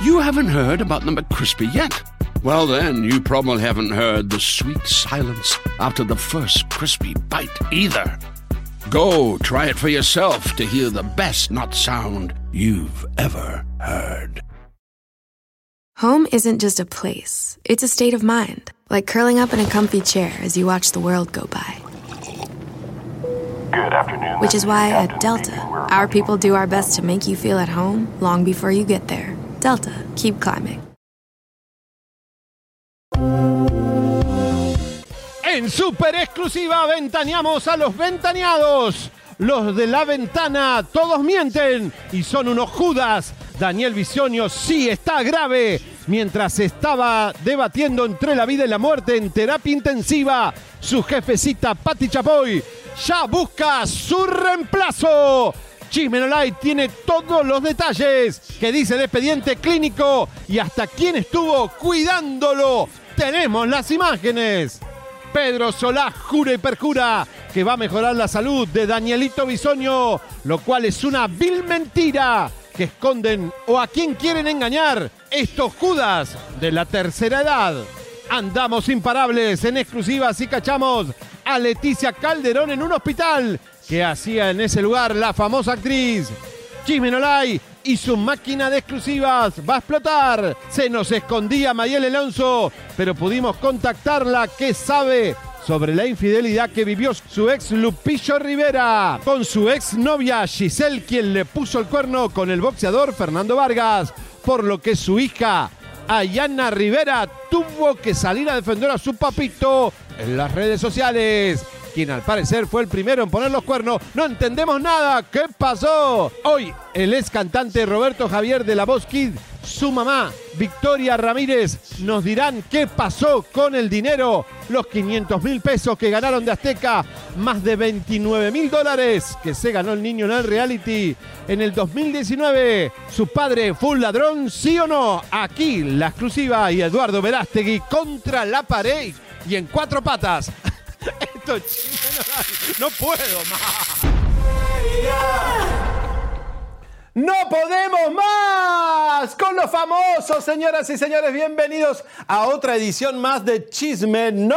You haven't heard about the McCrispy yet? Well, then, you probably haven't heard the sweet silence after the first crispy bite either. Go try it for yourself to hear the best nut sound you've ever heard. Home isn't just a place, it's a state of mind, like curling up in a comfy chair as you watch the world go by. Good afternoon. Which is why Captain at Delta, our people do our best to make you feel at home long before you get there. Delta, keep climbing. En super exclusiva ventaneamos a los ventaneados. Los de la ventana, todos mienten y son unos judas. Daniel Visionio sí está grave. Mientras estaba debatiendo entre la vida y la muerte en terapia intensiva, su jefecita Patti Chapoy ya busca su reemplazo. Chismenolay tiene todos los detalles que dice el expediente clínico y hasta quién estuvo cuidándolo. Tenemos las imágenes. Pedro Solá jura y perjura que va a mejorar la salud de Danielito Bisoño, lo cual es una vil mentira que esconden o a quién quieren engañar estos judas de la tercera edad. Andamos imparables en exclusivas y cachamos a Leticia Calderón en un hospital que hacía en ese lugar la famosa actriz. Chismenolay y su máquina de exclusivas va a explotar. Se nos escondía Mayel Alonso, pero pudimos contactarla que sabe sobre la infidelidad que vivió su ex Lupillo Rivera con su ex novia Giselle, quien le puso el cuerno con el boxeador Fernando Vargas, por lo que su hija Ayana Rivera tuvo que salir a defender a su papito en las redes sociales quien al parecer fue el primero en poner los cuernos. No entendemos nada. ¿Qué pasó? Hoy el ex cantante Roberto Javier de la Voz Kid, su mamá Victoria Ramírez, nos dirán qué pasó con el dinero. Los 500 mil pesos que ganaron de Azteca, más de 29 mil dólares que se ganó el niño en el reality en el 2019. ¿Su padre fue un ladrón, sí o no? Aquí la exclusiva y Eduardo Verástegui contra la pared y en cuatro patas. Esto es- no puedo más. No podemos más con los famosos, señoras y señores. Bienvenidos a otra edición más de Chisme No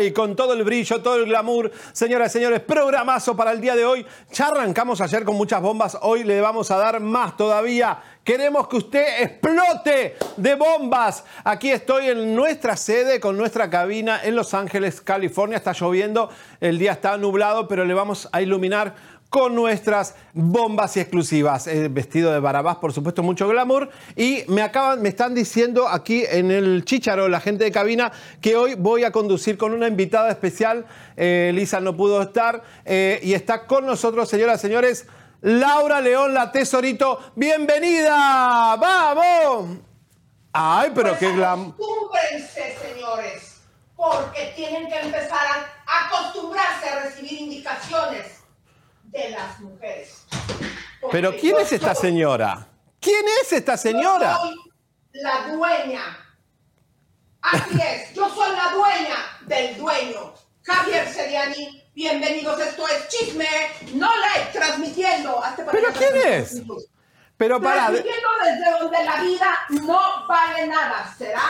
Lie, con todo el brillo, todo el glamour. Señoras y señores, programazo para el día de hoy. Ya arrancamos ayer con muchas bombas, hoy le vamos a dar más todavía. Queremos que usted explote de bombas. Aquí estoy en nuestra sede, con nuestra cabina en Los Ángeles, California. Está lloviendo, el día está nublado, pero le vamos a iluminar con nuestras bombas y exclusivas. Eh, vestido de Barabás, por supuesto, mucho glamour. Y me acaban, me están diciendo aquí en el Chicharo, la gente de cabina, que hoy voy a conducir con una invitada especial. Eh, Lisa no pudo estar. eh, y está con nosotros, señoras y señores, Laura León, la tesorito. ¡Bienvenida! ¡Vamos! Ay, pero Pues qué glamour. Acostúmbrense, señores, porque tienen que empezar a acostumbrarse a recibir indicaciones de las mujeres. Porque Pero ¿quién yo es esta soy- señora? ¿Quién es esta yo señora? soy la dueña. Así es, yo soy la dueña del dueño. Javier Seriani, bienvenidos. Esto es Chisme, no like, transmitiendo. Hazte para ¿Pero quién es? Pero para. Transmitiendo desde donde la vida no vale nada. ¿Será?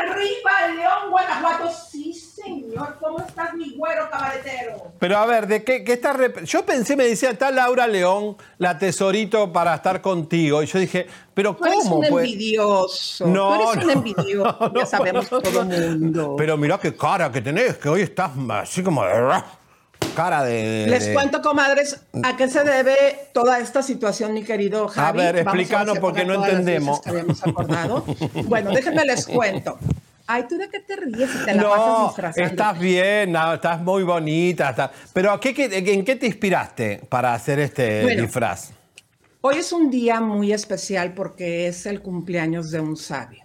Arriba León, Guanajuato. Sí, señor. ¿Cómo estás, mi güero cabaretero? Pero a ver, ¿de qué, qué está rep- Yo pensé, me decía, está Laura León, la tesorito, para estar contigo. Y yo dije, ¿pero Tú eres cómo? un pues? envidioso. No, Tú eres un no, envidioso. no, ya sabemos no, todo el mundo. Pero mirá qué cara que tenés, que hoy estás así como de... Cara de... Les de- cuento, comadres, a qué se debe toda esta situación, mi querido Javi. ver, Vamos explícanos porque no entendemos. veces que habíamos acordado. bueno, déjenme les cuento. Ay, ¿tú de qué te ríes si te la pasas No, disfrazando? estás bien, no, estás muy bonita. estás- Pero ¿a qué, qué- ¿en qué te inspiraste para hacer este Bueno. disfraz? Hoy es un día muy especial porque es el cumpleaños de un sabio.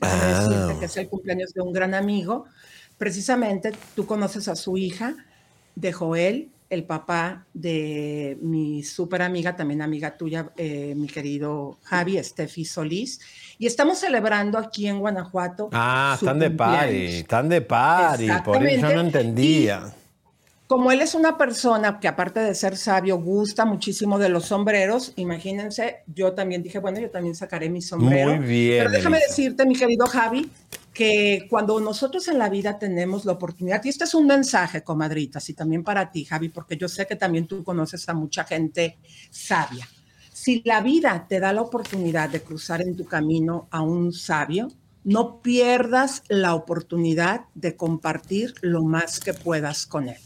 Ah. decirte que es el cumpleaños de un gran amigo. Precisamente tú conoces a su hija, de Joel, el papá de mi súper amiga, también amiga tuya, eh, mi querido Javi, Steffi Solís. Y estamos celebrando aquí en Guanajuato. Ah, su están de party, están de party, por eso no entendía. como él es una persona que aparte de ser sabio, gusta muchísimo de los sombreros, imagínense, yo también dije, bueno, yo también sacaré mi sombrero. Muy bien. Pero déjame Elisa. decirte, mi querido Javi, que cuando nosotros en la vida tenemos la oportunidad, y este es un mensaje, comadritas, y también para ti, Javi, porque yo sé que también tú conoces a mucha gente sabia. Si la vida te da la oportunidad de cruzar en tu camino a un sabio, no pierdas la oportunidad de compartir lo más que puedas con él.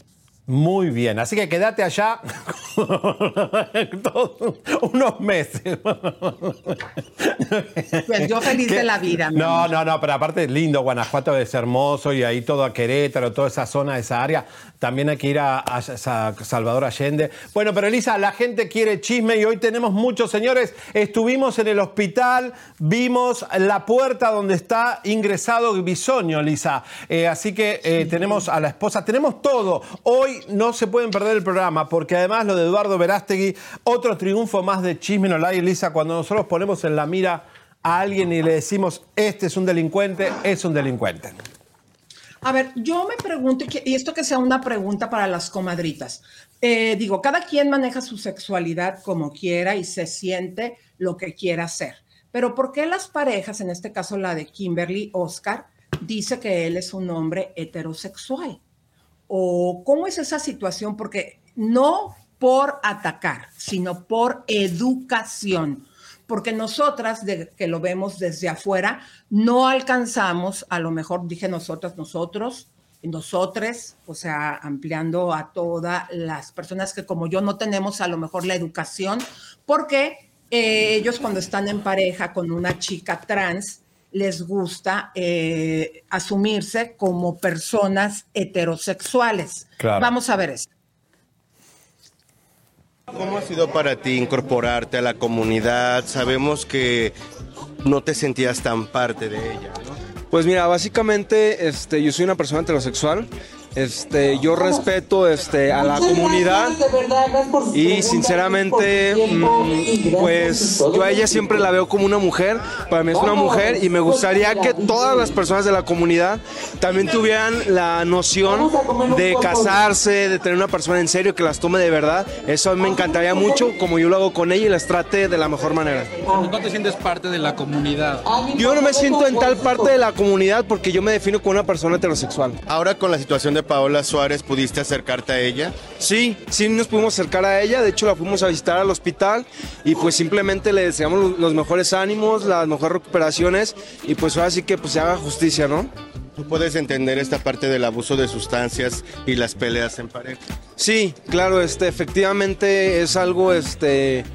Muy bien, así que quédate allá unos meses. Pues yo feliz de la vida. No, no, no, pero aparte lindo, Guanajuato es hermoso y ahí todo a Querétaro, toda esa zona, esa área. También hay que ir a, a Sa- Salvador Allende. Bueno, pero Elisa, la gente quiere chisme y hoy tenemos muchos señores. Estuvimos en el hospital, vimos la puerta donde está ingresado Bisoño, Elisa. Eh, así que eh, tenemos a la esposa, tenemos todo. Hoy no se pueden perder el programa porque además lo de Eduardo Verástegui, otro triunfo más de Chisme no Online, Elisa, cuando nosotros ponemos en la mira a alguien y le decimos, este es un delincuente, es un delincuente. A ver, yo me pregunto, y esto que sea una pregunta para las comadritas. Eh, digo, cada quien maneja su sexualidad como quiera y se siente lo que quiera hacer. Pero ¿por qué las parejas, en este caso la de Kimberly Oscar, dice que él es un hombre heterosexual? ¿O cómo es esa situación? Porque no por atacar, sino por educación. Porque nosotras, de, que lo vemos desde afuera, no alcanzamos, a lo mejor dije nosotras, nosotros, nosotres, o sea, ampliando a todas las personas que como yo no tenemos a lo mejor la educación, porque eh, ellos cuando están en pareja con una chica trans, les gusta eh, asumirse como personas heterosexuales. Claro. Vamos a ver eso. ¿Cómo ha sido para ti incorporarte a la comunidad? Sabemos que no te sentías tan parte de ella, ¿no? Pues mira, básicamente este, yo soy una persona heterosexual. Este, yo respeto este, a la comunidad y sinceramente, mm, pues yo a ella siempre la veo como una mujer. Para mí es una mujer y me gustaría que todas las personas de la comunidad también tuvieran la noción de casarse, de tener una persona en serio que las tome de verdad. Eso a mí me encantaría mucho, como yo lo hago con ella y las trate de la mejor manera. ¿No te sientes parte de la comunidad? Yo no me siento en tal parte de la comunidad porque yo me defino como una persona heterosexual. Ahora con la situación de Paola Suárez, ¿pudiste acercarte a ella? Sí, sí nos pudimos acercar a ella, de hecho la fuimos a visitar al hospital y pues simplemente le deseamos los- mejores ánimos, las mejores recuperaciones y pues ahora sí que pues se haga justicia, ¿no? ¿Tú puedes entender esta parte del abuso de sustancias y las peleas en pareja? Sí, claro, este, efectivamente es algo este,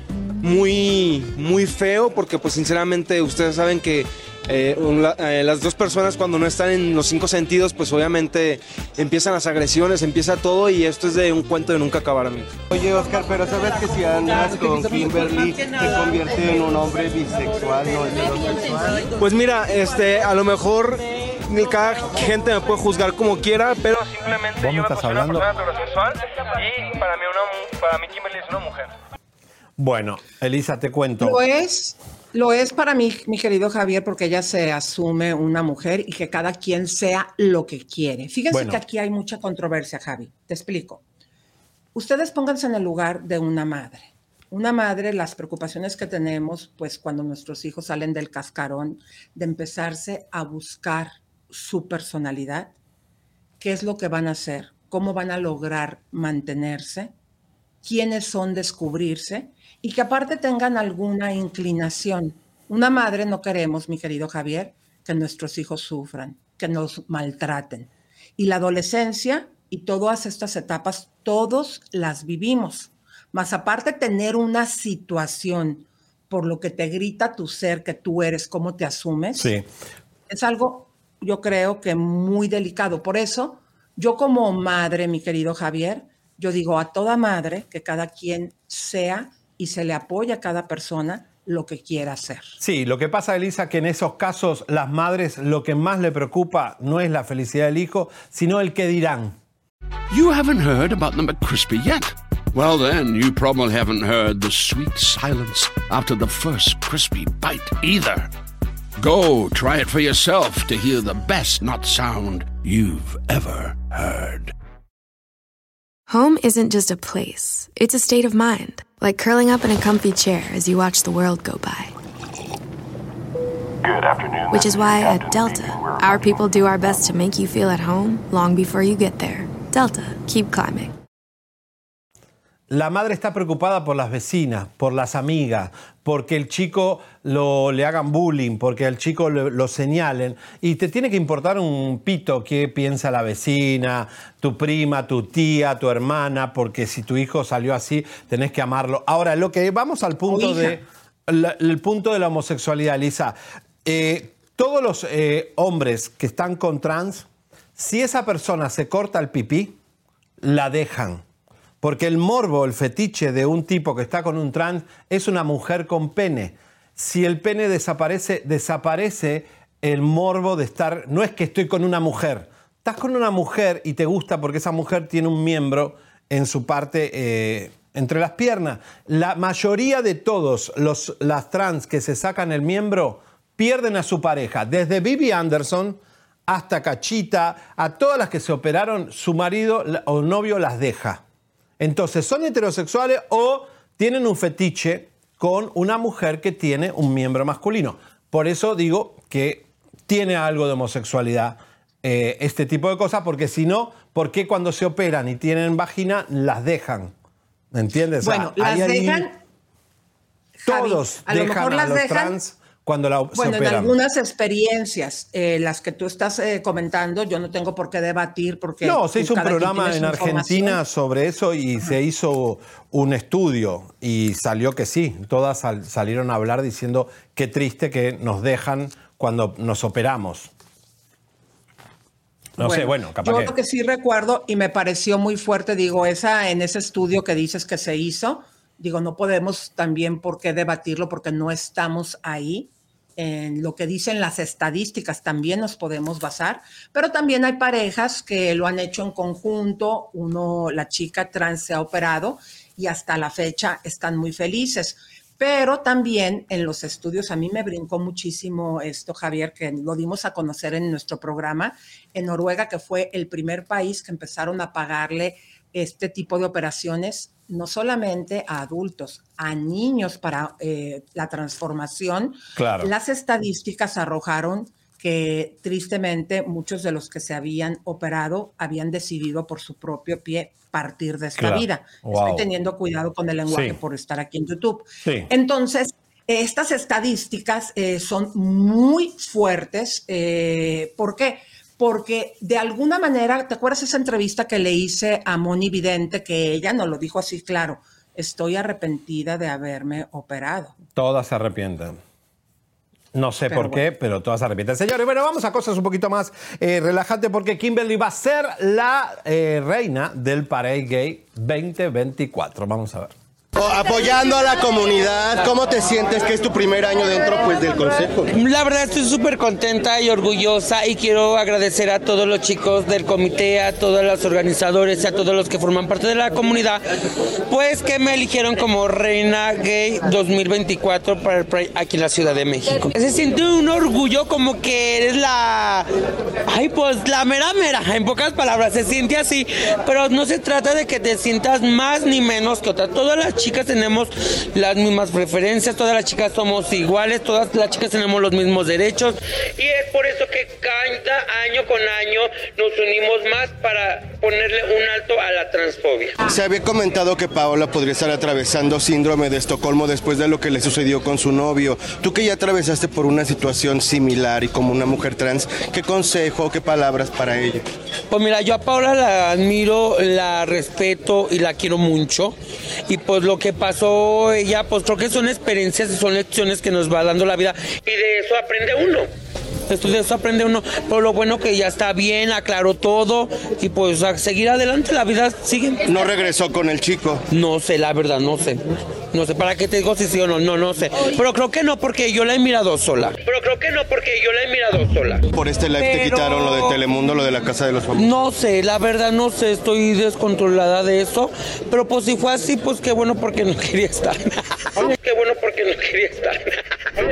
muy, muy feo porque pues sinceramente ustedes saben que eh, un- eh, las dos personas cuando no están en los cinco sentidos pues obviamente empiezan las agresiones, empieza todo y esto es de un cuento de nunca acabar amigos. Oye, Oscar, pero ¿sabes que si andas con Kimberly te convierte en un hombre bisexual, no heterosexual? Pues mira, este, a lo mejor cada gente me puede juzgar como quiera, pero simplemente ¿Vos me yo me estás hablando? una persona heterosexual y para mí, una, para mí Kimberly es una mujer. Bueno, Elisa, te cuento. Lo es, lo es para mí, mi querido Javier, porque ella se asume una mujer y que cada quien sea lo que quiere. Fíjense Bueno. que aquí hay mucha controversia, Javi. Te explico. Ustedes pónganse en el lugar de una madre. Una madre, las preocupaciones que tenemos, pues cuando nuestros hijos salen del cascarón, de empezarse a buscar su personalidad, qué es lo que van a hacer, cómo van a lograr mantenerse, quiénes son descubrirse y que aparte tengan alguna inclinación. Una madre no queremos, mi querido Javier, que nuestros hijos sufran, que nos maltraten. Y la adolescencia y todas estas etapas, todos las vivimos. Más aparte tener una situación por lo que te grita tu ser que tú eres, cómo te asumes, Sí. es algo, yo creo que muy delicado. Por eso, yo como madre, mi querido Javier, yo digo a toda madre que cada quien sea y se le apoya a cada persona lo que quiera hacer. Sí, lo que pasa, Elisa, que en esos casos las madres lo que más le preocupa no es la felicidad del hijo, sino el que dirán. You haven't heard about the McCrispy yet? Well, then, you probably haven't heard the sweet silence after the first crispy bite either. Go try it for yourself to hear the best not sound you've ever heard. Home isn't just a place, it's a state of mind, like curling up in a comfy chair as you watch the world go by. Good afternoon. Which is why at Delta, our people do our best to make you feel at home long before you get there. Delta, keep climbing. La madre está preocupada por las vecinas, por las amigas, porque el chico lo, le hagan bullying, porque al chico lo, lo, señalen. Y te tiene que importar un pito qué piensa la vecina, tu prima, tu tía, tu hermana, porque si tu hijo salió así, tenés que amarlo. Ahora, lo que vamos al punto de la, el punto de la homosexualidad, Lisa. Eh, todos los eh, hombres que están con trans, si esa persona se corta el pipí, la dejan. Porque el morbo, el fetiche de un tipo que está con un trans es una mujer con pene. Si el pene desaparece, desaparece el morbo de estar. No es que estoy con una mujer. Estás con una mujer y te gusta porque esa mujer tiene un miembro en su parte eh, entre las piernas. La mayoría de todos los, las trans que se sacan el miembro pierden a su pareja. Desde Bibi Anderson hasta Cachita, a todas las que se operaron, su marido o novio las deja. Entonces, son heterosexuales o tienen un fetiche con una mujer que tiene un miembro masculino. Por eso digo que tiene algo de homosexualidad eh, este tipo de cosas, porque si no, ¿por qué cuando se operan y tienen vagina las dejan? ¿Me entiendes? Bueno, las dejan. Todos a lo dejan mejor a las los dejan trans cuando la, Bueno, en algunas experiencias, eh, las que tú estás eh, comentando, yo no tengo por qué debatir porque... No, se hizo un programa en Argentina sobre eso y se hizo un estudio y salió que sí. Todas sal- salieron a hablar diciendo qué triste que nos dejan cuando nos operamos. No sé, bueno, capaz yo que... lo que sí recuerdo y me pareció muy fuerte, digo, esa en ese estudio que dices que se hizo, digo, no podemos también por qué debatirlo porque no estamos ahí. En lo que dicen las estadísticas también nos podemos basar, pero también hay parejas que lo han hecho en conjunto, uno, la chica trans se ha operado y hasta la fecha están muy felices. Pero también en los estudios, a mí me brincó muchísimo esto, Javier, que lo dimos a conocer en nuestro programa, en Noruega, que fue el primer país que empezaron a pagarle este tipo de operaciones, no solamente a adultos, a niños para eh, la transformación. Claro. Las estadísticas arrojaron que tristemente muchos de los que se habían operado habían decidido por su propio pie partir de esta Claro. vida. Wow. Estoy teniendo cuidado con el lenguaje Sí. por estar aquí en YouTube. Sí. Entonces, estas estadísticas eh, son muy fuertes. eh, ¿Por qué? Porque de alguna manera, ¿te acuerdas esa entrevista que le hice a Moni Vidente? Que ella nos lo dijo así claro, estoy arrepentida de haberme operado. Todas se arrepienten. No sé Pero por qué, pero todas se arrepienten. Señores, bueno, vamos a cosas un poquito más eh, relajantes porque Kimberly va a ser la eh, reina del Parade Gay 2024. Vamos a ver. Apoyando a la comunidad, ¿cómo te sientes que es tu primer año dentro pues del consejo? La verdad estoy súper contenta y orgullosa y quiero agradecer a todos los chicos del comité, a todos los organizadores a todos los que forman parte de la comunidad, pues que me eligieron como Reina Gay 2024 para el Pride aquí en la Ciudad de México. Se siente un orgullo como que eres la... Ay, pues la mera mera, en pocas palabras, se siente así, pero no se trata de que te sientas más ni menos que otra. Todas las chicas tenemos las mismas preferencias, todas las chicas somos iguales, todas las chicas tenemos los mismos derechos y es por eso que cada año con año nos unimos más para ponerle un alto a la transfobia. Se había comentado que Paola podría estar atravesando síndrome de Estocolmo después de lo que le sucedió con su novio. Tú que ya atravesaste por una situación similar y como una mujer trans, ¿qué consejo, qué palabras para ella? Pues mira, yo a Paula la admiro, la respeto y la quiero mucho. Y pues lo que pasó ella, pues creo que son experiencias y son lecciones que nos va dando la vida. Y de eso aprende uno. Esto de eso aprende uno. Pero lo bueno que ya está bien, aclaró todo. Y pues a seguir adelante, la vida sigue. ¿No regresó con el chico? No sé, la verdad, no sé. No sé, ¿para qué te digo si sí o no? No, no sé. Pero creo que no porque yo la he mirado sola. Pero creo que no porque yo la he mirado sola. Por este live te quitaron lo de Telemundo, lo de la Casa de los Famosos. No sé, la verdad no sé, estoy descontrolada de eso. Pero pues si fue así, pues qué bueno porque no quería estar. qué bueno porque no quería estar.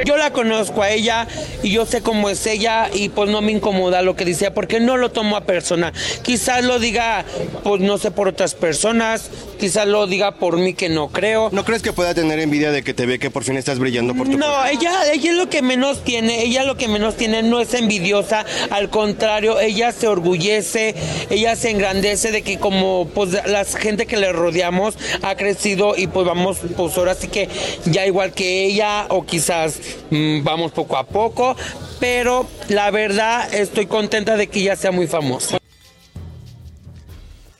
Yo la conozco a ella y yo sé cómo es ella y pues no me incomoda lo que decía porque no lo tomo a persona. Quizás lo diga, pues no sé, por otras personas, quizás lo diga por mí que no creo. ¿No crees que pueda tener envidia de que te ve que por fin estás brillando por tu No, ella, ella es lo que menos tiene, ella lo que menos tiene no es envidiosa, al contrario, ella se orgullece, ella se engrandece de que como pues la gente que le rodeamos ha crecido y pues vamos, pues ahora sí que ya igual que ella o quizás mm, vamos poco a poco, pero la verdad estoy contenta de que ella sea muy famosa.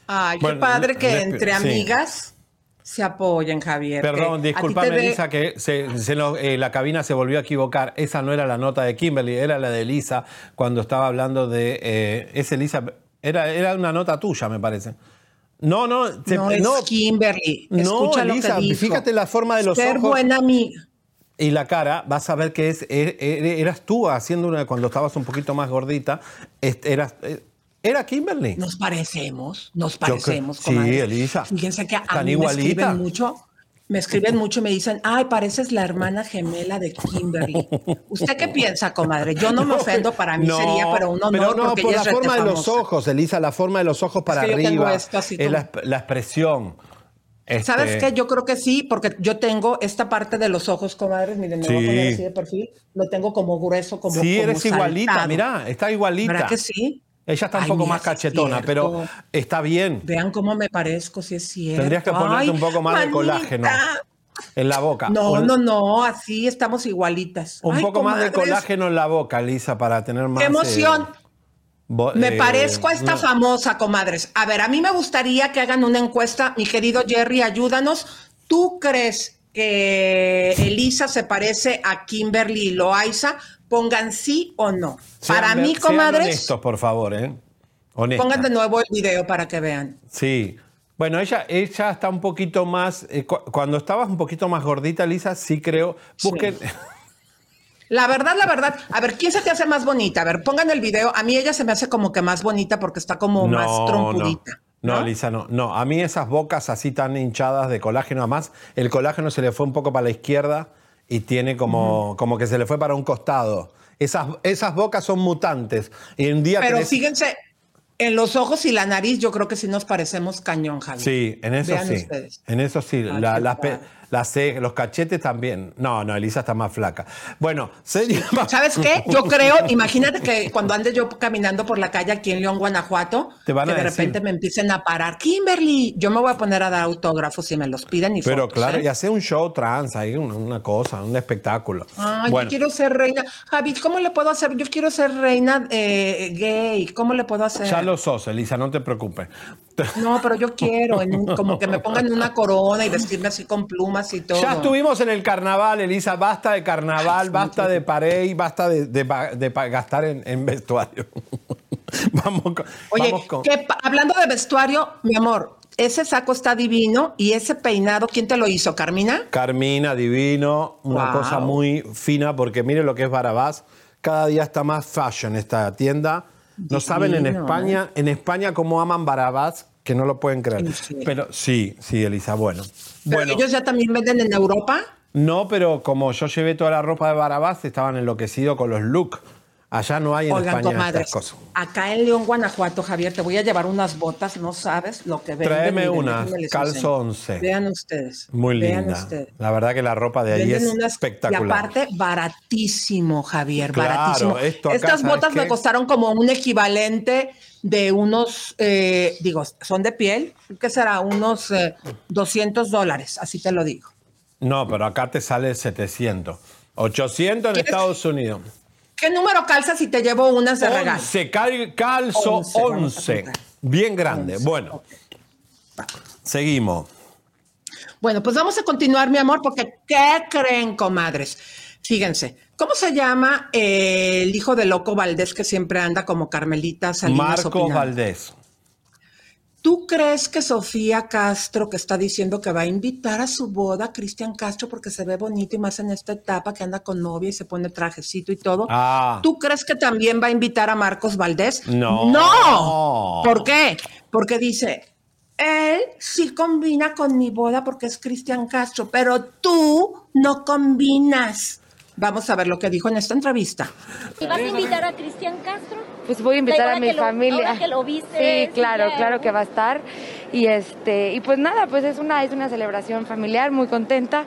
Ay, qué Bueno, padre que le- entre sí. amigas se apoyen, Javier. Perdón, que a ti disculpame, te ve- Elisa, que se- se nos- eh, la cabina se volvió a equivocar. Esa no era la nota de Kimberly, era la de Elisa cuando estaba hablando de. Eh, es Elisa, era, era una nota tuya, me parece. No, no, se- No, es Kimberly. No, Escucha lo Elisa, que dijo. fíjate la forma de los Ser ojos. buena amiga. Y la cara, vas a ver que es, er- er- eras tú haciendo una, cuando estabas un poquito más gordita, eras, eh, era Kimberly. Nos parecemos, nos Yo creo- parecemos. sí. Elisa. Fíjense que a mí me escriben mucho, me escriben mucho y me dicen, ay, pareces la hermana gemela de Kimberly. ¿Usted qué piensa, comadre? Yo no me ofendo, para mí sería, pero un honor pero no, porque por la es forma de los ojos, Elisa, la forma de los ojos para que yo tengo arriba, esto así es la, la expresión. ¿Sabes Este, qué? Yo creo que sí, porque yo tengo esta parte de los ojos, comadres, miren, me voy a poner así de perfil, lo tengo como grueso, como Sí, como eres igualita, mirá, está igualita. ¿Verdad que sí? Ella está un Ay, poco mira, más es cachetona, pero está bien. Vean cómo me parezco, si es cierto. Tendrías que ponerte Ay, un poco más de colágeno en la boca. No, no, no, así estamos igualitas. Un Ay, poco más de colágeno en la boca, Lisa, para tener más. ¡Qué emoción! eh, bo- Me eh, parezco a esta no. famosa, comadres. A ver, a mí me gustaría que hagan una encuesta. Mi querido Jerry, ayúdanos. ¿Tú crees que Elisa se parece a Kimberly Loaiza? Pongan sí o no. Sean Para mí, comadres, honestos, por favor, ¿eh? Pongan de nuevo el video para que vean. Sí. Bueno, ella, ella está un poquito más. eh, cu- cuando estabas un poquito más gordita, Lisa, sí creo. Busquen. La verdad, la verdad. A ver, ¿quién se te hace más bonita? A ver, pongan el video. A mí ella se me hace como que más bonita porque está como más trompudita. No, Lisa, no. No, a mí esas bocas así tan hinchadas de colágeno, además, el colágeno se le fue un poco para la izquierda y tiene como, como que se le fue para un costado. Esas, esas bocas son mutantes. Y un día Pero tenés- fíjense, en los ojos y la nariz yo creo que sí nos parecemos cañón, Javi. Sí, en eso Vean sí. ustedes. En eso sí. La- las pe- padre. las ce- los cachetes también. No, no, Elisa está más flaca. Bueno, sería ¿Sabes qué? Yo creo, imagínate que cuando ande yo caminando por la calle aquí en León, Guanajuato, Te van que a de decir. repente me empiecen a parar, Kimberly, yo me voy a poner a dar autógrafos si me los piden y Pero fotos, claro, ¿eh? y hacer un show trans ahí, una, una cosa, un espectáculo. Ay, bueno, yo quiero ser reina. Javi, ¿cómo le puedo hacer? Yo quiero ser reina eh, gay. ¿Cómo le puedo hacer? ya lo sos, Elisa, no te preocupes. No, pero yo quiero, en como que me pongan una corona y vestirme así con plumas y todo. Ya estuvimos en el carnaval, Elisa. Basta de carnaval, basta de parey, basta de, de de pa- gastar en, en vestuario. vamos con. Oye, vamos con- que hablando de vestuario, mi amor, ese saco está divino y ese peinado, ¿quién te lo hizo, Carmina? Carmina, divino, una Wow. cosa muy fina, porque mire lo que es Barabás. Cada día está más fashion esta tienda. No saben en Divino, España, en España cómo aman Barabás, que no lo pueden creer. Pero sí, sí, Elisa, bueno. Pero bueno, ellos ya también venden en Europa. no, pero como yo llevé toda la ropa de Barabás, estaban enloquecidos con los looks. Allá no hay en Oigan, España comadres, estas cosas. acá en León, Guanajuato, Javier, te voy a llevar unas botas, no sabes lo que venden. Tráeme unas, calzo enseño. 11. Vean ustedes. Muy vean linda. ustedes. La verdad que la ropa de ahí Venden es unas- espectacular. Y aparte, baratísimo, Javier, Claro, baratísimo. esto acá, Estas ¿sabes botas me costaron como un equivalente de unos, eh, digo, son de piel, ¿qué será? Unos eh, 200 dólares, así te lo digo. No, pero acá te sale 700. 800 en. Estados Unidos. ¿Qué número calzas si te llevo unas de regalo? 11, cal- calzo 11, vamos a 11. contar. Bien grande. Bueno, seguimos. Bueno, pues vamos a continuar, mi amor, porque ¿qué creen, comadres? Fíjense, ¿cómo se llama eh, el hijo de Loco Valdés que siempre anda como Carmelita Salinas opinando? Valdés. ¿Tú ¿Tú crees que Sofía Castro, que está diciendo que va a invitar a su boda a Cristian Castro porque se ve bonito y más en esta etapa que anda con novia y se pone trajecito y todo? Ah. ¿Tú crees que también va a invitar a Marcos Valdés? No. ¡No! ¿Por qué? Porque dice, él sí combina con mi boda porque es Cristian Castro, pero tú no combinas. Vamos a ver lo que dijo en esta entrevista. ¿Y vas a invitar a Cristian Castro? Pues voy a invitar a mi que lo- familia. ahora que lo viste, sí, claro, ya. claro que va a estar. Y este, y pues nada, pues es una, es una celebración familiar, muy contenta.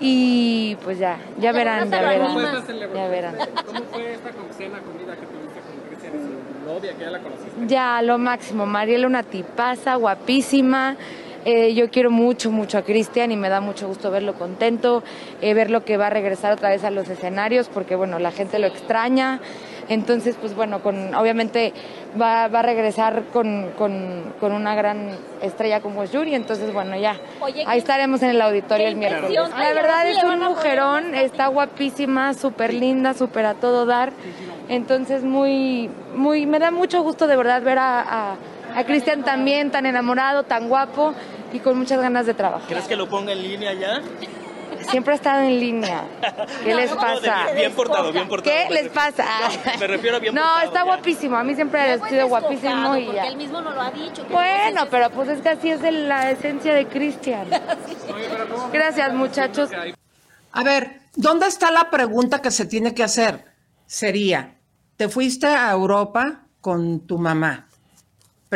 Y pues ya, ya verán, ya verán. animas. Ya verán. ¿Cómo fue esta cena, comida que tuviste con Cristian y su novia, que ya la conociste? Ya, lo máximo. Mariela, una tipaza, guapísima. Eh, yo quiero mucho, mucho a Cristian y me da mucho gusto verlo contento, eh, verlo que va a regresar otra vez a los escenarios porque, bueno, la gente lo extraña. Entonces, pues bueno, con, obviamente va, va a regresar con, con- con una gran estrella como es Yuri. Entonces, bueno, ya. Oye, Ahí ¿qué- estaremos en el auditorio el miércoles. La verdad es un mujerón, está guapísima, súper linda, súper a todo dar. Entonces, muy, muy, me da mucho gusto de verdad ver a, a, a Cristian también tan enamorado, tan guapo y con muchas ganas de trabajar. ¿Crees que lo ponga en línea ya? Siempre ha estado en línea. ¿Qué les No, pasa? de- bien portado, bien portado. ¿Qué les pasa? No, me refiero a bien No, portado, está ya. guapísimo. A mí siempre ha Luego es sido guapísimo y porque ya. él mismo no lo ha dicho. Bueno, entonces- pero pues es que así es de la esencia de Cristian. Gracias, muchachos. A ver, ¿dónde está la pregunta que se tiene que hacer? Sería, te fuiste a Europa con tu mamá,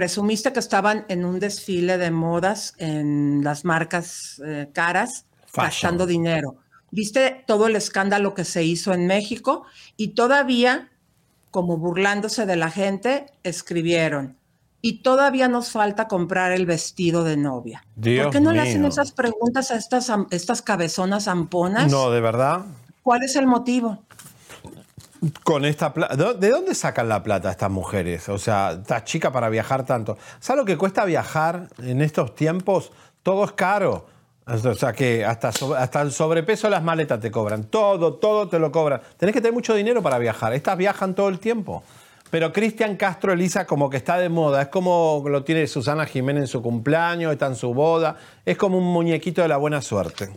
presumiste que estaban en un desfile de modas en las marcas eh, caras, gastando dinero. Viste todo el escándalo que se hizo en México y todavía, como burlándose de la gente, escribieron. Y todavía nos falta comprar el vestido de novia. Dios ¿Por qué no le hacen esas preguntas a estas, am- estas cabezonas zamponas? No, de verdad. ¿Cuál es el motivo? Con esta plata. ¿De dónde sacan la plata estas mujeres? O sea, esta chica para viajar tanto. ¿Sabes lo que cuesta viajar en estos tiempos? Todo es caro. O sea que hasta, hasta el sobrepeso de las maletas te cobran. Todo, todo te lo cobran. Tenés que tener mucho dinero para viajar. Estas viajan todo el tiempo. Pero Cristian Castro Elisa como que está de moda. Es como lo tiene Susana Jiménez en su cumpleaños, está en su boda. Es como un muñequito de la buena suerte.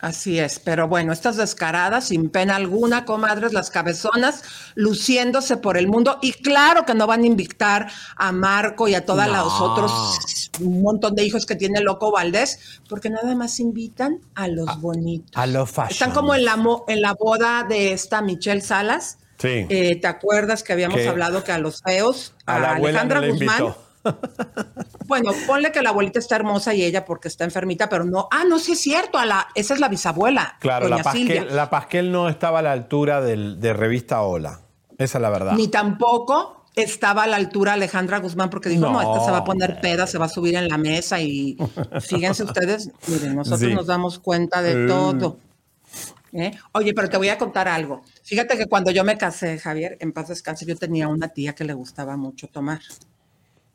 Así es, pero bueno, estas descaradas, sin pena alguna, comadres, las cabezonas, luciéndose por el mundo. Y claro que no van a invitar a Marco y a todos No. los otros, un montón de hijos que tiene Loco Valdés, porque nada más invitan a los bonitos. A los fashion. Están como en la, mo- en la boda de esta Michelle Salas. Sí. Eh, ¿Te acuerdas que habíamos hablado que a los feos, a a, la Alejandra no Guzmán. Bueno, ponle que la abuelita está hermosa y ella porque está enfermita, pero no, ah, no, sí es cierto, a la, esa es la bisabuela, Claro, doña la Pasquel, Silvia. la Pasquel no estaba a la altura del- de revista Hola. Esa es la verdad. Ni tampoco estaba a la altura Alejandra Guzmán porque dijo, no, No, esta se va a poner peda, se va a subir en la mesa y fíjense ustedes, miren, nosotros Sí. nos damos cuenta de Mm. todo. ¿eh? Oye, pero te voy a contar algo. Fíjate que cuando yo me casé, Javier, en paz descanse, yo tenía una tía que le gustaba mucho tomar.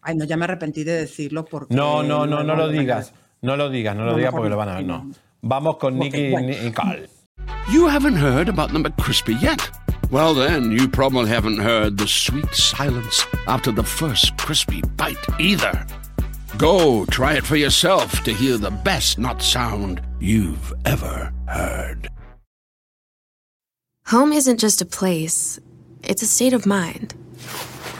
Ay, no, ya me arrepentí de decirlo porque... No, no, no, luego no lo van a ver. digas. No lo digas, no lo digas porque lo van a ver. No. Vamos con Nicky bueno. y Nicole. You haven't heard about the McCrispy yet? Well, then, you probably haven't heard the sweet silence after the first crispy bite either. Go try it for yourself to hear the best nut sound you've ever heard. Home isn't just a place, it's a state of mind.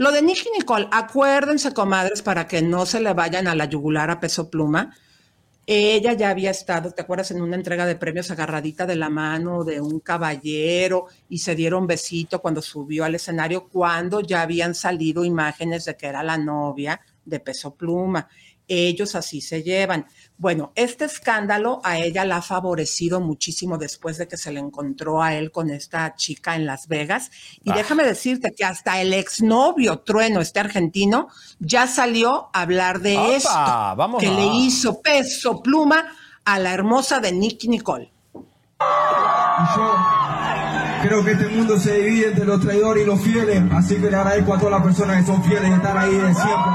lo de Nicky Nicole, acuérdense, comadres, para que no se le vayan a la yugular a peso pluma. Ella ya había estado, ¿te acuerdas? En una entrega de premios agarradita de la mano de un caballero y se dieron besito cuando subió al escenario, cuando ya habían salido imágenes de que era la novia de peso pluma. Ellos así se llevan. Bueno, este escándalo a ella la ha favorecido muchísimo después de que se le encontró a él con esta chica en Las Vegas. Y Ah. déjame decirte que hasta el exnovio Trueno, este argentino, ya salió a hablar de ¡Opa! esto Vamos que a- le hizo peso pluma a la hermosa de Nicky Nicole. Y yo creo que este mundo se divide entre los traidores y los fieles, así que le agradezco a todas las personas que son fieles y están ahí de siempre.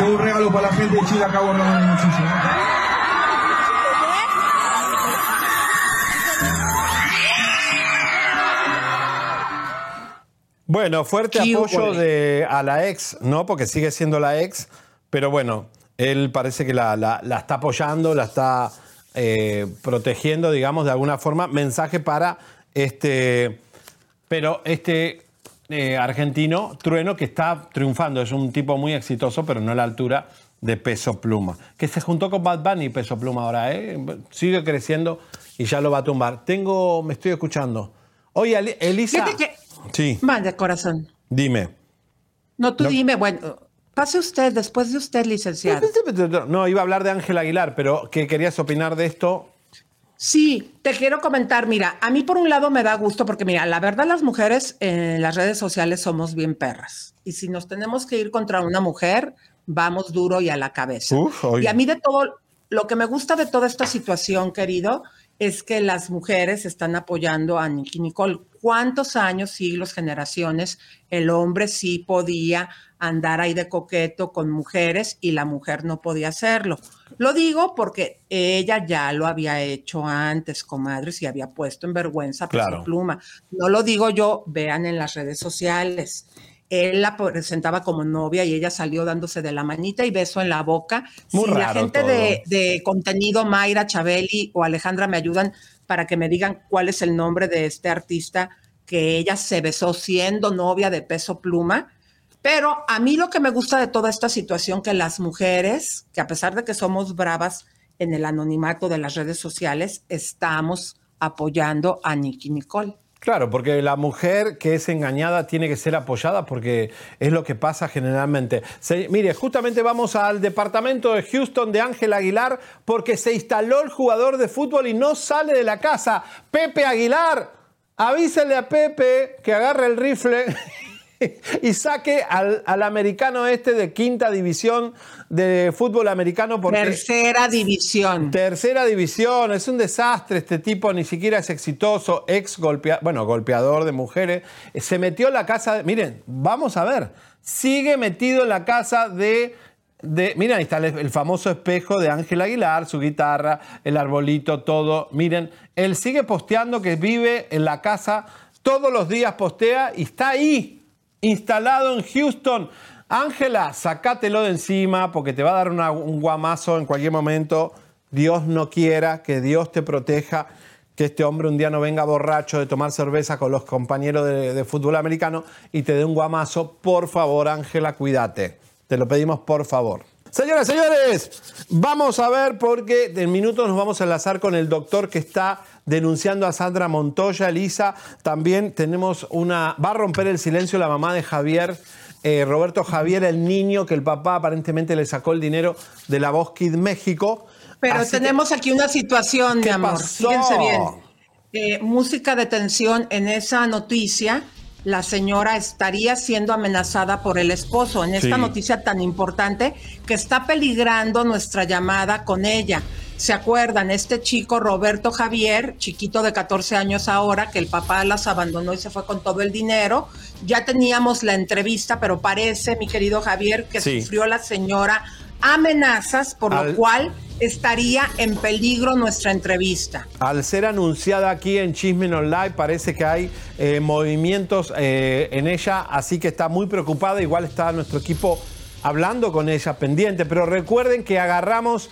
Tengo un regalo para la gente de Chile, acabo de hablar muchísimo. Bueno, fuerte Qué apoyo de, a la ex, ¿no? Porque sigue siendo la ex, pero bueno, él parece que la, la- la está apoyando, la está eh, protegiendo, digamos, de alguna forma. Mensaje para este. Pero este eh, argentino, Trueno, que está triunfando, es un tipo muy exitoso, pero no a la altura de Peso Pluma. Que se juntó con Bad Bunny Peso Pluma ahora, ¿eh? Sigue creciendo y ya lo va a tumbar. Tengo, me estoy escuchando. Oye, Elisa. Que- Sí, Mande, corazón. dime. No, tú No. dime, bueno, pase usted, después de usted, licenciado. No, iba a hablar de Ángel Aguilar, pero ¿qué querías opinar de esto? Sí, te quiero comentar, mira, a mí por un lado me da gusto porque mira, la verdad las mujeres en las redes sociales somos bien perras. Y si nos tenemos que ir contra una mujer, vamos duro y a la cabeza. Uf, y a mí de todo, lo que me gusta de toda esta situación, querido, es que las mujeres están apoyando a Nicky Nicole. ¿Cuántos años, siglos, generaciones el hombre sí podía andar ahí de coqueto con mujeres y la mujer no podía hacerlo? Lo digo porque ella ya lo había hecho antes, comadres, y había puesto en vergüenza a Peso Claro. Pluma. No lo digo yo, vean en las redes sociales. Él la presentaba como novia y ella salió dándose de la manita y beso en la boca. Muy si la gente de, de contenido, Mayra, Chabeli o Alejandra, me ayudan para que me digan cuál es el nombre de este artista que ella se besó siendo novia de Peso Pluma. Pero a mí lo que me gusta de toda esta situación, que las mujeres, que a pesar de que somos bravas en el anonimato de las redes sociales, estamos apoyando a Nicky Nicole. Claro, porque la mujer que es engañada tiene que ser apoyada porque es lo que pasa generalmente. Mire, justamente vamos al departamento de Houston de Ángel Aguilar porque se instaló el jugador de fútbol y no sale de la casa. Pepe Aguilar, avísale a Pepe que agarre el rifle y saque al, al americano este de quinta división de fútbol americano porque... Tercera división. Tercera división, es un desastre este tipo, ni siquiera es exitoso, ex golpeador, bueno, golpeador de mujeres. Se metió en la casa, de- miren, vamos a ver, sigue metido en la casa de, de miren, ahí está el, el famoso espejo de Ángel Aguilar, su guitarra, el arbolito, todo. Miren, él sigue posteando que vive en la casa, todos los días postea y está ahí, instalado en Houston. Ángela, sacátelo de encima porque te va a dar un guamazo en cualquier momento. Dios no quiera que Dios te proteja, que este hombre un día no venga borracho de tomar cerveza con los compañeros de, de fútbol americano y te dé un guamazo. Por favor, Ángela, cuídate. Te lo pedimos por favor. Señoras, señores, vamos a ver porque en minutos nos vamos a enlazar con el doctor que está denunciando a Sandra Montoya, Elisa. También tenemos una... Va a romper el silencio la mamá de Javier, eh, Roberto Javier, el niño que el papá aparentemente le sacó el dinero de la Voz Kid México. Pero Así que- tenemos aquí una situación, mi ¿Qué amor. pasó? Fíjense bien. Eh, música de tensión en esa noticia. La señora estaría siendo amenazada por el esposo en esta Sí. noticia tan importante que está peligrando nuestra llamada con ella. ¿Se acuerdan? Este chico Roberto Javier, chiquito de 14 años ahora, que el papá las abandonó y se fue con todo el dinero. Ya teníamos la entrevista, pero parece, mi querido Javier, que Sí. sufrió la señora amenazas, por Al- lo cual estaría en peligro nuestra entrevista. Al ser anunciada aquí en Chismen Online, parece que hay eh, movimientos eh, en ella, así que está muy preocupada. Igual está nuestro equipo hablando con ella, pendiente. Pero recuerden que agarramos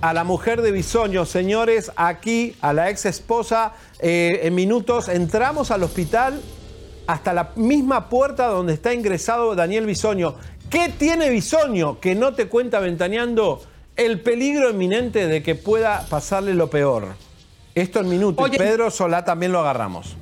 a la mujer de Bisoño, señores, aquí, a la ex esposa, eh, en minutos entramos al hospital hasta la misma puerta donde está ingresado Daniel Bisoño. ¿Qué tiene Bisoño que no te cuenta ventaneando el peligro inminente de que pueda pasarle lo peor? Esto en minutos. Oye. Pedro Solá también lo agarramos.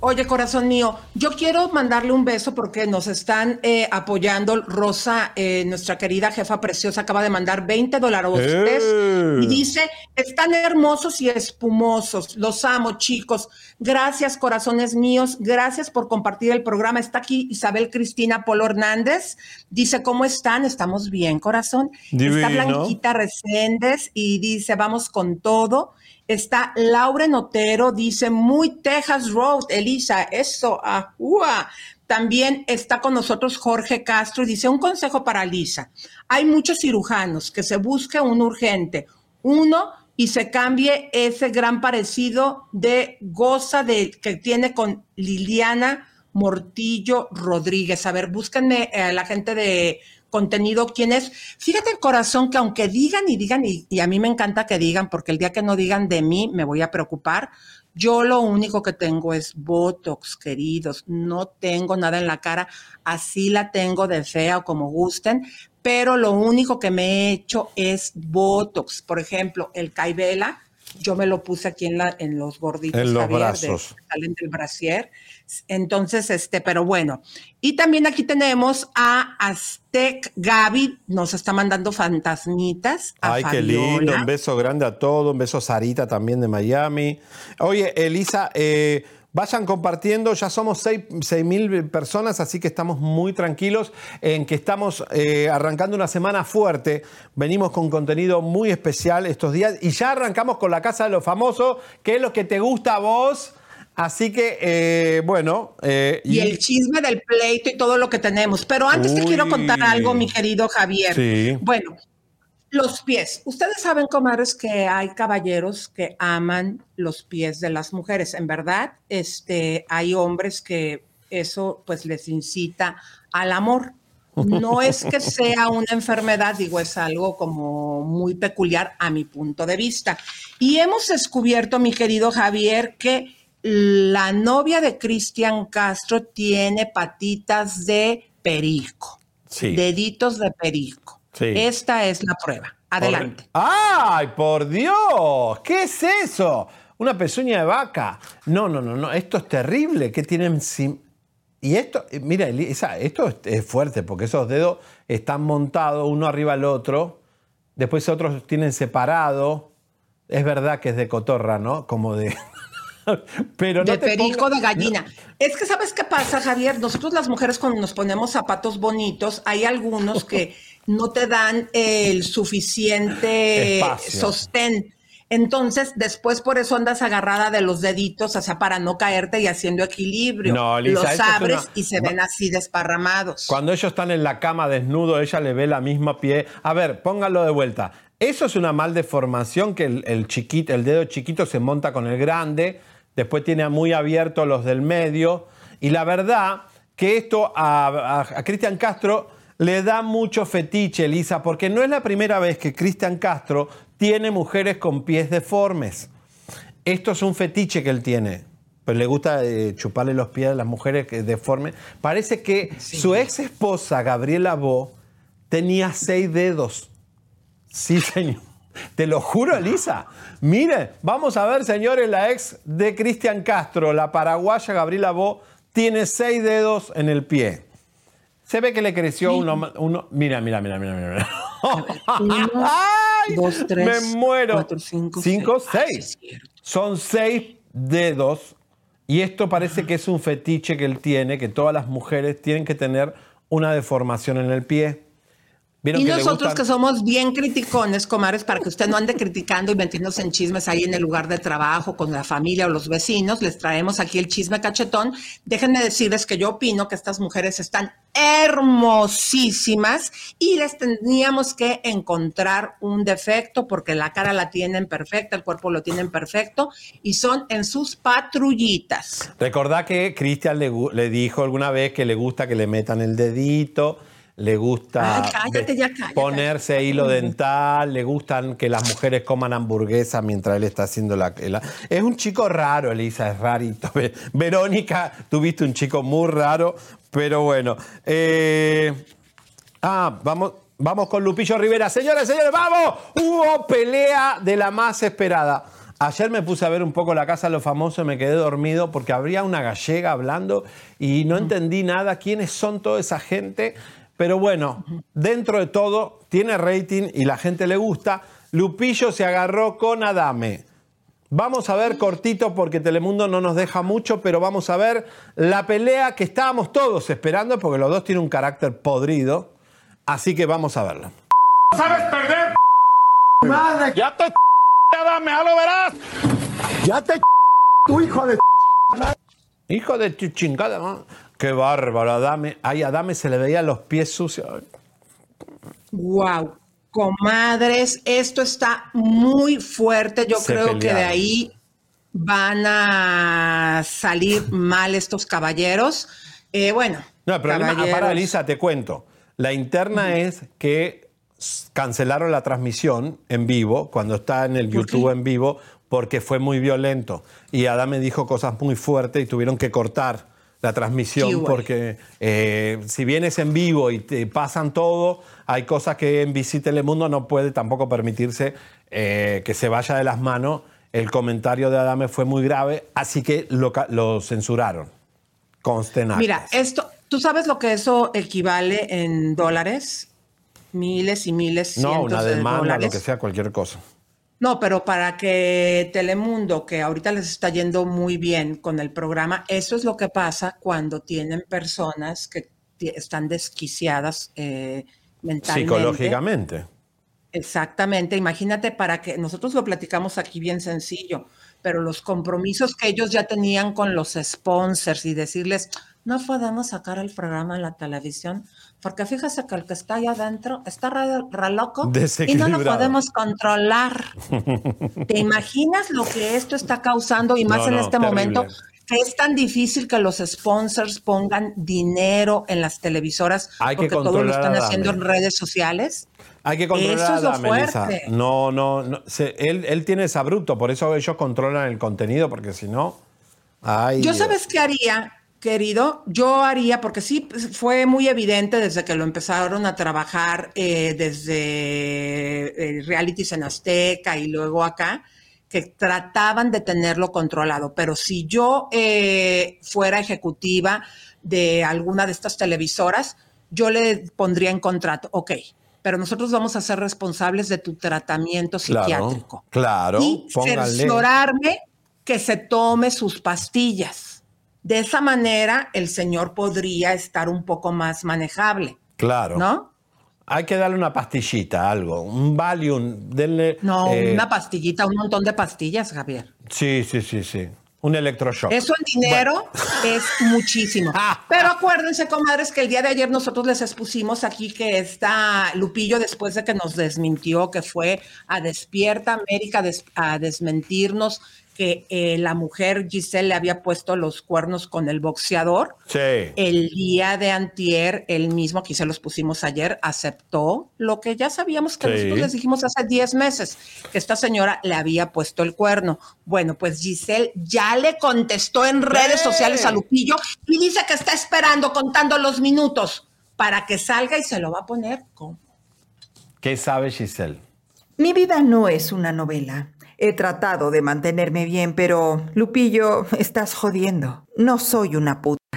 Oye, corazón mío, yo quiero mandarle un beso porque nos están eh, apoyando. Rosa, eh, nuestra querida jefa preciosa, acaba de mandar 20 dólares ¡Eh! y dice, están hermosos y espumosos. Los amo, chicos. Gracias, corazones míos. Gracias por compartir el programa. Está aquí Isabel Cristina Polo Hernández. Dice, ¿cómo están? Estamos bien, corazón. Está Divino. Blanquita Reséndez y dice, vamos con todo. Está Lauren Otero, dice, muy Texas Road, Elisa, eso, ua. También está con nosotros Jorge Castro dice, un consejo para Lisa. Hay muchos cirujanos que se busque un urgente, uno y se cambie ese gran parecido de goza de, que tiene con Liliana Mortillo Rodríguez. A ver, búsquenme a la gente de contenido quién es. Fíjate el corazón que aunque digan y digan, y, y a mí me encanta que digan, porque el día que no digan de mí me voy a preocupar. Yo lo único que tengo es Botox, queridos. No tengo nada en la cara. Así la tengo de fea o como gusten. Pero lo único que me he hecho es Botox. Por ejemplo, el Caibela, yo me lo puse aquí en, la, en los gorditos. En los Javier, brazos. salen del brasier. Entonces, este, pero bueno. Y también aquí tenemos a Aztec Gaby, nos está mandando fantasmitas. A Ay, qué lindo. Un beso grande a todos. Un beso a Sarita también de Miami. Oye, Elisa, eh, vayan compartiendo. Ya somos 6 mil personas, así que estamos muy tranquilos en que estamos eh, arrancando una semana fuerte. Venimos con contenido muy especial estos días y ya arrancamos con la Casa de los Famosos, que es lo que te gusta a vos. Así que, eh, bueno. eh, Y el chisme del pleito y todo lo que tenemos. Pero antes te quiero contar algo, mi querido Javier. Sí. Bueno, los pies. Ustedes saben, comadres, que hay caballeros que aman los pies de las mujeres. En verdad, este, hay hombres que eso pues les incita al amor. No es que sea una enfermedad, digo, es algo como muy peculiar a mi punto de vista. Y hemos descubierto, mi querido Javier, que la novia de Cristian Castro tiene patitas de perico, Sí. deditos de perico. Sí. Esta es la prueba. Adelante. ¡Ay, por Dios! ¿Qué es eso? Una pezuña de vaca. No, no, no, no. Esto es terrible. ¿Qué tienen sim- Y esto, eh, mira, esto es, fuerte porque esos dedos están montados uno arriba del otro. Después otros tienen separado. Es verdad que es de cotorra, ¿no? Como de. Pero no de perico de gallina. Es que, ¿sabes qué pasa, Javier? Nosotros las mujeres cuando nos ponemos zapatos bonitos, hay algunos que no te dan el suficiente Espacio. sostén. Entonces, después por eso andas agarrada de los deditos, o sea, para no caerte y haciendo equilibrio. No, Lisa, los abres una- y se ven así desparramados. Cuando ellos están en la cama desnudo, ella le ve la misma pie. A ver, póngalo de vuelta. Eso es una mal deformación que el, el chiquito, el dedo chiquito se monta con el grande, después tiene muy abiertos los del medio. Y la verdad que esto a, a- a Cristian Castro le da mucho fetiche, Elisa, porque no es la primera vez que Cristian Castro tiene mujeres con pies deformes. Esto es un fetiche que él tiene. Pero le gusta eh, chuparle los pies a las mujeres que deformes. Parece que su ex esposa, Gabriela Bo, tenía seis dedos. Sí, señor. Te lo juro, Elisa. Mire, vamos a ver, señores, la ex de Cristian Castro, la paraguaya Gabriela Bo, tiene seis dedos en el pie. Se ve que le creció uno, uno. Mira, mira, mira, mira, mira. Uno, ¡Ay! dos, tres, Me muero. cuatro, cinco, Cinco, seis. seis. Son seis dedos. Y esto parece que es un fetiche que él tiene, que todas las mujeres tienen que tener una deformación en el pie. ¿Vieron Y que nosotros que somos bien criticones, comares, para que usted no ande criticando y metiéndose en chismes ahí en el lugar de trabajo, con la familia o los vecinos, les traemos aquí el chisme cachetón. Déjenme decirles que yo opino que estas mujeres están hermosísimas y les tendríamos que encontrar un defecto porque la cara la tienen perfecta, el cuerpo lo tienen perfecto y son en sus patrullitas. Recordá que Cristian le, le dijo alguna vez que le gusta que le metan el dedito, le gusta Ay, cállate ya, cállate. ponerse hilo dental, le gustan que las mujeres coman hamburguesa mientras él está haciendo la... la- Es un chico raro, Elisa, es rarito. Ve- Verónica, tuviste un chico muy raro, pero bueno. Eh, ah, vamos... Vamos con Lupillo Rivera. Señores, señores, vamos. Hubo pelea de la más esperada. Ayer me puse a ver un poco la casa de los famosos y me quedé dormido porque habría una gallega hablando y no entendí nada quiénes son toda esa gente. Pero bueno, dentro de todo, tiene rating y la gente le gusta. Lupillo se agarró con Adame. Vamos a ver cortito porque Telemundo no nos deja mucho, pero vamos a ver la pelea que estábamos todos esperando porque los dos tienen un carácter podrido. Así que vamos a verla. ¿Sabes perder? Madre. Ya te dame, ya lo verás. Ya te tu hijo de Hijo de tu chingada. ¿no? Qué bárbaro, Adame. Ay, Adame se le veían los pies sucios. Wow. Comadres, esto está muy fuerte. Yo Se creo que de ahí van a salir mal estos caballeros. Eh, bueno, No, el problema, caballeros. para Elisa, te cuento. La interna es que cancelaron la transmisión en vivo, cuando está en el. YouTube en vivo, porque fue muy violento. Y Adame dijo cosas muy fuertes y tuvieron que cortar la transmisión porque eh, si vienes en vivo y te pasan todo, hay cosas que en NBC Telemundo no puede tampoco permitirse eh, que se vaya de las manos. El comentario de Adame fue muy grave, así que lo, lo censuraron. Conste en Mira, esto, ¿tú sabes lo que eso equivale en dólares? Miles y miles, No, una de demanda, dólares. lo que sea, cualquier cosa. No, pero para que Telemundo, que ahorita les está yendo muy bien con el programa, eso es lo que pasa cuando tienen personas que están desquiciadas eh, mentalmente. Psicológicamente. Exactamente, imagínate para que nosotros lo platicamos aquí bien sencillo, pero los compromisos que ellos ya tenían con los sponsors y decirles, no podemos sacar el programa en la televisión, porque fíjese que el que está allá adentro está re, re loco y no lo podemos controlar. ¿Te imaginas lo que esto está causando y más No, en no, este terrible. momento? Que es tan difícil que los sponsors pongan dinero en las televisoras Hay que porque todo lo están haciendo en redes sociales. Hay que controlar Eso es lo a fuerte. No, no, no. se- él, él tiene esa bruto, por eso ellos controlan el contenido, porque si no. Ay, Yo Dios. sabes qué haría, querido, yo haría, porque sí pues, fue muy evidente desde que lo empezaron a trabajar eh, desde eh, realities en Azteca y luego acá, que trataban de tenerlo controlado. Pero si yo eh, fuera ejecutiva de alguna de estas televisoras, yo le pondría en contrato, ok, pero nosotros vamos a ser responsables de tu tratamiento psiquiátrico Claro, claro. y cerciorarme que se tome sus pastillas. De esa manera, el señor podría estar un poco más manejable, Claro. ¿no? Hay que darle una pastillita, algo. Un Valium. Denle. No, eh, una pastillita, un montón de pastillas, Javier. Sí, sí, sí, sí. Un electroshock. Eso en dinero es muchísimo. Pero acuérdense, comadres, que el día de ayer nosotros les expusimos aquí que está Lupillo, después de que nos desmintió, que fue a Despierta América a desmentirnos que eh, la mujer Giselle le había puesto los cuernos con el boxeador. Sí. El día de antier, él mismo, aquí se los pusimos ayer, aceptó lo que ya sabíamos que Sí. nosotros les dijimos hace 10 meses, que esta señora le había puesto el cuerno. Bueno, pues Giselle ya le contestó en redes sociales a Lupillo y dice que está esperando, contando los minutos para que salga y se lo va a poner con... ¿Qué sabe Giselle? Mi vida no es una novela. He tratado de mantenerme bien, pero, Lupillo, estás jodiendo. No soy una puta.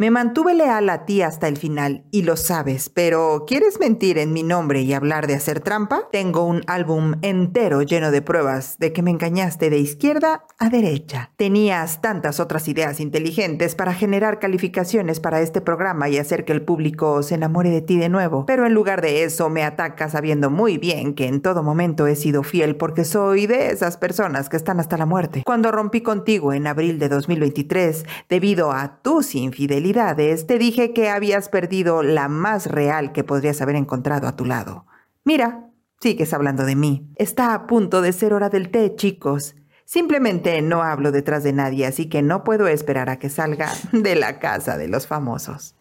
Me mantuve leal a ti hasta el final, y lo sabes, pero ¿quieres mentir en mi nombre y hablar de hacer trampa? Tengo un álbum entero lleno de pruebas de que me engañaste de izquierda a derecha. Tenías tantas otras ideas inteligentes para generar calificaciones para este programa y hacer que el público se enamore de ti de nuevo, pero en lugar de eso me atacas sabiendo muy bien que en todo momento he sido fiel porque soy de esas personas que están hasta la muerte. Cuando rompí contigo en abril de 2023, debido a tus infidelidades, te dije que habías perdido la más real que podrías haber encontrado a tu lado. Mira, sigues hablando de mí. Está a punto de ser hora del té, chicos. Simplemente no hablo detrás de nadie, así que no puedo esperar a que salga de la casa de los famosos.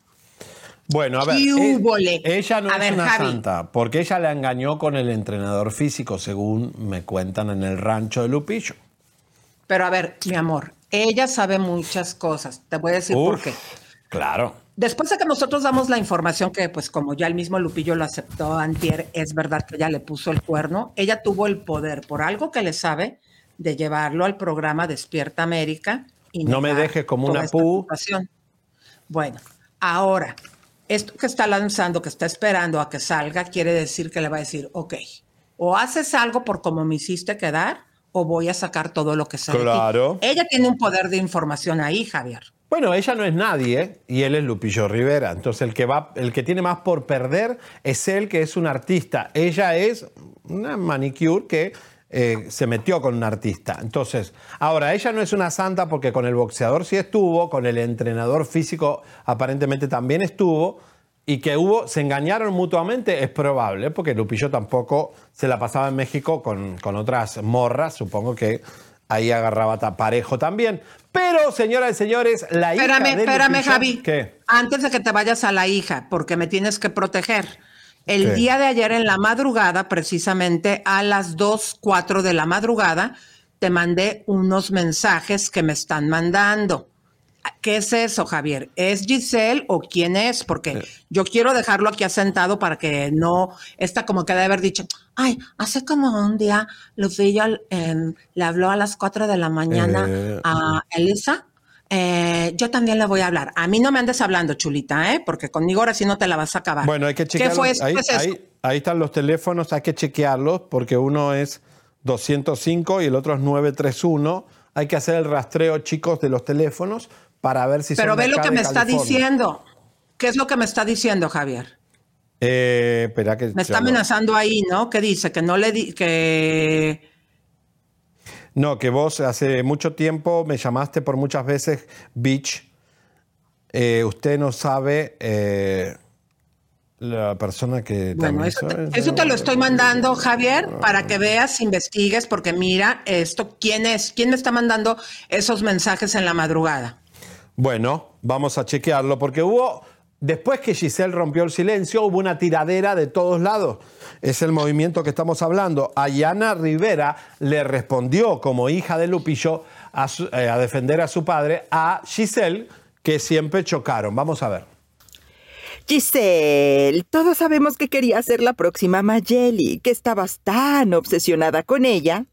Bueno, a ver. ¿Qué eh, húbole? ella no A es ver, una Javi. santa, porque ella la engañó con el entrenador físico, según me cuentan en el rancho de Lupillo. Pero a ver, mi amor, ella sabe muchas cosas. Te voy a decir por qué. Claro. Después de que nosotros damos la información que, pues como ya el mismo Lupillo lo aceptó antier, es verdad que ella le puso el cuerno, ella tuvo el poder, por algo que le sabe, de llevarlo al programa Despierta América. Y No me dejes como una pu. Bueno, ahora, esto que está lanzando, que está esperando a que salga, quiere decir que le va a decir, ok, o haces algo por como me hiciste quedar, o voy a sacar todo lo que ti". Claro. Ella tiene un poder de información ahí, Javier. Bueno, ella no es nadie ¿eh? y él es Lupillo Rivera. Entonces el que va, el que tiene más por perder es él, que es un artista. Ella es una manicure que eh, se metió con un artista. Entonces, ahora ella no es una santa porque con el boxeador sí estuvo, con el entrenador físico aparentemente también estuvo. Y que hubo, se engañaron mutuamente, es probable, porque Lupillo tampoco se la pasaba en México con, con otras morras, supongo que ahí agarraba parejo también. Pero, señoras y señores, la hija de espérame, Lupillo- Javi. ¿Qué? Antes de que te vayas a la hija, porque me tienes que proteger. El ¿Qué? día de ayer en la madrugada, precisamente a las 2, 4 de la madrugada, te mandé unos mensajes que me están mandando. ¿Qué es eso, Javier? ¿Es Giselle o quién es? Porque yo quiero dejarlo aquí asentado para que no, esta como que debe haber dicho, ay, hace como un día Lupillo em, le habló a las 4 de la mañana Eh, a Elisa. Eh, yo también le voy a hablar. A mí no me andes hablando, chulita, ¿eh? Porque conmigo ahora sí no te la vas a acabar. Bueno, hay que chequear. ¿Qué fue eso? Ahí, ¿Qué es eso? ahí- ahí están los teléfonos, hay que chequearlos porque uno es 205 y el otro es 931. Hay que hacer el rastreo, chicos, de los teléfonos para ver si Pero son de ve lo que me está diciendo. ¿Qué es lo que me está diciendo, Javier? Eh, espera que Me está lo- amenazando ahí, ¿no? ¿Qué dice? Que no le di, que No, que vos hace mucho tiempo me llamaste por muchas veces Bitch. Eh, usted no sabe eh, la persona que Bueno, eso te, eso te lo estoy mandando, Javier, para que veas, investigues, porque mira esto, ¿quién es? ¿Quién me está mandando esos mensajes en la madrugada? Bueno, vamos a chequearlo porque hubo, después que Giselle rompió el silencio, hubo una tiradera de todos lados. Es el movimiento que estamos hablando. Ayana Rivera le respondió como hija de Lupillo a, eh, defender a su padre, a Giselle, que siempre chocaron. Vamos a ver. Giselle, todos sabemos que querías ser la próxima Mayeli, que estabas tan obsesionada con ella.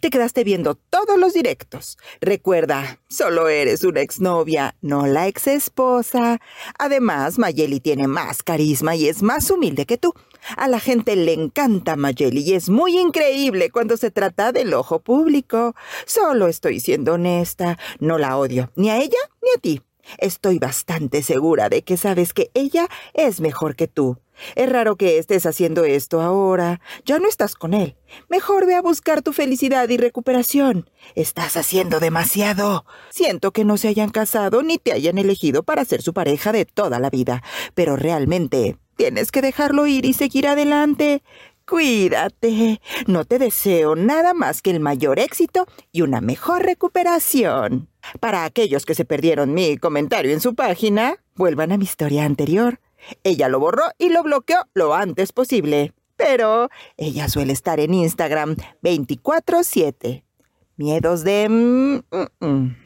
Te quedaste viendo todos los directos. Recuerda, solo eres una exnovia, no la exesposa. Además, Mayeli tiene más carisma y es más humilde que tú. A la gente le encanta Mayeli y es muy increíble cuando se trata del ojo público. Solo estoy siendo honesta. No la odio, ni a ella ni a ti. Estoy bastante segura de que sabes que ella es mejor que tú. Es raro que estés haciendo esto ahora. Ya no estás con él. Mejor ve a buscar tu felicidad y recuperación. Estás haciendo demasiado. Siento que no se hayan casado ni te hayan elegido para ser su pareja de toda la vida. Pero realmente tienes que dejarlo ir y seguir adelante. Cuídate. No te deseo nada más que el mayor éxito y una mejor recuperación. Para aquellos que se perdieron mi comentario en su página, vuelvan a mi historia anterior. Ella lo borró y lo bloqueó lo antes posible. Pero ella suele estar en Instagram 24/7. Miedos de... mm, mm, mm.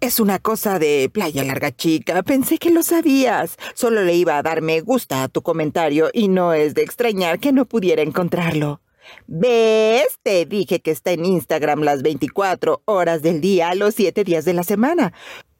Es una cosa de playa larga chica. Pensé que lo sabías. Solo le iba a dar me gusta a tu comentario y no es de extrañar que no pudiera encontrarlo. ¿Ves? Te dije que está en Instagram las 24 horas del día, los 7 días de la semana.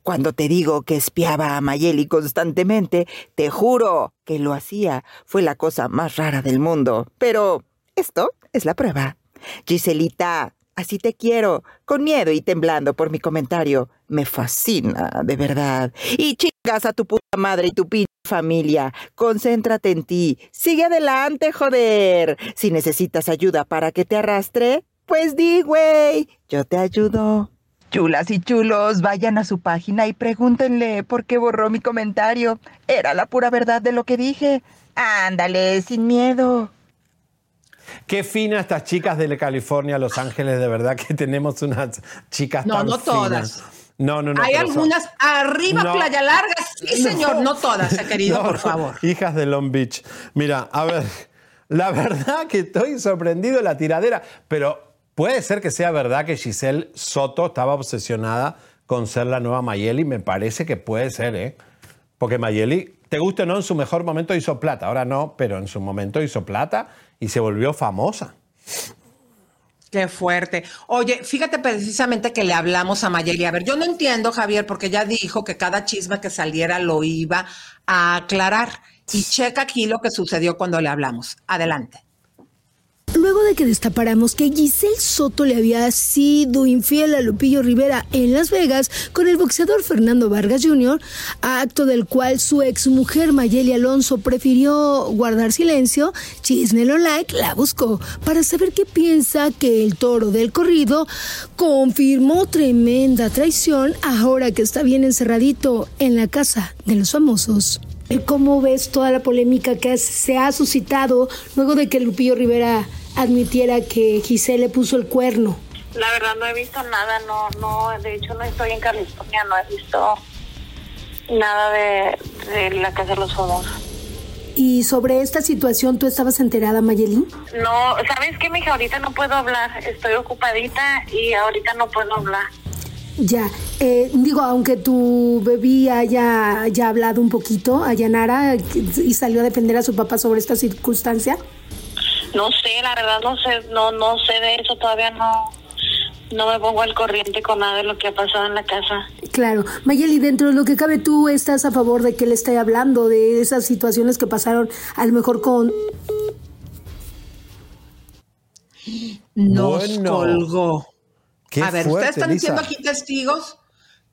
Cuando te digo que espiaba a Mayeli constantemente, te juro que lo hacía. Fue la cosa más rara del mundo. Pero esto es la prueba. Giselita, así te quiero, con miedo y temblando por mi comentario. Me fascina, de verdad. Y chingas a tu puta madre y tu pinche familia. Concéntrate en ti. Sigue adelante, joder. Si necesitas ayuda para que te arrastre, pues di, güey. Yo te ayudo. Chulas y chulos, vayan a su página y pregúntenle por qué borró mi comentario. Era la pura verdad de lo que dije. Ándale, sin miedo. Qué fina estas chicas de California, Los Ángeles, de verdad que tenemos unas chicas No, tan no todas. finas. No, no, no. Hay son- algunas arriba, No. Playa Larga, sí, señor, no todas, eh, querido, No, por favor. Hijas de Long Beach. Mira, a ver, la verdad que estoy sorprendido de la tiradera, pero puede ser que sea verdad que Giselle Soto estaba obsesionada con ser la nueva Mayeli. Me parece que puede ser, ¿eh? Porque Mayeli, te guste o no, en su mejor momento hizo plata. Ahora no, pero en su momento hizo plata y se volvió famosa. Qué fuerte. Oye, fíjate precisamente que le hablamos a Mayeli. A ver, yo no entiendo, Javier, porque ya dijo que cada chisme que saliera lo iba a aclarar. Y checa aquí lo que sucedió cuando le hablamos. Adelante. Luego de que destapáramos que Giselle Soto le había sido infiel a Lupillo Rivera en Las Vegas con el boxeador Fernando Vargas Jr., acto del cual su exmujer Mayeli Alonso prefirió guardar silencio, Chisnelo Like la buscó para saber qué piensa que el toro del corrido confirmó tremenda traición ahora que está bien encerradito en la casa de los famosos. ¿Cómo ves toda la polémica que se ha suscitado luego de que Lupillo Rivera admitiera que Giselle le puso el cuerno? La verdad no he visto nada, no, no, de hecho no estoy en California, no he visto nada de, de la Casa de los Famosos. ¿Y sobre esta situación tú estabas enterada, Mayeli? No, ¿sabes qué, mija? Ahorita no puedo hablar, estoy ocupadita y ahorita no puedo hablar. Ya, eh, digo, aunque tu bebé haya, haya hablado un poquito, a Yanara, y salió a defender a su papá sobre esta circunstancia. No sé, la verdad no sé, no, no sé de eso, todavía no, no me pongo al corriente con nada de lo que ha pasado en la casa. Claro. Mayeli, dentro de lo que cabe, ¿tú estás a favor de que él esté hablando de esas situaciones que pasaron a lo mejor con... Nos Bueno. colgó. Qué a ver, fuerte, ustedes están diciendo aquí testigos.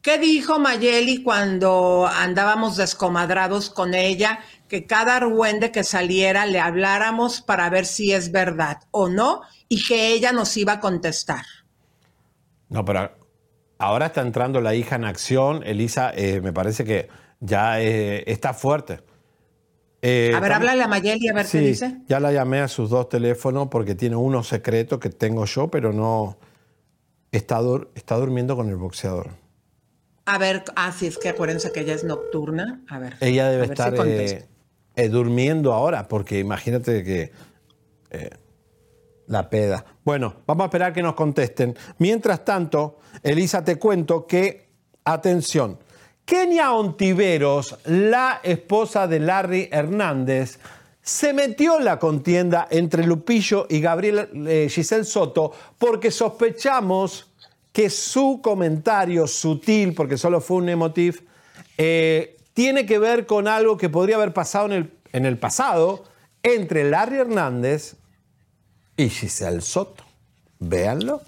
¿Qué dijo Mayeli cuando andábamos descomadrados con ella? Que cada argüende que saliera le habláramos para ver si es verdad o no y que ella nos iba a contestar. No, pero ahora está entrando la hija en acción. Elisa, eh, me parece que ya eh, está fuerte. Eh, A ver, háblale a Mayeli a ver Sí, qué dice. ya la llamé a sus dos teléfonos porque tiene uno secreto que tengo yo, pero no. Está, dur- está durmiendo con el boxeador. A ver, ah, sí, es que acuérdense que ella es nocturna. A ver. Ella debe si estar eh, eh, durmiendo ahora, porque imagínate que eh, la peda. Bueno, vamos a esperar que nos contesten. Mientras tanto, Elisa, te cuento que, atención, Kenia Ontiveros, la esposa de Larry Hernández, se metió la contienda entre Lupillo y Gabriel eh, Giselle Soto porque sospechamos que su comentario sutil, porque solo fue un emotif, eh, tiene que ver con algo que podría haber pasado en el, en el pasado entre Larry Hernández y Giselle Soto. Véanlo.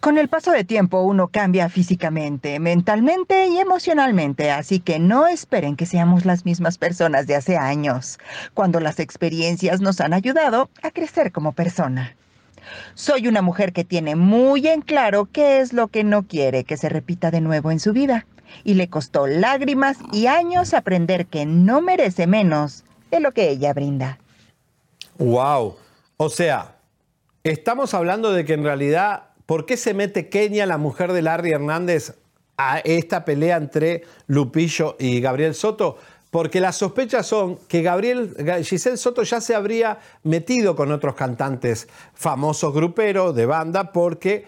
Con el paso de tiempo uno cambia físicamente, mentalmente y emocionalmente, así que no esperen que seamos las mismas personas de hace años, cuando las experiencias nos han ayudado a crecer como persona. Soy una mujer que tiene muy en claro qué es lo que no quiere que se repita de nuevo en su vida, y le costó lágrimas y años aprender que no merece menos de lo que ella brinda. Wow. O sea, estamos hablando de que en realidad, ¿por qué se mete Kenia, la mujer de Larry Hernández, a esta pelea entre Lupillo y Gabriel Soto? Porque las sospechas son que Gabriel, Giselle Soto ya se habría metido con otros cantantes famosos gruperos de banda porque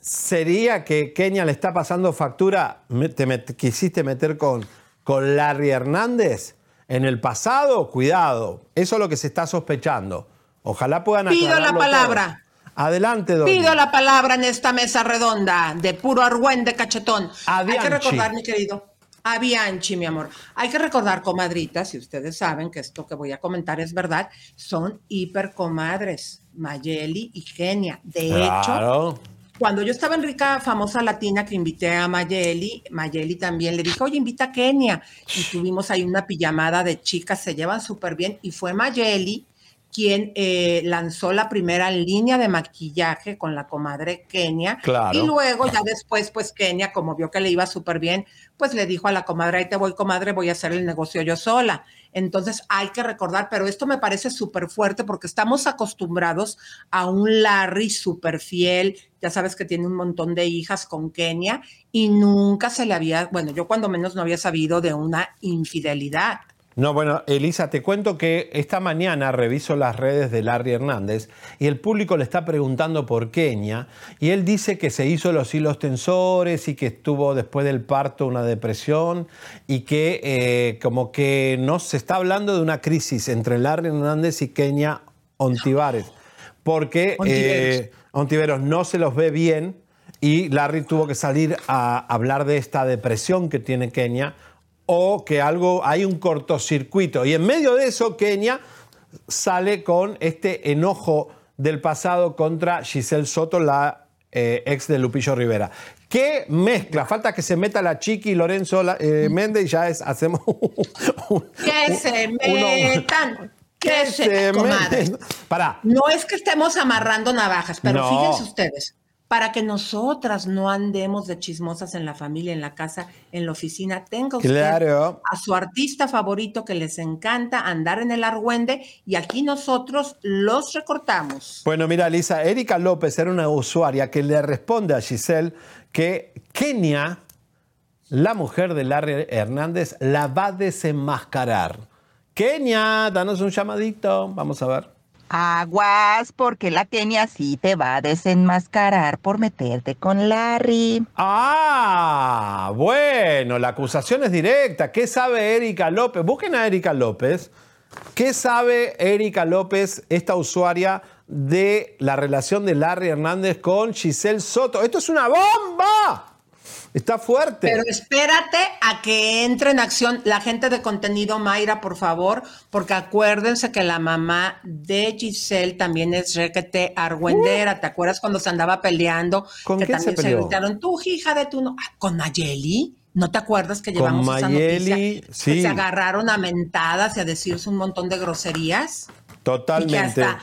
sería que Kenia le está pasando factura, te met- quisiste meter con, con Larry Hernández en el pasado, cuidado, eso es lo que se está sospechando. Ojalá puedan Pido la palabra. todo. Adelante, doña. Pido la palabra en esta mesa redonda de puro argüende cachetón. Hay que recordar, mi querido. A Bianchi, mi amor. Hay que recordar, comadritas, si ustedes saben que esto que voy a comentar es verdad, son hipercomadres, Mayeli y Kenia. De hecho, cuando yo estaba en Rica Famosa Latina, que invité a Mayeli, Mayeli también le dijo, oye, invita a Kenia. Y tuvimos ahí una pijamada de chicas, se llevan súper bien. Y fue Mayeli quien eh, lanzó la primera línea de maquillaje con la comadre Kenia. Claro. Y luego, ya después, pues Kenia, como vio que le iba súper bien, pues le dijo a la comadre, ahí te voy, comadre, voy a hacer el negocio yo sola. Entonces hay que recordar, pero esto me parece súper fuerte porque estamos acostumbrados a un Larry súper fiel, ya sabes que tiene un montón de hijas con Kenia y nunca se le había, bueno, yo cuando menos no había sabido de una infidelidad. No, bueno, Elisa, te cuento que esta mañana reviso las redes de Larry Hernández y el público le está preguntando por Kenia y él dice que se hizo los hilos tensores y que estuvo después del parto una depresión y que eh, como que no se está hablando de una crisis entre Larry Hernández y Kenia Ontivares. porque Ontiveros. eh, Ontiveros no se los ve bien y Larry tuvo que salir a hablar de esta depresión que tiene Kenia o que algo hay un cortocircuito. Y en medio de eso, Kenia sale con este enojo del pasado contra Giselle Soto, la eh, ex de Lupillo Rivera. ¿Qué mezcla? Falta que se meta la Chiqui Lorenzo eh, Méndez y ya es, hacemos Que se metan. Que se, meten. Pará. No es que estemos amarrando navajas, pero No. fíjense ustedes, para que nosotras no andemos de chismosas en la familia, en la casa, en la oficina, tenga usted Claro. a su artista favorito que les encanta andar en el argüende y aquí nosotros los recortamos. Bueno, mira, Lisa, Erika López era una usuaria que le responde a Giselle que Kenia, la mujer de Larry Hernández, la va a desenmascarar. Kenia, danos un llamadito. Vamos a ver. Aguas, porque la Kenia sí te va a desenmascarar por meterte con Larry. Ah, bueno, la acusación es directa. ¿Qué sabe Erika López? Busquen a Erika López. ¿Qué sabe Erika López, esta usuaria, de la relación de Larry Hernández con Giselle Soto? Esto es una bomba. Está fuerte. Pero espérate a que entre en acción la gente de contenido, Mayra, por favor, porque acuérdense que la mamá de Giselle también es requete argüendera. ¿Te acuerdas cuando se andaba peleando? Uh. ¿Con que quién se también se, peleó? gritaron, tú, hija de tu no. Ah, ¿Con Nayeli? ¿No te acuerdas que Con llevamos esa Mayeli, noticia? Que sí. se agarraron a mentadas y a decirse un montón de groserías. Y que Totalmente. hasta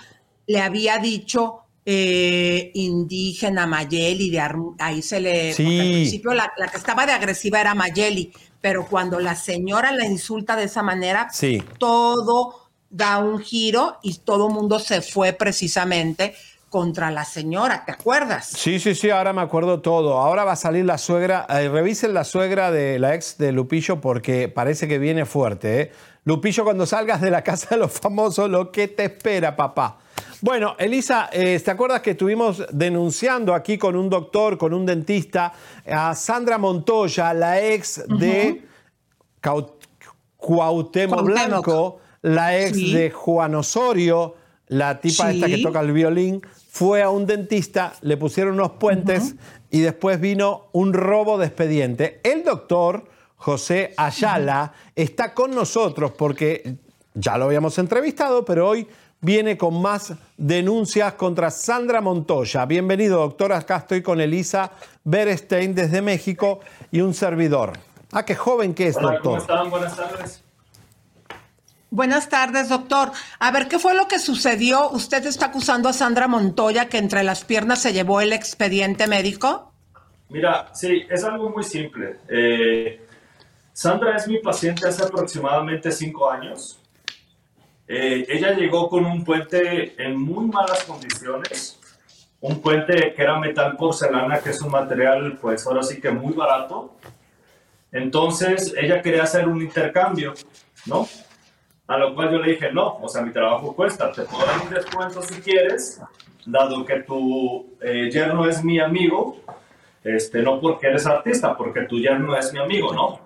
le había dicho eh, indígena Mayeli, de Ar- ahí se le... Sí. al principio la, la que estaba de agresiva era Mayeli, pero cuando la señora la insulta de esa manera, Sí. todo da un giro y todo mundo se fue precisamente contra la señora, ¿te acuerdas? Sí, sí, sí, ahora me acuerdo todo. Ahora va a salir la suegra. eh, revisen la suegra de la ex de Lupillo porque parece que viene fuerte. ¿eh? Lupillo, cuando salgas de la casa de los famosos, lo que te espera, papá. Bueno, Elisa, eh, ¿te acuerdas que estuvimos denunciando aquí con un doctor, con un dentista, a Sandra Montoya, la ex de Cau- Cuauhtémoc Cuauhtémoc. Blanco, la ex Sí. de Juan Osorio, la tipa Sí. esta que toca el violín, fue a un dentista, le pusieron unos puentes y después vino un robo de expediente. El doctor José Ayala está con nosotros porque ya lo habíamos entrevistado, pero hoy viene con más denuncias contra Sandra Montoya. Bienvenido, doctor. Acá estoy con Elisa Berestein desde México y un servidor. Ah, qué joven que es, Hola, ¿cómo doctor. están? Buenas tardes. Buenas tardes, doctor. A ver, ¿qué fue lo que sucedió? ¿Usted está acusando a Sandra Montoya que entre las piernas se llevó el expediente médico? Mira, sí, es algo muy simple. Eh, Sandra es mi paciente hace aproximadamente cinco años. Eh, ella llegó con un puente en muy malas condiciones, un puente que era metal porcelana, que es un material, pues ahora sí que muy barato. Entonces, ella quería hacer un intercambio, ¿no? A lo cual yo le dije, no, o sea, mi trabajo cuesta, te puedo dar un descuento si quieres, dado que tu eh, yerno es mi amigo, este, no porque eres artista, porque tu yerno es mi amigo, ¿no?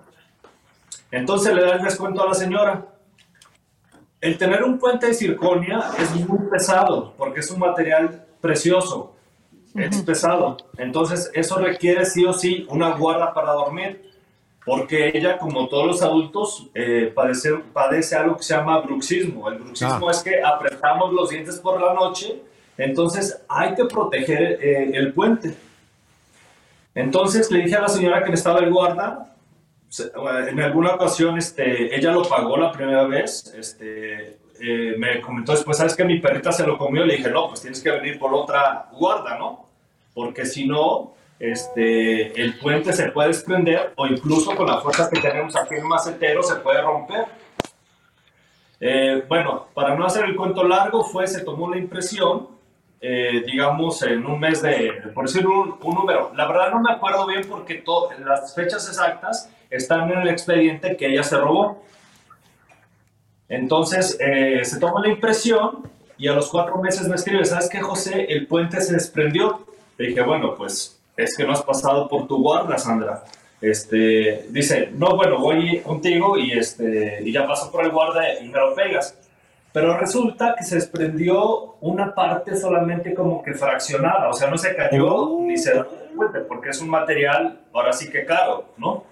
Entonces le da el descuento a la señora. El tener un puente de circonia es muy pesado, porque es un material precioso, es pesado. Entonces eso requiere sí o sí una guarda para dormir porque ella, como todos los adultos, eh, padece, padece algo que se llama bruxismo. El bruxismo Ah. es que apretamos los dientes por la noche, entonces hay que proteger eh, el puente. Entonces le dije a la señora que estaba el guarda, en alguna ocasión este, ella lo pagó la primera vez, este, eh, me comentó después, ¿sabes que mi perrita se lo comió? Le dije, no, pues tienes que venir por otra guarda, ¿no? Porque si no, este, el puente se puede desprender o incluso con la fuerza que tenemos aquí en macetero se puede romper. Eh, bueno, para no hacer el cuento largo, fue, se tomó la impresión, eh, digamos, en un mes de, por decir un, un número. La verdad no me acuerdo bien porque las fechas exactas están en el expediente que ella se robó. Entonces, eh, se tomó la impresión y a los cuatro meses me escribe, ¿sabes qué, José? El puente se desprendió. Le dije, bueno, pues es que no has pasado por tu guarda, Sandra. Este, dice, no, bueno, voy contigo y, este, y ya paso por el guarda y me lo pegas. pero resulta que se desprendió una parte solamente como que fraccionada, o sea, no se cayó ni se porque es un material ahora sí que caro, ¿no?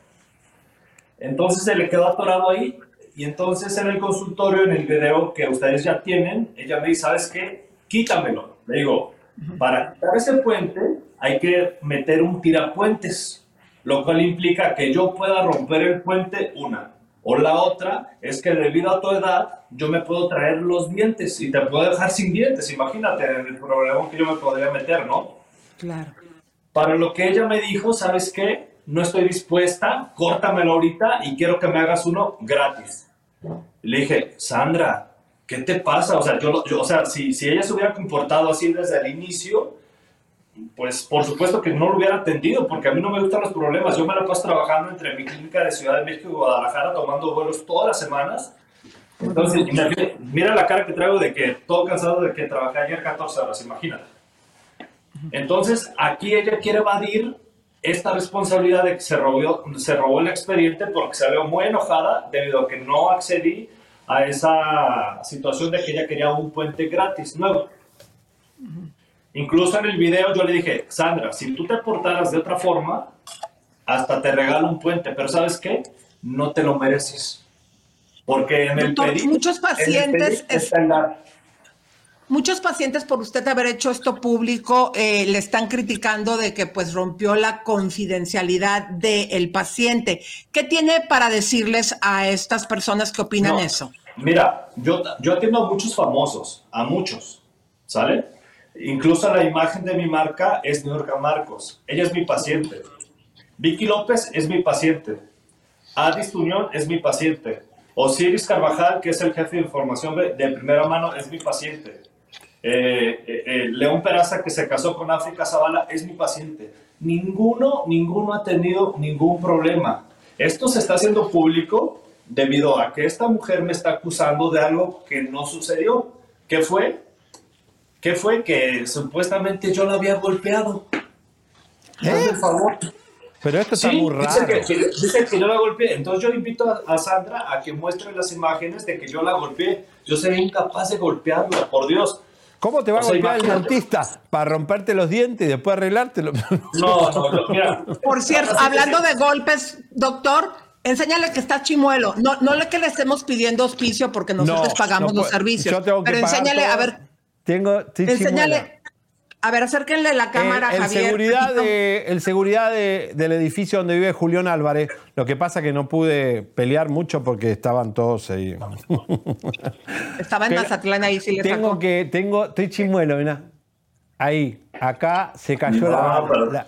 Entonces se le quedó atorado ahí y entonces en el consultorio, en el video que ustedes ya tienen, ella me dice, ¿sabes qué? Quítamelo. Le digo, para quitar ese puente hay que meter un tirapuentes, lo cual implica que yo pueda romper el puente una. O la otra es que debido a tu edad yo me puedo traer los dientes y te puedo dejar sin dientes. Imagínate el problema que yo me podría meter, ¿no? Claro. Para lo que ella me dijo, ¿sabes qué? No estoy dispuesta, córtamelo ahorita y quiero que me hagas uno gratis. Le dije, Sandra, ¿qué te pasa? O sea, yo, yo- o sea si, si ella se hubiera comportado así desde el inicio, pues por supuesto que no lo hubiera atendido, porque a mí no me gustan los problemas. Yo me la paso trabajando entre mi clínica de Ciudad de México y Guadalajara, tomando vuelos todas las semanas. Entonces, mira la cara que traigo de que todo cansado de que trabajé ayer 14 horas, imagínate. Entonces, aquí ella quiere evadir esta responsabilidad de que se robó, se robó el expediente porque se veo muy enojada debido a que no accedí a esa situación de que ella quería un puente gratis nuevo. Incluso en el video yo le dije, Sandra, si tú te portaras de otra forma, hasta te regalo un puente, pero ¿sabes qué? No te lo mereces. Porque en el Doctor, pedido... muchos en el pacientes pedido es- está en la- Muchos pacientes por usted haber hecho esto público eh, le están criticando de que pues rompió la confidencialidad del paciente. ¿Qué tiene para decirles a estas personas que opinan No, eso? Mira, yo, yo atiendo a muchos famosos, a muchos, ¿sale? Incluso la imagen de mi marca es Niurka Marcos. Ella es mi paciente. Vicky López es mi paciente. Adis Tuñón es mi paciente. Osiris Carvajal, que es el jefe de información de primera mano, es mi paciente. Eh, eh, eh, León Peraza, que se casó con África Zavala, es mi paciente. Ninguno, ninguno ha tenido ningún problema. Esto se está haciendo público debido a que esta mujer me está acusando de algo que no sucedió. ¿Qué fue? ¿Qué fue? Que supuestamente yo la había golpeado. Hazme el favor. Pero esto está Sí, muy dice raro. que, que- dice que yo la golpeé. Entonces yo invito a, a Sandra a que muestre las imágenes de que yo la golpeé. Yo sería incapaz de golpearla, por Dios. ¿Cómo te va a O sea, golpear el dentista? ¿Para romperte los dientes y después arreglártelo? No, no, no, mira. Por cierto, hablando de golpes, doctor, enséñale que está chimuelo. No, no le que le estemos pidiendo auspicio porque nosotros No, pagamos no los servicios. Yo tengo que pero pagar enséñale, todo. a ver, Tengo, chimuela. A ver, acérquenle la cámara, el, el Javier. seguridad, de, el seguridad de- del edificio donde vive Julián Álvarez. Lo que pasa que no pude pelear mucho porque estaban todos ahí. Estaba en Pero Mazatlán ahí, sí le tengo sacó. que, tengo, estoy chimuelo, mira. Ahí, acá se cayó la, No, pero- la-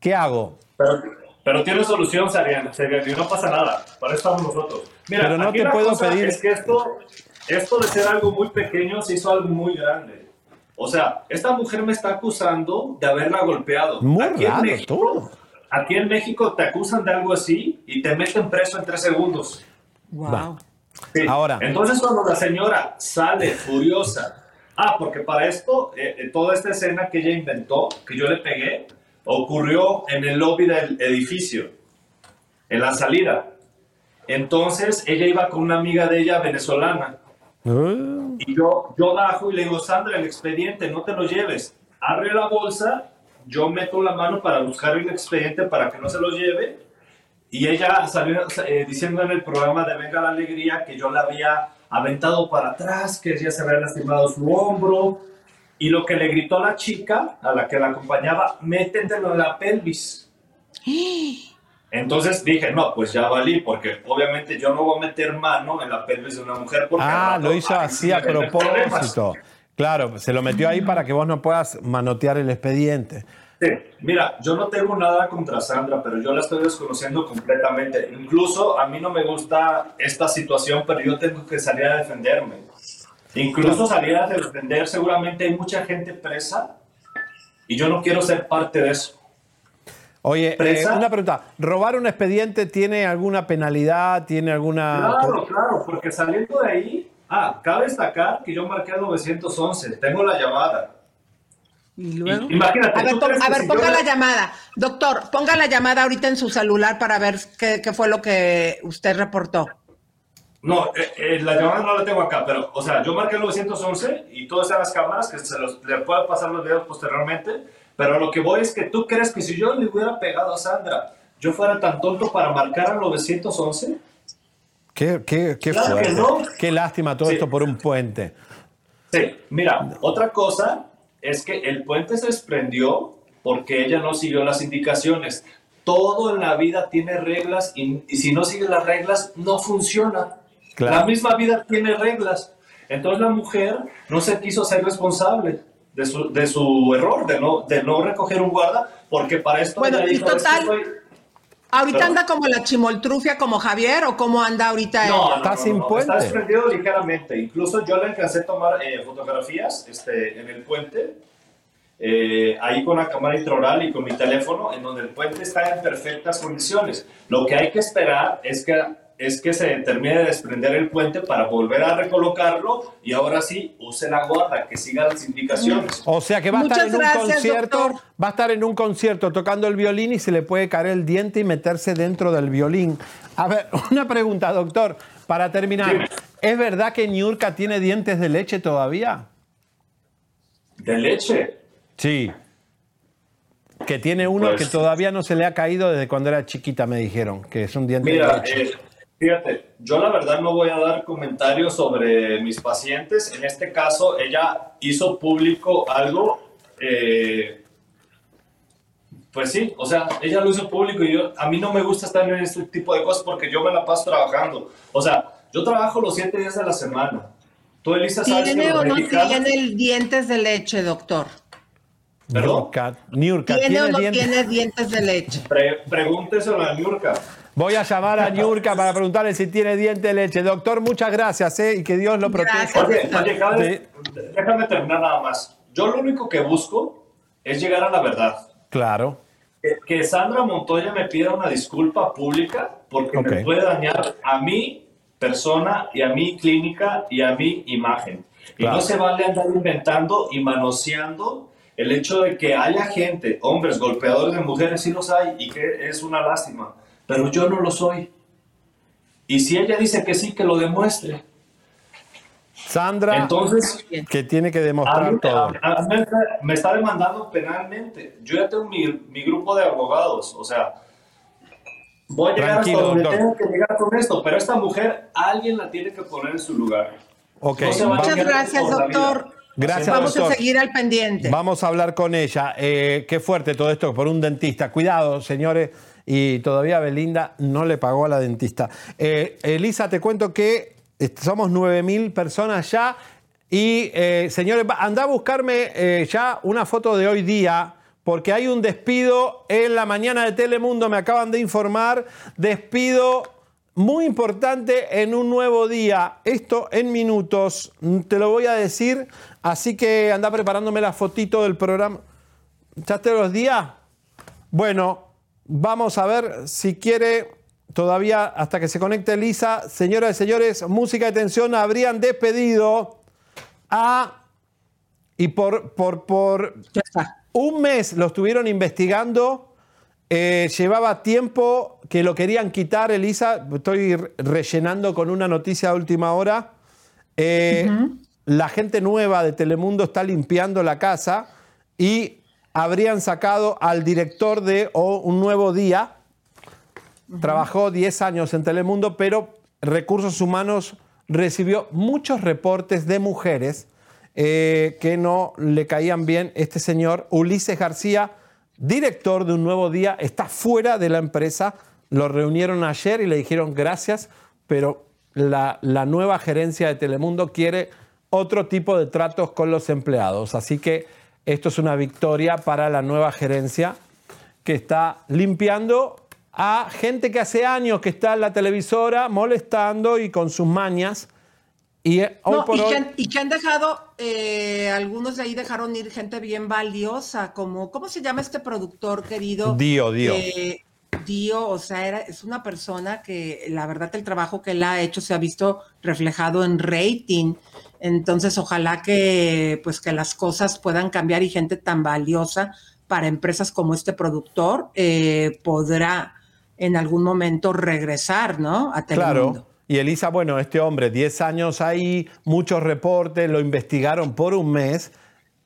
¿Qué hago? Pero, pero tiene solución, y no pasa nada. Para eso estamos nosotros. Mira, Pero no aquí te la puedo cosa pedir- Es que esto, esto de ser algo muy pequeño se hizo algo muy grande. O sea, esta mujer me está acusando de haberla golpeado. Muy aquí raro en México, todo. Aquí en México te acusan de algo así y te meten preso en tres segundos. Wow. Sí. Ahora. Entonces cuando la señora sale furiosa, ah, porque para esto, eh, eh, toda esta escena que ella inventó, que yo le pegué, ocurrió en el lobby del edificio, en la salida. Entonces ella iba con una amiga de ella venezolana. Y yo, yo bajo y le digo, Sandra, el expediente, no te lo lleves. Abre la bolsa, yo meto la mano para buscar el expediente para que no se lo lleve. Y ella salió eh, diciendo en el programa de Venga la Alegría que yo la había aventado para atrás, que ella se había lastimado su hombro. Y lo que le gritó a la chica, a la que la acompañaba, métetelo en la pelvis. Entonces dije, no, pues ya valí, porque obviamente yo no voy a meter mano en la pelvis de una mujer porque... Ah, lo hizo así a propósito. Claro, se lo metió ahí para que vos no puedas manotear el expediente. Sí, mira, yo no tengo nada contra Sandra, pero yo la estoy desconociendo completamente. Incluso a mí no me gusta esta situación, pero yo tengo que salir a defenderme. Incluso salir a defender, seguramente hay mucha gente presa y yo no quiero ser parte de eso. Oye, eh, una pregunta. ¿Robar un expediente tiene alguna penalidad? ¿Tiene alguna...? Claro, claro, porque saliendo de ahí, ah, cabe destacar que yo marqué al 911, tengo la llamada. Y luego. Imagínate, A ver, ¿tú pon- a ver, si ponga yo- la llamada. Doctor, ponga la llamada ahorita en su celular para ver qué, qué fue lo que usted reportó. No, eh, eh, la llamada no la tengo acá, pero, o sea, yo marqué el 911 y en las cámaras, que se los, le puedo pasar los videos posteriormente, pero lo que voy es que tú crees que si yo le hubiera pegado a Sandra, yo fuera tan tonto para marcar al 911. Qué, qué, qué Claro que fuerte. no. Qué lástima todo Sí. esto por un puente. Sí, mira, otra cosa es que el puente se desprendió porque ella no siguió las indicaciones. Todo en la vida tiene reglas y, y si no sigue las reglas no funciona. Claro. La misma vida tiene reglas. Entonces la mujer no se quiso ser responsable de su, de su error, de no, de no recoger un guarda, porque para esto Bueno, y dijo, "Es que total, soy-". ¿Ahorita Perdón. anda como la chimoltrufia como Javier o cómo anda ahorita No, no, no, no, no, Está desprendido ligeramente. Incluso yo le alcancé a tomar eh, fotografías este, en el puente, eh, ahí con la cámara intraoral y con mi teléfono, en donde el puente está en perfectas condiciones. Lo que hay que esperar es que, es que se termine de desprender el puente para volver a recolocarlo y ahora sí use la guarda, que siga las indicaciones. O sea que va a estar en un concierto, doctor. va a estar en un concierto tocando el violín y se le puede caer el diente y meterse dentro del violín. A ver, una pregunta, doctor, para terminar. ¿Es verdad que Niurka tiene dientes de leche todavía? ¿De leche? Sí. Que tiene uno Pues- que todavía no se le ha caído desde cuando era chiquita, me dijeron, que es un diente de leche. eh, fíjate, yo la verdad no voy a dar comentarios sobre mis pacientes. En este caso, ella hizo público algo, eh, pues sí, o sea, ella lo hizo público y yo, a mí no me gusta estar en este tipo de cosas porque yo me la paso trabajando. O sea, yo trabajo los siete días de la semana. Tú, Elisa, sabes ¿Tiene o no mexicanos- tiene dientes de leche, doctor? Niurka, Niurka, ¿Tiene o no dientes- tiene dientes de leche? Pre- pregúnteselo a Niurka. Voy a llamar a Niurka para preguntarle si tiene diente de leche. Doctor, muchas gracias ¿eh? y que Dios lo proteja. Oye, oye, cabe- Sí, déjame terminar nada más. Yo lo único que busco es llegar a la verdad. claro. Que, que Sandra Montoya me pida una disculpa pública porque Ok. me puede dañar a mi persona y a mi clínica y a mi imagen. Y Claro. no se vale andar inventando y manoseando el hecho de que haya gente, hombres, golpeadores de mujeres, sí los hay y que es una lástima. Pero yo no lo soy. Y si ella dice que sí, que lo demuestre. Sandra, Entonces, que tiene que a demostrar mí- todo. a- a mí me, está- me está demandando penalmente. Yo ya tengo mi, mi grupo de abogados. O sea, voy a llegar Tranquilo, hasta donde doctor. tengo que llegar con esto. Pero esta mujer, alguien la tiene que poner en su lugar. Ok. No a Muchas gracias, doctor. Gracias, Vamos doctor. a seguir al pendiente. Vamos a hablar con ella. Eh, qué fuerte todo esto por un dentista. Cuidado, señores. Y todavía Belinda no le pagó a la dentista. Eh, Elisa, te cuento que eh, somos 9.000 personas ya. Y, eh, señores, anda a buscarme ya una foto de hoy día, porque hay un despido en la mañana de Telemundo, me acaban de informar. Despido muy importante en un nuevo día. Esto en minutos, mm, te lo voy a decir. Así que anda preparándome la fotito del programa. ¿Ya te los días? Bueno, vamos a ver si quiere todavía hasta que se conecte Elisa. Señoras y señores, música de tensión, habrían despedido a... Y por, por, por un mes lo estuvieron investigando. Eh, llevaba tiempo que lo querían quitar, Elisa. Estoy re- rellenando con una noticia de última hora. Eh, La gente nueva de Telemundo está limpiando la casa y habrían sacado al director de Un Nuevo Día. Trabajó 10 años en Telemundo, pero Recursos Humanos recibió muchos reportes de mujeres eh, que no le caían bien. Este señor, Ulises García, director de Un Nuevo Día, está fuera de la empresa. Lo reunieron ayer y le dijeron gracias, pero la, la nueva gerencia de Telemundo quiere otro tipo de tratos con los empleados. Así que esto es una victoria para la nueva gerencia que está limpiando a gente que hace años que está en la televisora molestando y con sus mañas. Y eh, hoy No, por y, hoy... que han, y que han dejado, eh, algunos de ahí dejaron ir gente bien valiosa, como, ¿cómo se llama este productor querido? Dio, Dio. Eh, Dio, o sea, era, es una persona que la verdad el trabajo que él ha hecho se ha visto reflejado en rating. Entonces, ojalá que, pues, que las cosas puedan cambiar y gente tan valiosa para empresas como este productor eh, podrá en algún momento regresar, ¿no? A Telemundo. Claro. Y Elisa, bueno, este hombre, 10 años ahí, muchos reportes, lo investigaron por un mes,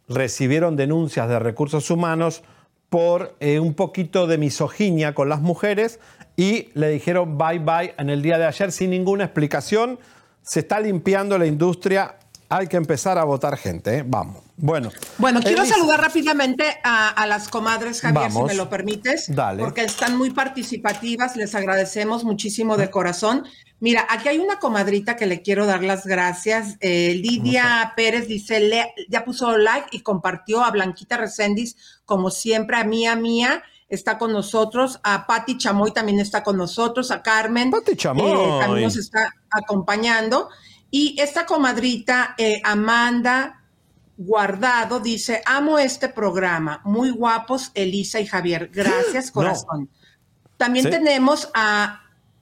recibieron denuncias de recursos humanos por eh, un poquito de misoginia con las mujeres y le dijeron bye bye en el día de ayer sin ninguna explicación. Se está limpiando la industria, hay que empezar a votar gente, ¿eh? vamos. Bueno, Bueno, quiero Elisa- saludar rápidamente a, a las comadres, Javier, Vamos. si me lo permites, Dale. porque están muy participativas, les agradecemos muchísimo de corazón. Mira, aquí hay una comadrita que le quiero dar las gracias. Eh, Lidia Pérez dice, le- ya puso like y compartió a Blanquita Reséndiz, como siempre, a Mía Mía. Está con nosotros, a Patti Chamoy también está con nosotros, a Carmen Pati Chamoy. eh, también nos está acompañando. Y esta comadrita, eh, Amanda Guardado, dice, amo este programa, muy guapos Elisa y Javier, gracias No. corazón. También Sí. tenemos a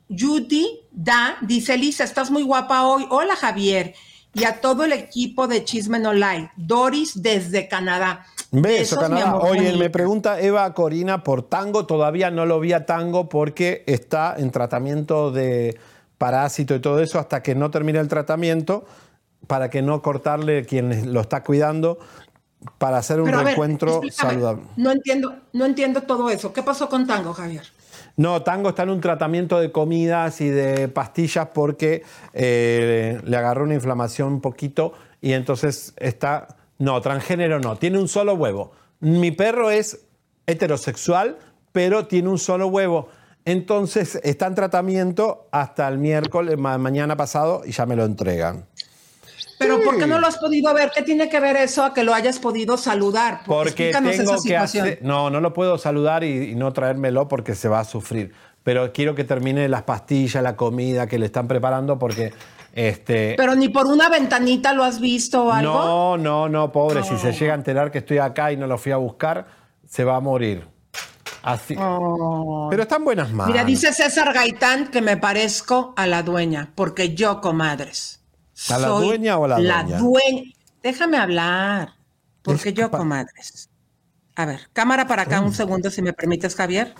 Judy Da, dice Elisa, estás muy guapa hoy, hola Javier, y a todo el equipo de Chisme No Like, Doris desde Canadá. Beso, Canadá. Oye, me pregunta Eva Corina por tango. Todavía no lo vi a tango porque está en tratamiento de parásito y todo eso hasta que no termine el tratamiento para que no cortarle quien lo está cuidando para hacer un ver, reencuentro saludable. No entiendo, no entiendo todo eso. ¿Qué pasó con Tango, Javier? No, Tango está en un tratamiento de comidas y de pastillas porque eh, le agarró una inflamación un poquito y entonces está... No, transgénero no, tiene un solo huevo. Mi perro es heterosexual, pero tiene un solo huevo. Entonces está en tratamiento hasta el miércoles, ma- mañana pasado, y ya me lo entregan. Pero ¿por qué no lo has podido ver? ¿Qué tiene que ver eso a que lo hayas podido saludar? Porque Explícanos tengo esa que hacer. No, no lo puedo saludar y, y no traérmelo porque se va a sufrir. Pero quiero que termine las pastillas, la comida que le están preparando porque. Este, Pero ni por una ventanita lo has visto o algo. no, no, no, pobre. Si se llega a enterar que estoy acá y no lo fui a buscar, se va a morir. Así. Pero está en buenas manos. Mira, dice César Gaitán que me parezco a la dueña, porque yo, comadres. ¿A la soy dueña o a la dueña? dueña. Déjame hablar, porque yo, comadres. A ver, cámara para acá un segundo, si me permites, Javier.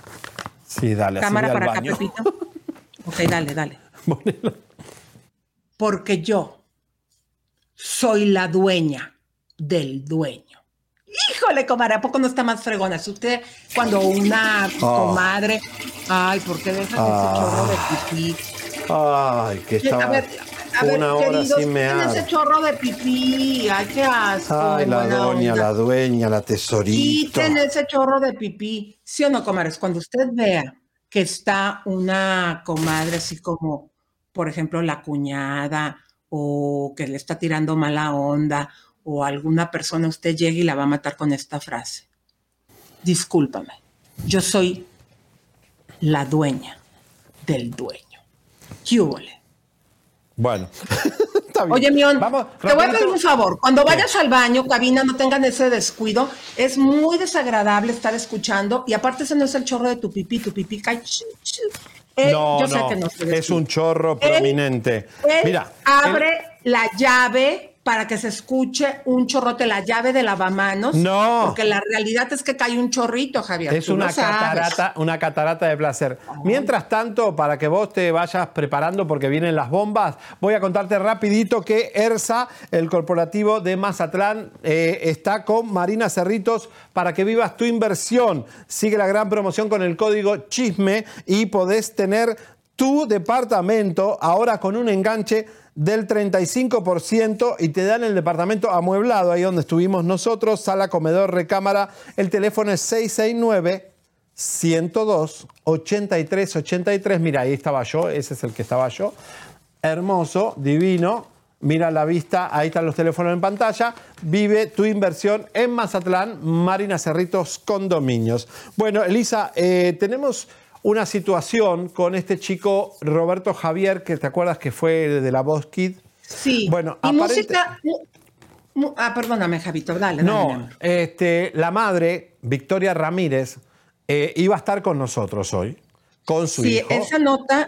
Sí, dale. Cámara para acá. Pepito. Ok, dale, dale. Porque yo soy la dueña del dueño. Híjole, comadre, ¿a poco no está más fregona? Si usted, cuando una Oh. comadre, ay, ¿por qué dejas Ah. ese chorro de pipí? Ay, que estaba a ver, a ver, una hora queridos, sin quiten mear. ese chorro de pipí, ay, qué asco. Ay, la doña, onda. la dueña, la tesorito. Quiten ese chorro de pipí. ¿Sí o no, comadres? Cuando usted vea que está una comadre así como, por ejemplo, la cuñada o que le está tirando mala onda o alguna persona, usted llega y la va a matar con esta frase. Discúlpame, yo soy la dueña del dueño. ¿Qué? Bueno. Está bien. Oye, Mion, te voy a pedir un favor. Cuando vayas al baño, cabina, no tengan ese descuido. Es muy desagradable estar escuchando. Y aparte, ese no es el chorro de tu pipí. Tu pipí cae. Él, no, yo sé no, que no es un chorro prominente. Él Mira, abre la llave para que se escuche un chorrote, la llave de lavamanos. No. Porque la realidad es que cae un chorrito, Javier. Es tú una catarata, una catarata de placer. Mientras tanto, para que vos te vayas preparando porque vienen las bombas, voy a contarte rapidito que ERSA, el corporativo de Mazatlán, eh, está con Marina Cerritos para que vivas tu inversión. Sigue la gran promoción con el código CHISME y podés tener tu departamento ahora con un enganche del 35% y te dan el departamento amueblado, ahí donde estuvimos nosotros, sala, comedor, recámara. El teléfono es 669 102 83 83. Mira, ahí estaba yo, ese es el que estaba yo. Hermoso, divino. Mira la vista, ahí están los teléfonos en pantalla. Vive tu inversión en Mazatlán, Marina Cerritos Condominios. Bueno, Elisa, eh, tenemos una situación con este chico Roberto Javier, que te acuerdas que fue de la Voz Kid. Sí. Bueno, y aparente- música. ah, perdóname, Javito, dale. No, este, la madre, Victoria Ramírez, eh, iba a estar con nosotros hoy, con su Sí, hijo. esa nota,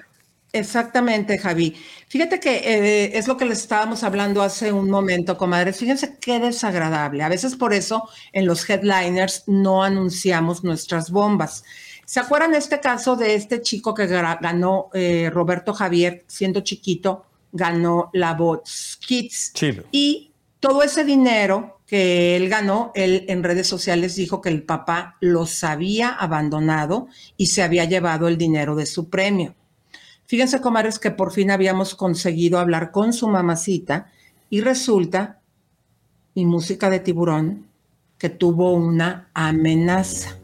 exactamente, Javi. Fíjate que eh, es lo que les estábamos hablando hace un momento, comadres. Fíjense qué desagradable. A veces por eso en los headliners no anunciamos nuestras bombas. ¿Se acuerdan este caso de este chico que ganó eh, Roberto Javier, siendo chiquito, ganó la Voz Kids? Sí. Y todo ese dinero que él ganó, él en redes sociales dijo que el papá los había abandonado y se había llevado el dinero de su premio. Fíjense, comadres, que por fin habíamos conseguido hablar con su mamacita y resulta, y música de tiburón, que tuvo una amenaza.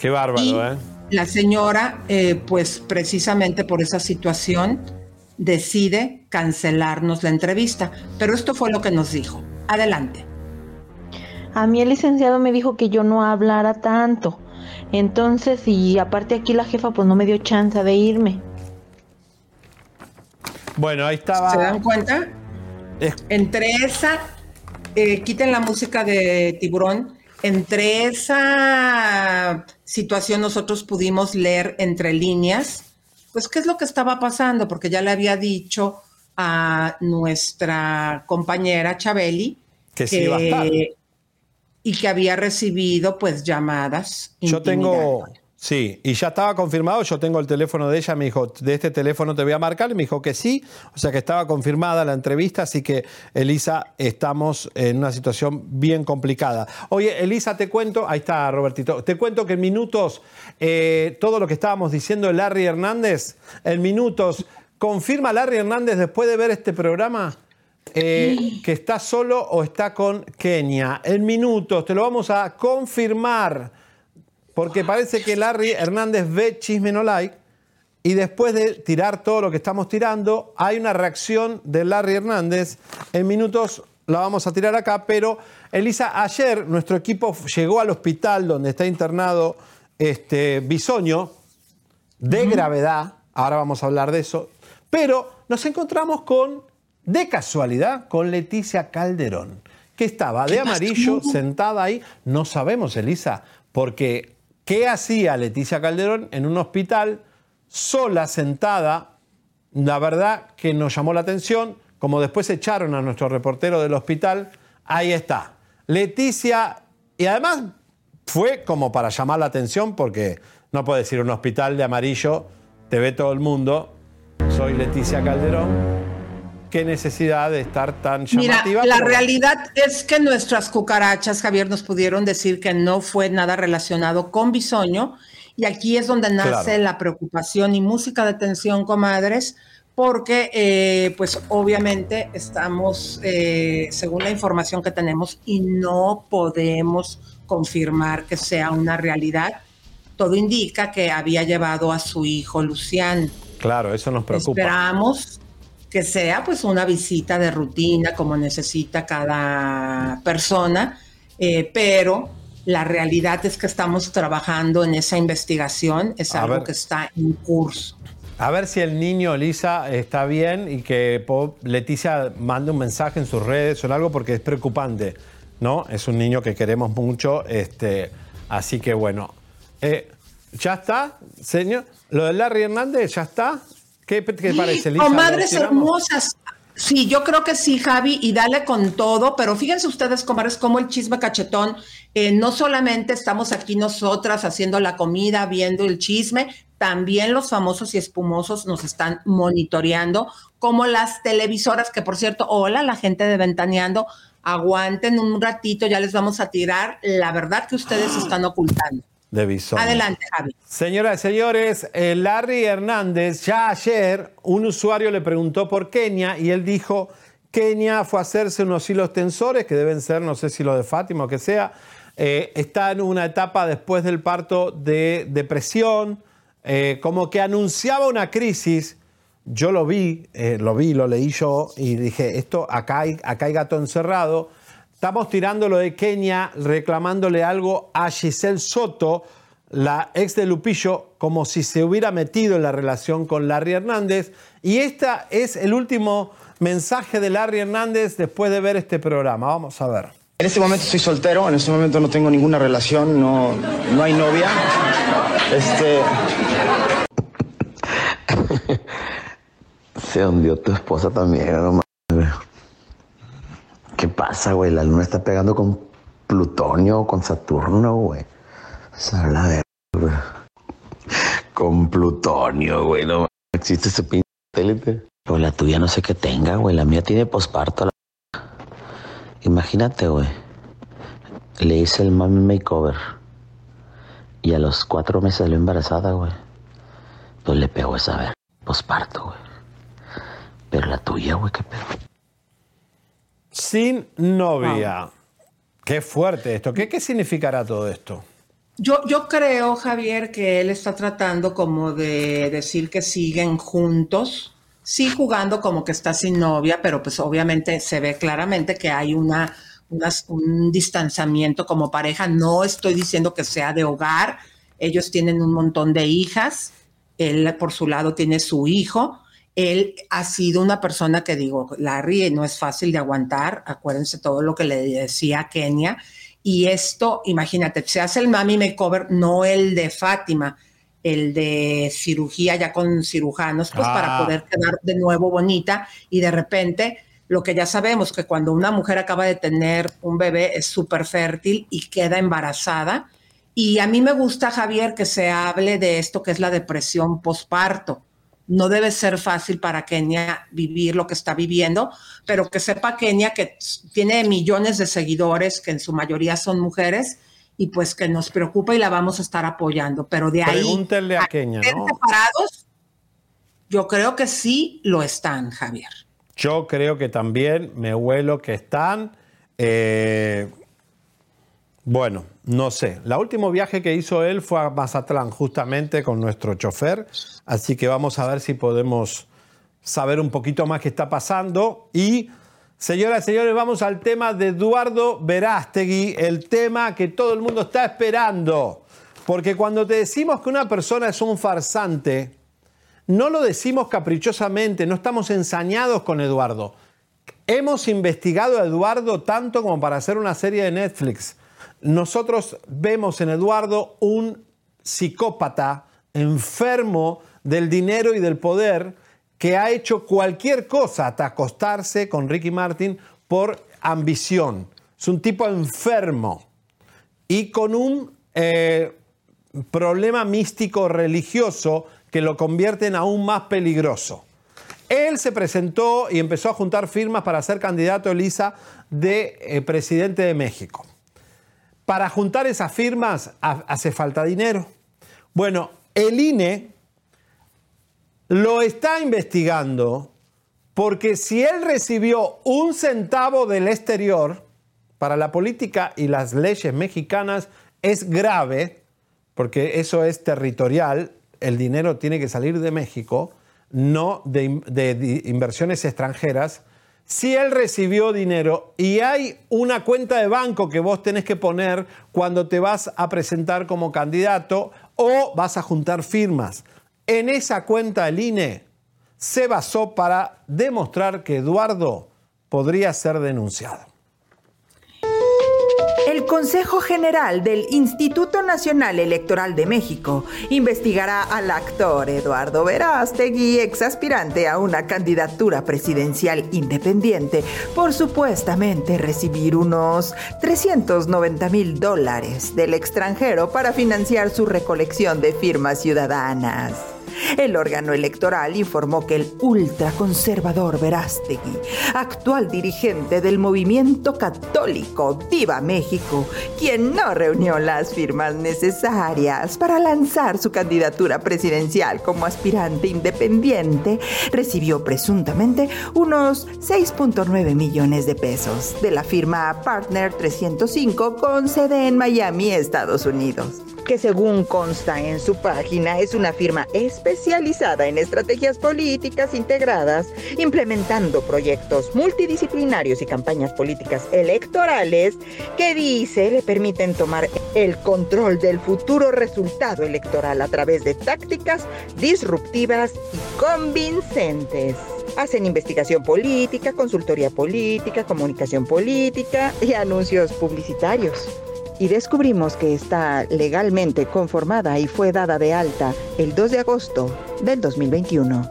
Qué bárbaro, Y ¿eh? la señora, eh, pues precisamente por esa situación, decide cancelarnos la entrevista. Pero esto fue lo que nos dijo. Adelante. A mí el licenciado me dijo que yo no hablara tanto. Entonces, y aparte aquí la jefa pues no me dio chance de irme. Bueno, ahí estaba. ¿Se dan cuenta? Entre esa, eh, quiten la música de tiburón, entre esa situación nosotros pudimos leer entre líneas, pues qué es lo que estaba pasando, porque ya le había dicho a nuestra compañera Chabeli Que sí iba a estar. y que había recibido pues llamadas. Yo tengo. Sí, y ya estaba confirmado. Yo tengo el teléfono de ella. Me dijo, de este teléfono te voy a marcar. Y me dijo que sí. O sea que estaba confirmada la entrevista. Así que, Elisa, estamos en una situación bien complicada. Oye, Elisa, te cuento. Ahí está, Robertito. Te cuento que en minutos, eh, todo lo que estábamos diciendo de Larry Hernández, en minutos, confirma Larry Hernández después de ver este programa. eh, que está solo o está con Kenia. En minutos, te lo vamos a confirmar. Porque parece que Larry Hernández ve Chisme No Like y después de tirar todo lo que estamos tirando, hay una reacción de Larry Hernández. En minutos la vamos a tirar acá, pero Elisa, ayer nuestro equipo llegó al hospital donde está internado este Bisoño de gravedad. Ahora vamos a hablar de eso. Pero nos encontramos con, de casualidad, con Leticia Calderón, que estaba de amarillo sentada ahí. No sabemos, Elisa, porque ¿qué hacía Leticia Calderón en un hospital sola, sentada? La verdad que nos llamó la atención, como después echaron a nuestro reportero del hospital, ahí está. Leticia, y además fue como para llamar la atención, porque no puede decir un hospital de amarillo, te ve todo el mundo, soy Leticia Calderón. Qué necesidad de estar tan Mira, llamativa. la pero- realidad es que nuestras cucarachas, Javier, nos pudieron decir que no fue nada relacionado con bisoño. Y aquí es donde nace Claro. la preocupación y música de tensión, comadres, porque eh, pues obviamente estamos, eh, según la información que tenemos, y no podemos confirmar que sea una realidad. Todo indica que había llevado a su hijo Luciano. Claro, eso nos preocupa. Esperamos que sea pues una visita de rutina como necesita cada persona, eh, pero la realidad es que estamos trabajando en esa investigación, es A algo ver. que está en curso. A ver si el niño Lisa está bien y que Leticia mande un mensaje en sus redes o algo porque es preocupante, ¿no? Es un niño que queremos mucho, este, así que bueno. Eh, ¿Ya está, señor? ¿Lo de Larry Hernández ya está? ¿Qué, parece, Lisa? Comadres hermosas. Sí, yo creo que sí, Javi, y dale con todo, pero fíjense ustedes, comadres, cómo el chisme cachetón, eh, no solamente estamos aquí nosotras haciendo la comida, viendo el chisme, también los famosos y espumosos nos están monitoreando, como las televisoras, que por cierto, hola, la gente de Ventaneando, aguanten un ratito, ya les vamos a tirar la verdad que ustedes están ocultando. De. Adelante, Javi. Señoras y señores, eh, Larry Hernández, ya ayer un usuario le preguntó por Kenia y él dijo, Kenia fue a hacerse unos hilos tensores, que deben ser, no sé si los de Fátima o que sea, eh, está en una etapa después del parto de depresión, eh, como que anunciaba una crisis. Yo lo vi, lo vi, lo leí yo y dije, esto acá hay, acá hay gato encerrado. Estamos tirando lo de Kenia, reclamándole algo a Giselle Soto, la ex de Lupillo, como si se hubiera metido en la relación con Larry Hernández. Y este es el último mensaje de Larry Hernández después de ver este programa. Vamos a ver. En este momento estoy soltero, en este momento no tengo ninguna relación, no, no hay novia. Este, Se hundió tu esposa también, no mames, güey. ¿Qué pasa, güey? La luna está pegando con Plutonio con Saturno, güey. O sea, la ver- güey. Con plutonio, güey. No existe ese pinche satélite. O la tuya no sé qué tenga, güey. La mía tiene posparto. la- Imagínate, güey. Le hice el mami makeover. Y a los cuatro meses salió embarazada, güey. Pues le pegó esa ver. Posparto, güey. Pero la tuya, güey, qué pedo. Sin novia. Qué fuerte esto. ¿Qué, ¿Qué significará todo esto? Yo, yo creo, Javier, que él está tratando como de decir que siguen juntos, sí jugando como que está sin novia, pero pues obviamente se ve claramente que hay una, unas- un distanciamiento como pareja. No estoy diciendo que sea de hogar, ellos tienen un montón de hijas, él por su lado tiene su hijo. Él ha sido una persona que digo, Larry no es fácil de aguantar, acuérdense todo lo que le decía a Kenia, y esto, imagínate, se hace el mami makeover, no el de Fátima, el de cirugía ya con cirujanos, pues Ah. para poder quedar de nuevo bonita y de repente lo que ya sabemos que cuando una mujer acaba de tener un bebé es súper fértil y queda embarazada. Y a mí me gusta, Javier, que se hable de esto que es la depresión posparto. No debe ser fácil para Kenia vivir lo que está viviendo, pero que sepa Kenia que tiene millones de seguidores, que en su mayoría son mujeres, y pues que nos preocupa y la vamos a estar apoyando. Pero de ahí Pregúntenle a Kenia, ¿no? separados, yo creo que sí lo están, Javier. Yo creo que también me huelo que están. eh, bueno, no sé. El último viaje que hizo él fue a Mazatlán, justamente con nuestro chofer. Así que vamos a ver si podemos saber un poquito más qué está pasando. Y, señoras y señores, vamos al tema de Eduardo Verástegui, el tema que todo el mundo está esperando. Porque cuando te decimos que una persona es un farsante, no lo decimos caprichosamente, no estamos ensañados con Eduardo. Hemos investigado a Eduardo tanto como para hacer una serie de Netflix. Nosotros vemos en Eduardo un psicópata enfermo del dinero y del poder que ha hecho cualquier cosa hasta acostarse con Ricky Martin por ambición. Es un tipo enfermo y con un eh, problema místico religioso que lo convierte en aún más peligroso. Él se presentó y empezó a juntar firmas para ser candidato, Elisa, de eh, presidente de México. Para juntar esas firmas ha- hace falta dinero. Bueno, el INE lo está investigando porque si él recibió un centavo del exterior para la política y las leyes mexicanas es grave, porque eso es territorial, el dinero tiene que salir de México, no de, de inversiones extranjeras. Si él recibió dinero y hay una cuenta de banco que vos tenés que poner cuando te vas a presentar como candidato o vas a juntar firmas, en esa cuenta el INE se basó para demostrar que Eduardo podría ser denunciado. El Consejo General del Instituto Nacional Electoral de México investigará al actor Eduardo Verástegui, ex aspirante a una candidatura presidencial independiente, por supuestamente recibir unos 390 mil dólares del extranjero para financiar su recolección de firmas ciudadanas. El órgano electoral informó que el ultraconservador Verástegui, actual dirigente del movimiento católico Viva México, quien no reunió las firmas necesarias para lanzar su candidatura presidencial como aspirante independiente, recibió presuntamente unos 6.9 millones de pesos de la firma Partner 305 con sede en Miami, Estados Unidos. Que según consta en su página es una firma especializada en estrategias políticas integradas, implementando proyectos multidisciplinarios y campañas políticas electorales que dice le permiten tomar el control del futuro resultado electoral a través de tácticas disruptivas y convincentes. Hacen investigación política, consultoría política, comunicación política y anuncios publicitarios y descubrimos que está legalmente conformada y fue dada de alta el 2 de agosto del 2021.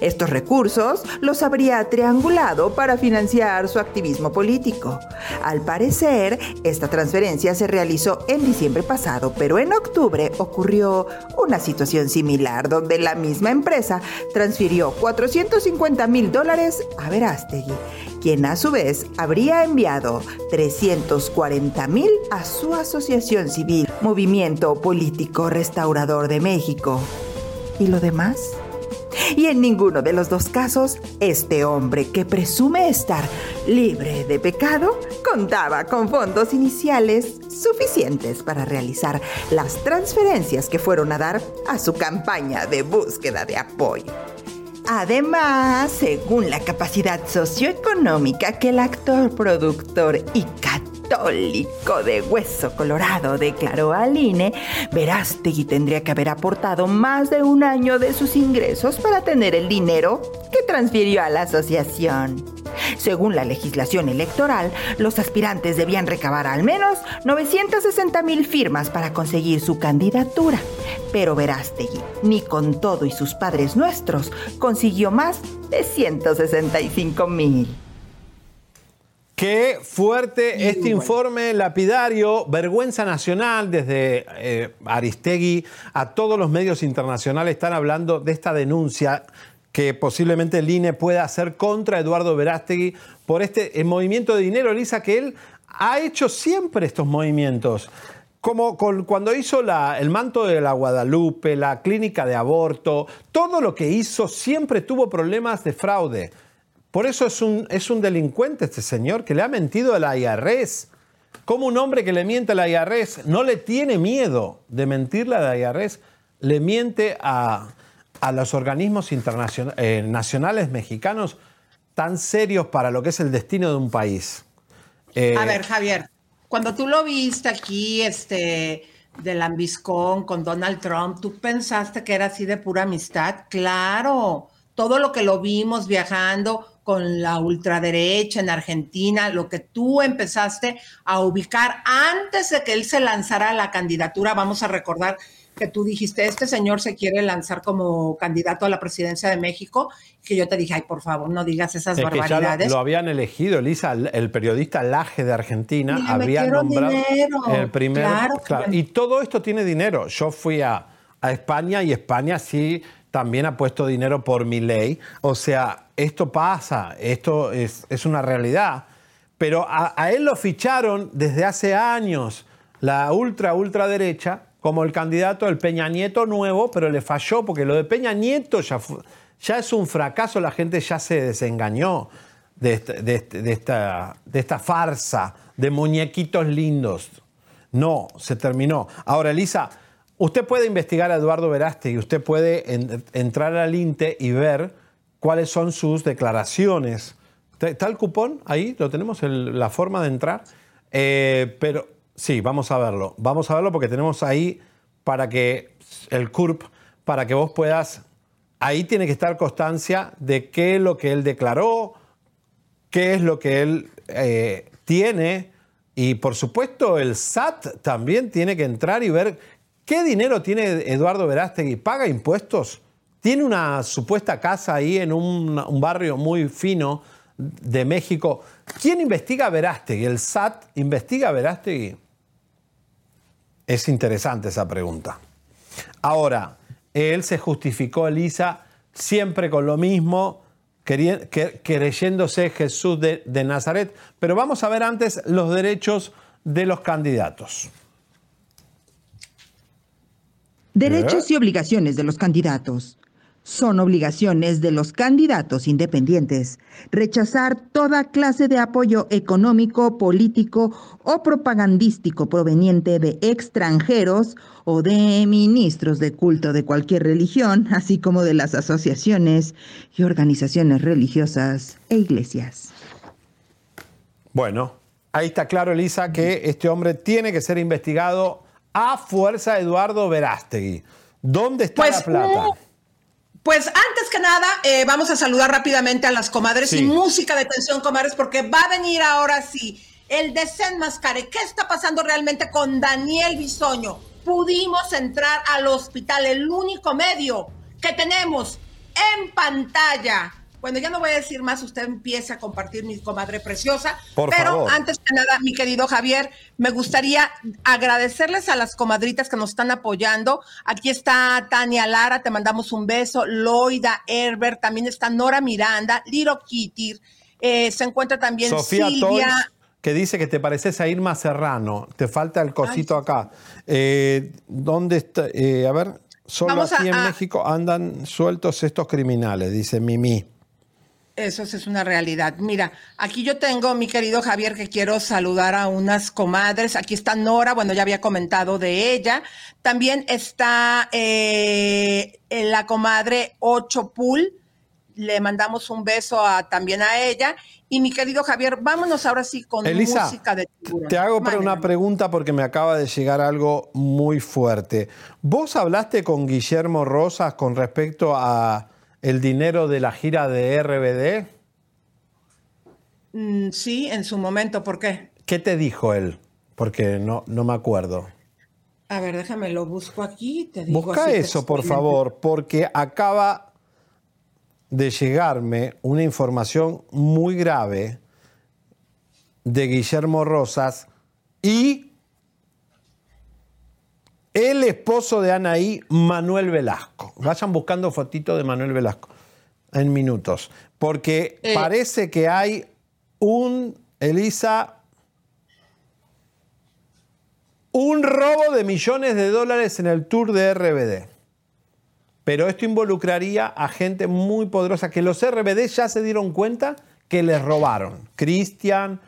Estos recursos los habría triangulado para financiar su activismo político. Al parecer, esta transferencia se realizó en diciembre pasado, pero en octubre ocurrió una situación similar donde la misma empresa transfirió 450 mil dólares a Verástegui, quien a su vez habría enviado 340 mil a su asociación civil, Movimiento Político Restaurador de México. ¿Y lo demás? Y en ninguno de los dos casos, este hombre que presume estar libre de pecado contaba con fondos iniciales suficientes para realizar las transferencias que fueron a dar a su campaña de búsqueda de apoyo. Además, según la capacidad socioeconómica que el actor, productor y católico de hueso colorado declaró al INE, Verástegui tendría que haber aportado más de un año de sus ingresos para tener el dinero que transfirió a la asociación. Según la legislación electoral, los aspirantes debían recabar al menos 960 mil firmas para conseguir su candidatura. Pero Verástegui, ni con todo y sus padres nuestros, consiguió más de 165 mil. Qué fuerte este informe lapidario, vergüenza nacional desde eh, Aristegui a todos los medios internacionales están hablando de esta denuncia que posiblemente el INE pueda hacer contra Eduardo Verástegui por este movimiento de dinero, Elisa, que él ha hecho siempre estos movimientos. Como cuando hizo el manto de la Guadalupe, la clínica de aborto, todo lo que hizo siempre tuvo problemas de fraude. Por eso es un, es un delincuente este señor que le ha mentido a la IRS. Como un hombre que le miente a la IRS no le tiene miedo de mentirle a la IRS, le miente a, a los organismos eh, nacionales mexicanos tan serios para lo que es el destino de un país. Eh, a ver, Javier, cuando tú lo viste aquí, este, de Lambiscón con Donald Trump, ¿tú pensaste que era así de pura amistad? Claro, todo lo que lo vimos viajando, con la ultraderecha en Argentina, lo que tú empezaste a ubicar antes de que él se lanzara a la candidatura, vamos a recordar que tú dijiste, este señor se quiere lanzar como candidato a la presidencia de México, que yo te dije, ay, por favor, no digas esas barbaridades. lo, habían elegido, Elisa, el periodista Laje de Argentina había nombrado el primer... y todo esto tiene dinero. Yo fui a, a España y España sí también ha puesto dinero por mi ley. O sea, esto pasa, esto es, una realidad. Pero a, él lo ficharon desde hace años la ultra, ultraderecha como el candidato del Peña Nieto nuevo, pero le falló porque lo de Peña Nieto ya, ya es un fracaso, la gente ya se desengañó de, este, este, de, esta, de esta farsa de muñequitos lindos. No, se terminó. Ahora, Elisa, usted puede investigar a Eduardo Veraste y usted puede entrar al INTE y ver cuáles son sus declaraciones. ¿Está el cupón ahí? ¿Lo tenemos? la forma de entrar. Eh, pero sí, vamos a verlo. Vamos a verlo porque tenemos ahí para que el CURP, para que vos puedas, ahí tiene que estar constancia de qué es lo que él declaró, qué es lo que él eh, tiene. Y por supuesto el SAT también tiene que entrar y ver qué dinero tiene Eduardo Verástegui. ¿Paga impuestos? Tiene una supuesta casa ahí en un, barrio muy fino de México. ¿Quién investiga a Verástegui? ¿El SAT investiga a Verástegui? Es interesante esa pregunta. Ahora, él se justificó, Elisa, siempre con lo mismo, creyéndose Jesús de, de Nazaret. Pero vamos a ver antes los derechos de los candidatos. Derechos y obligaciones de los candidatos. Son obligaciones de los candidatos independientes rechazar toda clase de apoyo económico, político o propagandístico proveniente de extranjeros o de ministros de culto de cualquier religión, así como de las asociaciones y organizaciones religiosas e iglesias. Bueno, ahí está claro, Elisa, que este hombre tiene que ser investigado a fuerza Eduardo Verástegui. ¿Dónde está pues, la plata? Pues antes que nada, eh, vamos a saludar rápidamente a las comadres y música de tensión, comadres, porque va a venir ahora sí el desenmascare. ¿Qué está pasando realmente con Daniel Bisoño? Pudimos entrar al hospital, el único medio que tenemos en pantalla Bueno, ya no voy a decir más, usted empieza a compartir mi comadre preciosa, Por pero favor. antes que nada, mi querido Javier, me gustaría agradecerles a las comadritas que nos están apoyando. Aquí está Tania Lara, te mandamos un beso, Loida, Herbert, también está Nora Miranda, Liro Kitty, eh, se encuentra también Sofía Silvia. Toys, que dice que te pareces a Irma Serrano. Te falta el cosito acá. Eh, ¿Dónde está? Eh, a ver, solo Vamos aquí a- en a- México andan sueltos estos criminales, dice Mimi. Eso es una realidad. Mira, aquí yo tengo, mi querido Javier, que quiero saludar a unas comadres. Aquí está Nora, bueno, ya había comentado de ella. También está eh, la comadre Ocho Pool. Le mandamos un beso a- también a ella. Y mi querido Javier, vámonos ahora sí con Elisa, música de tiburón. Te hago una pregunta porque me acaba de llegar algo muy fuerte. ¿Vos hablaste con Guillermo Rosas con respecto a el dinero de la gira de RBD? Mm, sí, en su momento, ¿por qué? ¿Qué te dijo él? Porque no, no me acuerdo. A ver, déjame, lo busco aquí. Te digo Busca así eso, por favor, porque acaba de llegarme una información muy grave de Guillermo Rosas y el esposo de Anaí, Manuel Velasco. Vayan buscando fotitos de Manuel Velasco en minutos, porque Eh. parece que hay un, Elisa, un robo de millones de dólares en el tour de RBD. Pero esto involucraría a gente muy poderosa que los RBD ya se dieron cuenta que les robaron. Cristian,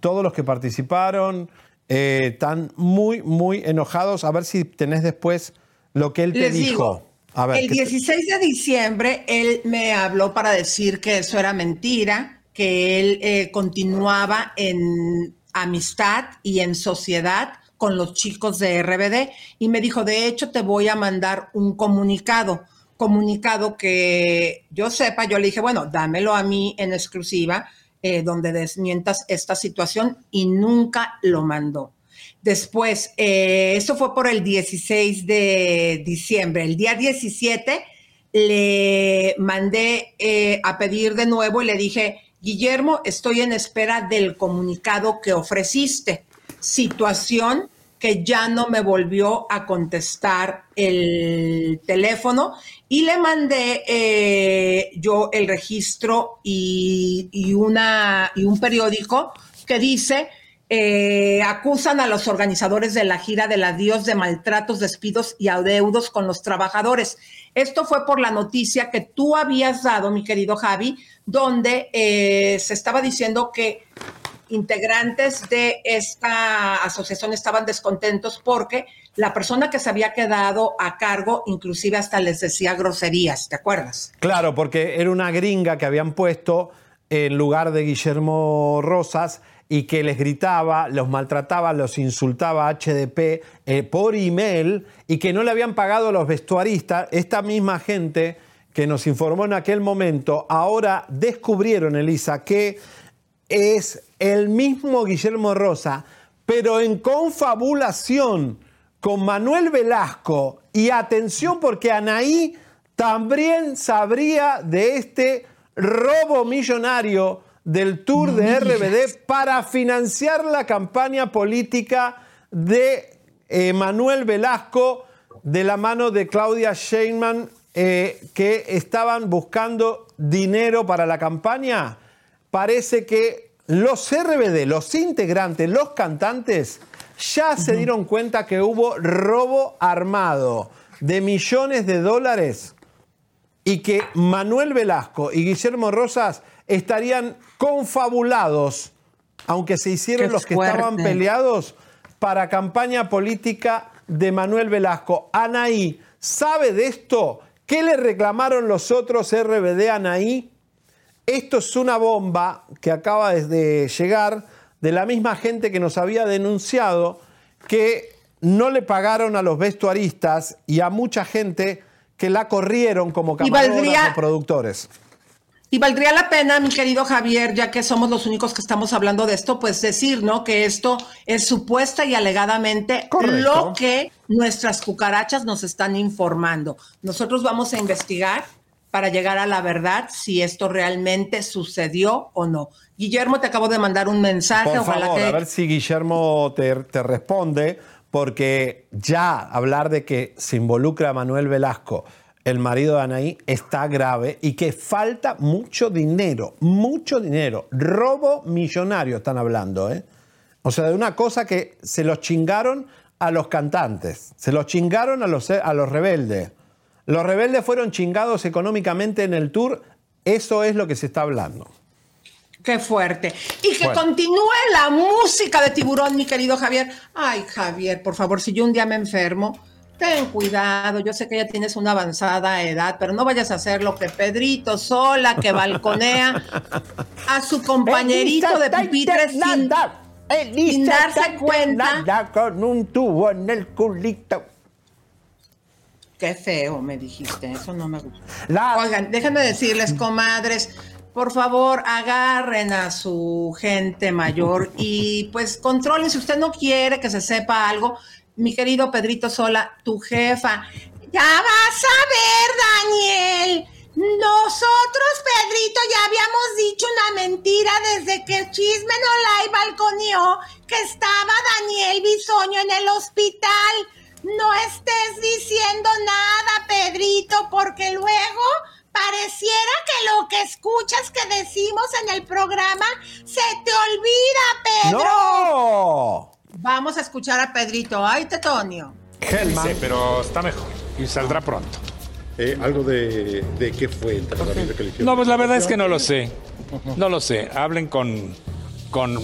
todos los que participaron, eh, están muy, muy enojados. A ver si tenés después lo que él te dijo. digo, a ver, el ¿qué te- 16 de diciembre él me habló para decir que eso era mentira, que él eh, continuaba en amistad y en sociedad con los chicos de RBD y me dijo, de hecho te voy a mandar un comunicado, comunicado que yo sepa, yo le dije, bueno, dámelo a mí en exclusiva, eh, donde desmientas esta situación y nunca lo mandó. Después, eh, eso fue por el 16 de diciembre. El día 17 le mandé eh, a pedir de nuevo y le dije, Guillermo, estoy en espera del comunicado que ofreciste. Situación que ya no me volvió a contestar el teléfono y le mandé eh, yo el registro y, una, y un periódico que dice eh, acusan a los organizadores de la gira del adiós de maltratos, despidos y adeudos con los trabajadores. Esto fue por la noticia que tú habías dado, mi querido Javi, donde eh, se estaba diciendo que integrantes de esta asociación estaban descontentos porque la persona que se había quedado a cargo inclusive hasta les decía groserías, ¿te acuerdas? Claro, porque era una gringa que habían puesto en lugar de Guillermo Rosas y que les gritaba, los maltrataba, los insultaba HDP eh, por email y que no le habían pagado a los vestuaristas. Esta misma gente que nos informó en aquel momento, ahora descubrieron, Elisa, que es el mismo Guillermo Rosa, pero en confabulación con Manuel Velasco. Y atención porque Anaí también sabría de este robo millonario del tour de RBD para financiar la campaña política de eh, Manuel Velasco de la mano de Claudia Sheinman, eh, que estaban buscando dinero para la campaña. Parece que los RBD, los integrantes, los cantantes, ya se dieron cuenta que hubo robo armado de millones de dólares y que Manuel Velasco y Guillermo Rosas estarían confabulados, aunque se hicieron Qué los que fuerte. estaban peleados, para campaña política de Manuel Velasco. Anaí, ¿sabe de esto? ¿Qué le reclamaron los otros RBD a Anaí? Esto es una bomba que acaba de llegar de la misma gente que nos había denunciado que no le pagaron a los vestuaristas y a mucha gente que la corrieron como camarógrafos o productores. Y valdría la pena, mi querido Javier, ya que somos los únicos que estamos hablando de esto, pues decir, ¿no? Que esto es supuesta y alegadamente Correcto. lo que nuestras cucarachas nos están informando. Nosotros vamos a investigar para llegar a la verdad si esto realmente sucedió o no. Guillermo, te acabo de mandar un mensaje. Por ojalá favor, que a ver si Guillermo te, te responde, porque ya hablar de que se involucra a Manuel Velasco, el marido de Anaí, está grave y que falta mucho dinero, mucho dinero. Robo millonario están hablando, ¿eh? O sea, de una cosa que se los chingaron a los cantantes, se los chingaron a los, a los rebeldes. Los rebeldes fueron chingados económicamente en el tour, eso es lo que se está hablando. Qué fuerte. Y que Bueno. continúe la música de tiburón, mi querido Javier. Ay, Javier, por favor, si yo un día me enfermo, ten cuidado. Yo sé que ya tienes una avanzada edad, pero no vayas a hacer lo que Pedrito sola, que balconea a su compañerito de pupitre sin, sin darse cuenta. Con un tubo en el culito. Qué feo me dijiste, eso no me gusta. La- Oigan, déjenme decirles, comadres, por favor, agarren a su gente mayor y pues controlen si usted no quiere que se sepa algo. Mi querido Pedrito Sola, tu jefa, ya vas a ver, Daniel. Nosotros, Pedrito, ya habíamos dicho una mentira desde que el chisme no la balconeó que estaba Daniel Bisoño en el hospital. No estés diciendo nada, Pedrito, porque luego pareciera que lo que escuchas que decimos en el programa se te olvida, Pedro. ¡No! Vamos a escuchar a Pedrito. Ay, Tetonio. Sí, pero está mejor y saldrá pronto. Eh, ¿Algo de, de qué fue el tratamiento que le hicieron? No, pues la verdad es que no lo sé. No lo sé. Hablen con. con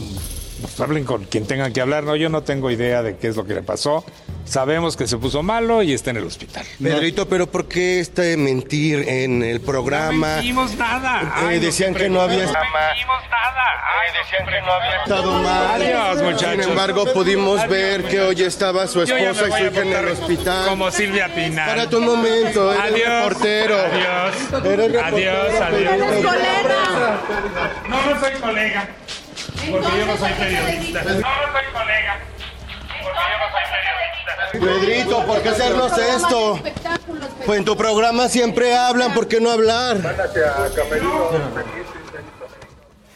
hablen con quien tengan que hablar. No, yo no tengo idea de qué es lo que le pasó. Sabemos que se puso malo y está en el hospital. Pedrito, pero ¿por qué este mentir en el programa? No mentimos nada. Eh, Ay, decían que no había. No mentimos nada. Ay, decían que no había estado mal. Adiós, muchachos. Sin embargo, pudimos Adiós, ver que hoy estaba su esposa y su hija en el hospital. Como Silvia Pinal. Espérate un momento, eres Adiós. reportero. Adiós. Eres reportero, Adiós, adiós. No, no soy colega. Porque yo no soy periodista. No, no soy colega. Porque yo no soy periodista. Pedrito, ¿por qué hacernos esto? Pues en tu programa siempre hablan, ¿por qué no hablar?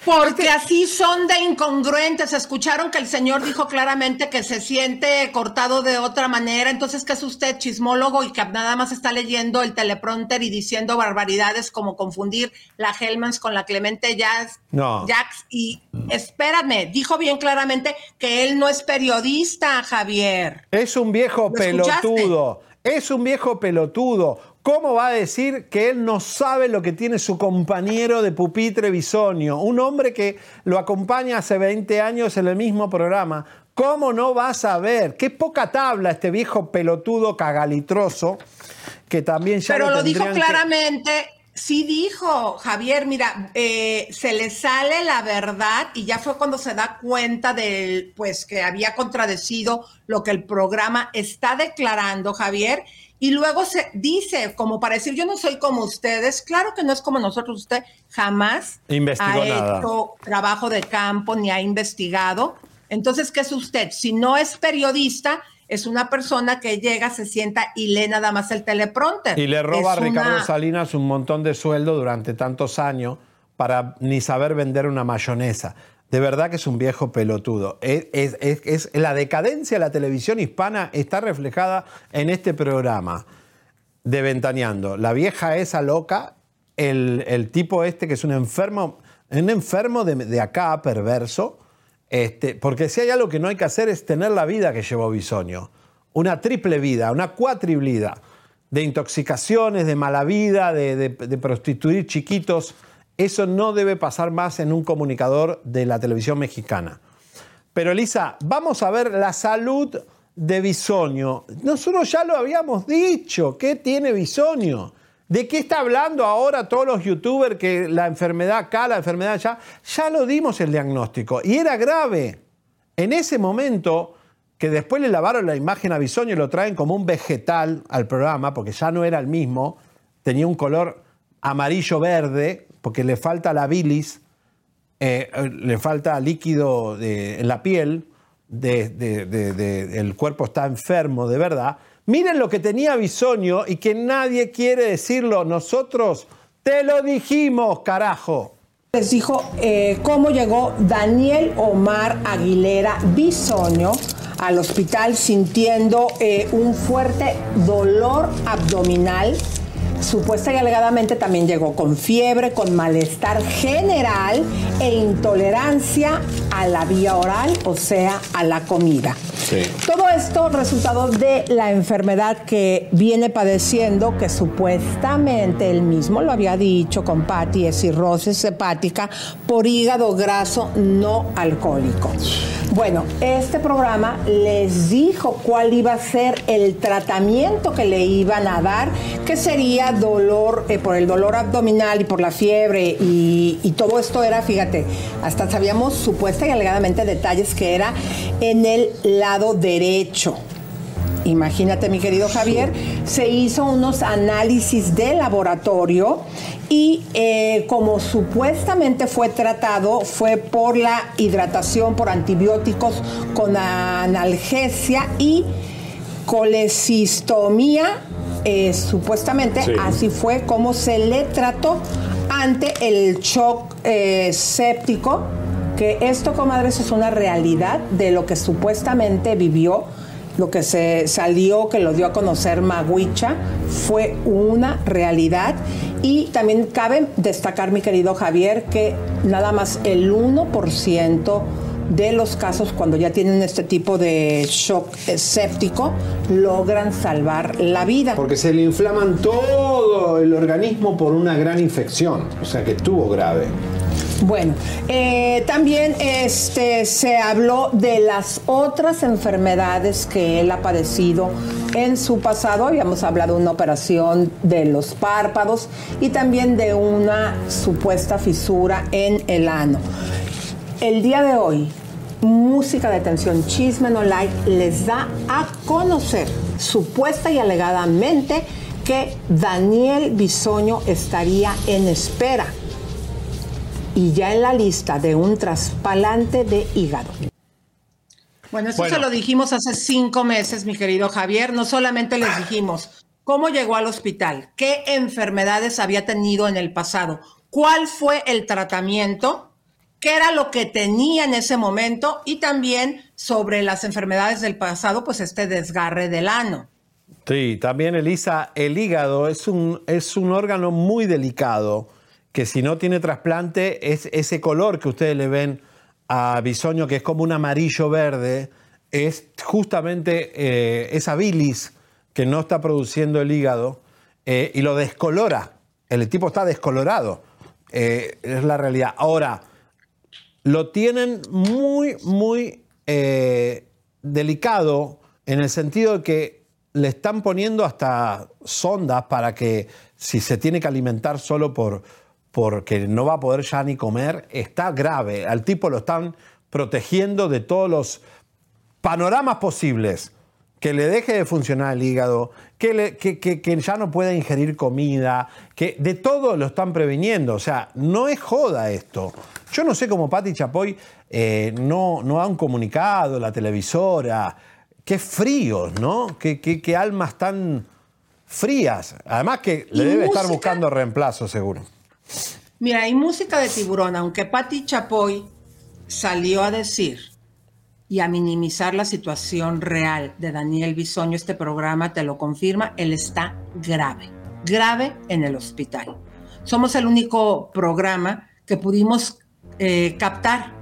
Porque así son de incongruentes. Escucharon que el señor dijo claramente que se siente cortado de otra manera. Entonces, ¿qué es usted, chismólogo, y que nada más está leyendo el teleprompter y diciendo barbaridades como confundir la Hellmans con la Clemente Jazz, No. Jax? Y espérame, dijo bien claramente que él no es periodista, Javier. Es un viejo pelotudo. Es un viejo pelotudo. ¿Cómo va a decir que él no sabe lo que tiene su compañero de pupitre Bisonio? Un hombre que lo acompaña hace 20 años en el mismo programa. ¿Cómo no va a saber? Qué poca tabla este viejo pelotudo cagalitroso que también ya Pero lo dijo que- claramente, sí dijo Javier, mira, eh, se le sale la verdad y ya fue cuando se da cuenta del, pues que había contradecido lo que el programa está declarando, Javier. Y luego se dice, como para decir, yo no soy como ustedes, claro que no es como nosotros, usted jamás Investigó ha nada. hecho trabajo de campo ni ha investigado. Entonces, ¿qué es usted? Si no es periodista, es una persona que llega, se sienta y lee nada más el teleprompter. Y le roba a Ricardo una- Salinas un montón de sueldo durante tantos años para ni saber vender una mayonesa. De verdad que es un viejo pelotudo. Es, es- la decadencia de la televisión hispana está reflejada en este programa de Ventaneando. La vieja esa loca, el, tipo este que es un enfermo, un enfermo de, acá, perverso, este, porque si hay algo que no hay que hacer es tener la vida que llevó Bisonio. Una triple vida, una cuatriblida de intoxicaciones, de mala vida, de- de prostituir chiquitos. Eso no debe pasar más en un comunicador de la televisión mexicana. Pero Elisa, vamos a ver la salud de Bisonio. Nosotros ya lo habíamos dicho. ¿Qué tiene Bisonio? ¿De qué está hablando ahora todos los youtubers que la enfermedad acá, la enfermedad allá? Ya lo dimos el diagnóstico y era grave. En ese momento, que después le lavaron la imagen a Bisonio y lo traen como un vegetal al programa, porque ya no era el mismo, tenía un color amarillo-verde, porque le falta la bilis, eh, le falta líquido de- en la piel, el cuerpo está enfermo de verdad. Miren lo que tenía Bisonio y que nadie quiere decirlo. Nosotros Te lo dijimos, carajo. Les dijo eh, cómo llegó Daniel Omar Aguilera Bisoño al hospital sintiendo eh, un fuerte dolor abdominal. Supuesta y alegadamente también llegó con fiebre, con malestar general e intolerancia a la vía oral, o sea, a la comida. Todo esto resultado de la enfermedad que viene padeciendo, que supuestamente él mismo lo había dicho con Patti, es cirrosis hepática por hígado graso no alcohólico. Bueno, este programa les dijo cuál iba a ser el tratamiento que le iban a dar, que sería dolor eh, por el dolor abdominal y por la fiebre y, y todo esto era, fíjate, hasta sabíamos supuesta y alegadamente detalles que era en el lado derecho. Imagínate, mi querido Javier, se hizo unos análisis de laboratorio y eh, como supuestamente fue tratado, fue por la hidratación, por antibióticos con analgesia y colecistomía, eh, supuestamente Sí. así fue como se le trató ante el shock eh, séptico, que esto, comadres, es una realidad de lo que supuestamente vivió, lo que se salió, que lo dio a conocer Maguicha, fue una realidad. Y también cabe destacar, mi querido Javier, que nada más el 1% de los casos cuando ya tienen este tipo de shock séptico logran salvar la vida. Porque se le inflaman todo el organismo por una gran infección. O sea que estuvo grave. Bueno, eh, también este, se habló de las otras enfermedades que él ha padecido en su pasado. Habíamos hablado de una operación de los párpados y también de una supuesta fisura en el ano. El día de hoy, Música de Tensión Chisme No Like les da a conocer supuesta y alegadamente que Daniel Bisoño estaría en espera y ya en la lista de un trasplante de hígado. Bueno, eso Bueno. se lo dijimos hace cinco meses, mi querido Javier. No solamente les dijimos cómo llegó al hospital, qué enfermedades había tenido en el pasado, cuál fue el tratamiento, qué era lo que tenía en ese momento y también sobre las enfermedades del pasado, pues este desgarre del ano. Sí, también Elisa, el hígado es un, es un órgano muy delicado que si no tiene trasplante es ese color que ustedes le ven a Bisoño, que es como un amarillo verde, es justamente eh, esa bilis que no está produciendo el hígado eh, y lo descolora. El tipo está descolorado. Eh, es la realidad. Ahora, lo tienen muy, muy delicado en el sentido de que le están poniendo hasta sondas para que si se tiene que alimentar solo por porque no va a poder ya ni comer, está grave. Al tipo lo están protegiendo de todos los panoramas posibles. Que le deje de funcionar el hígado, que, le- que- que- que ya no pueda ingerir comida, que de todo lo están previniendo. O sea, no es joda esto. Yo no sé cómo Patti Chapoy eh, no, no da un comunicado, la televisora. Qué fríos, ¿no? Qué, qué- qué almas tan frías. Además que le debe estar buscando reemplazo, seguro. Mira, y música de tiburón, aunque Patti Chapoy salió a decir y a minimizar la situación real de Daniel Bisoño, este programa te lo confirma, él está grave, grave en el hospital. Somos el único programa que pudimos eh, captar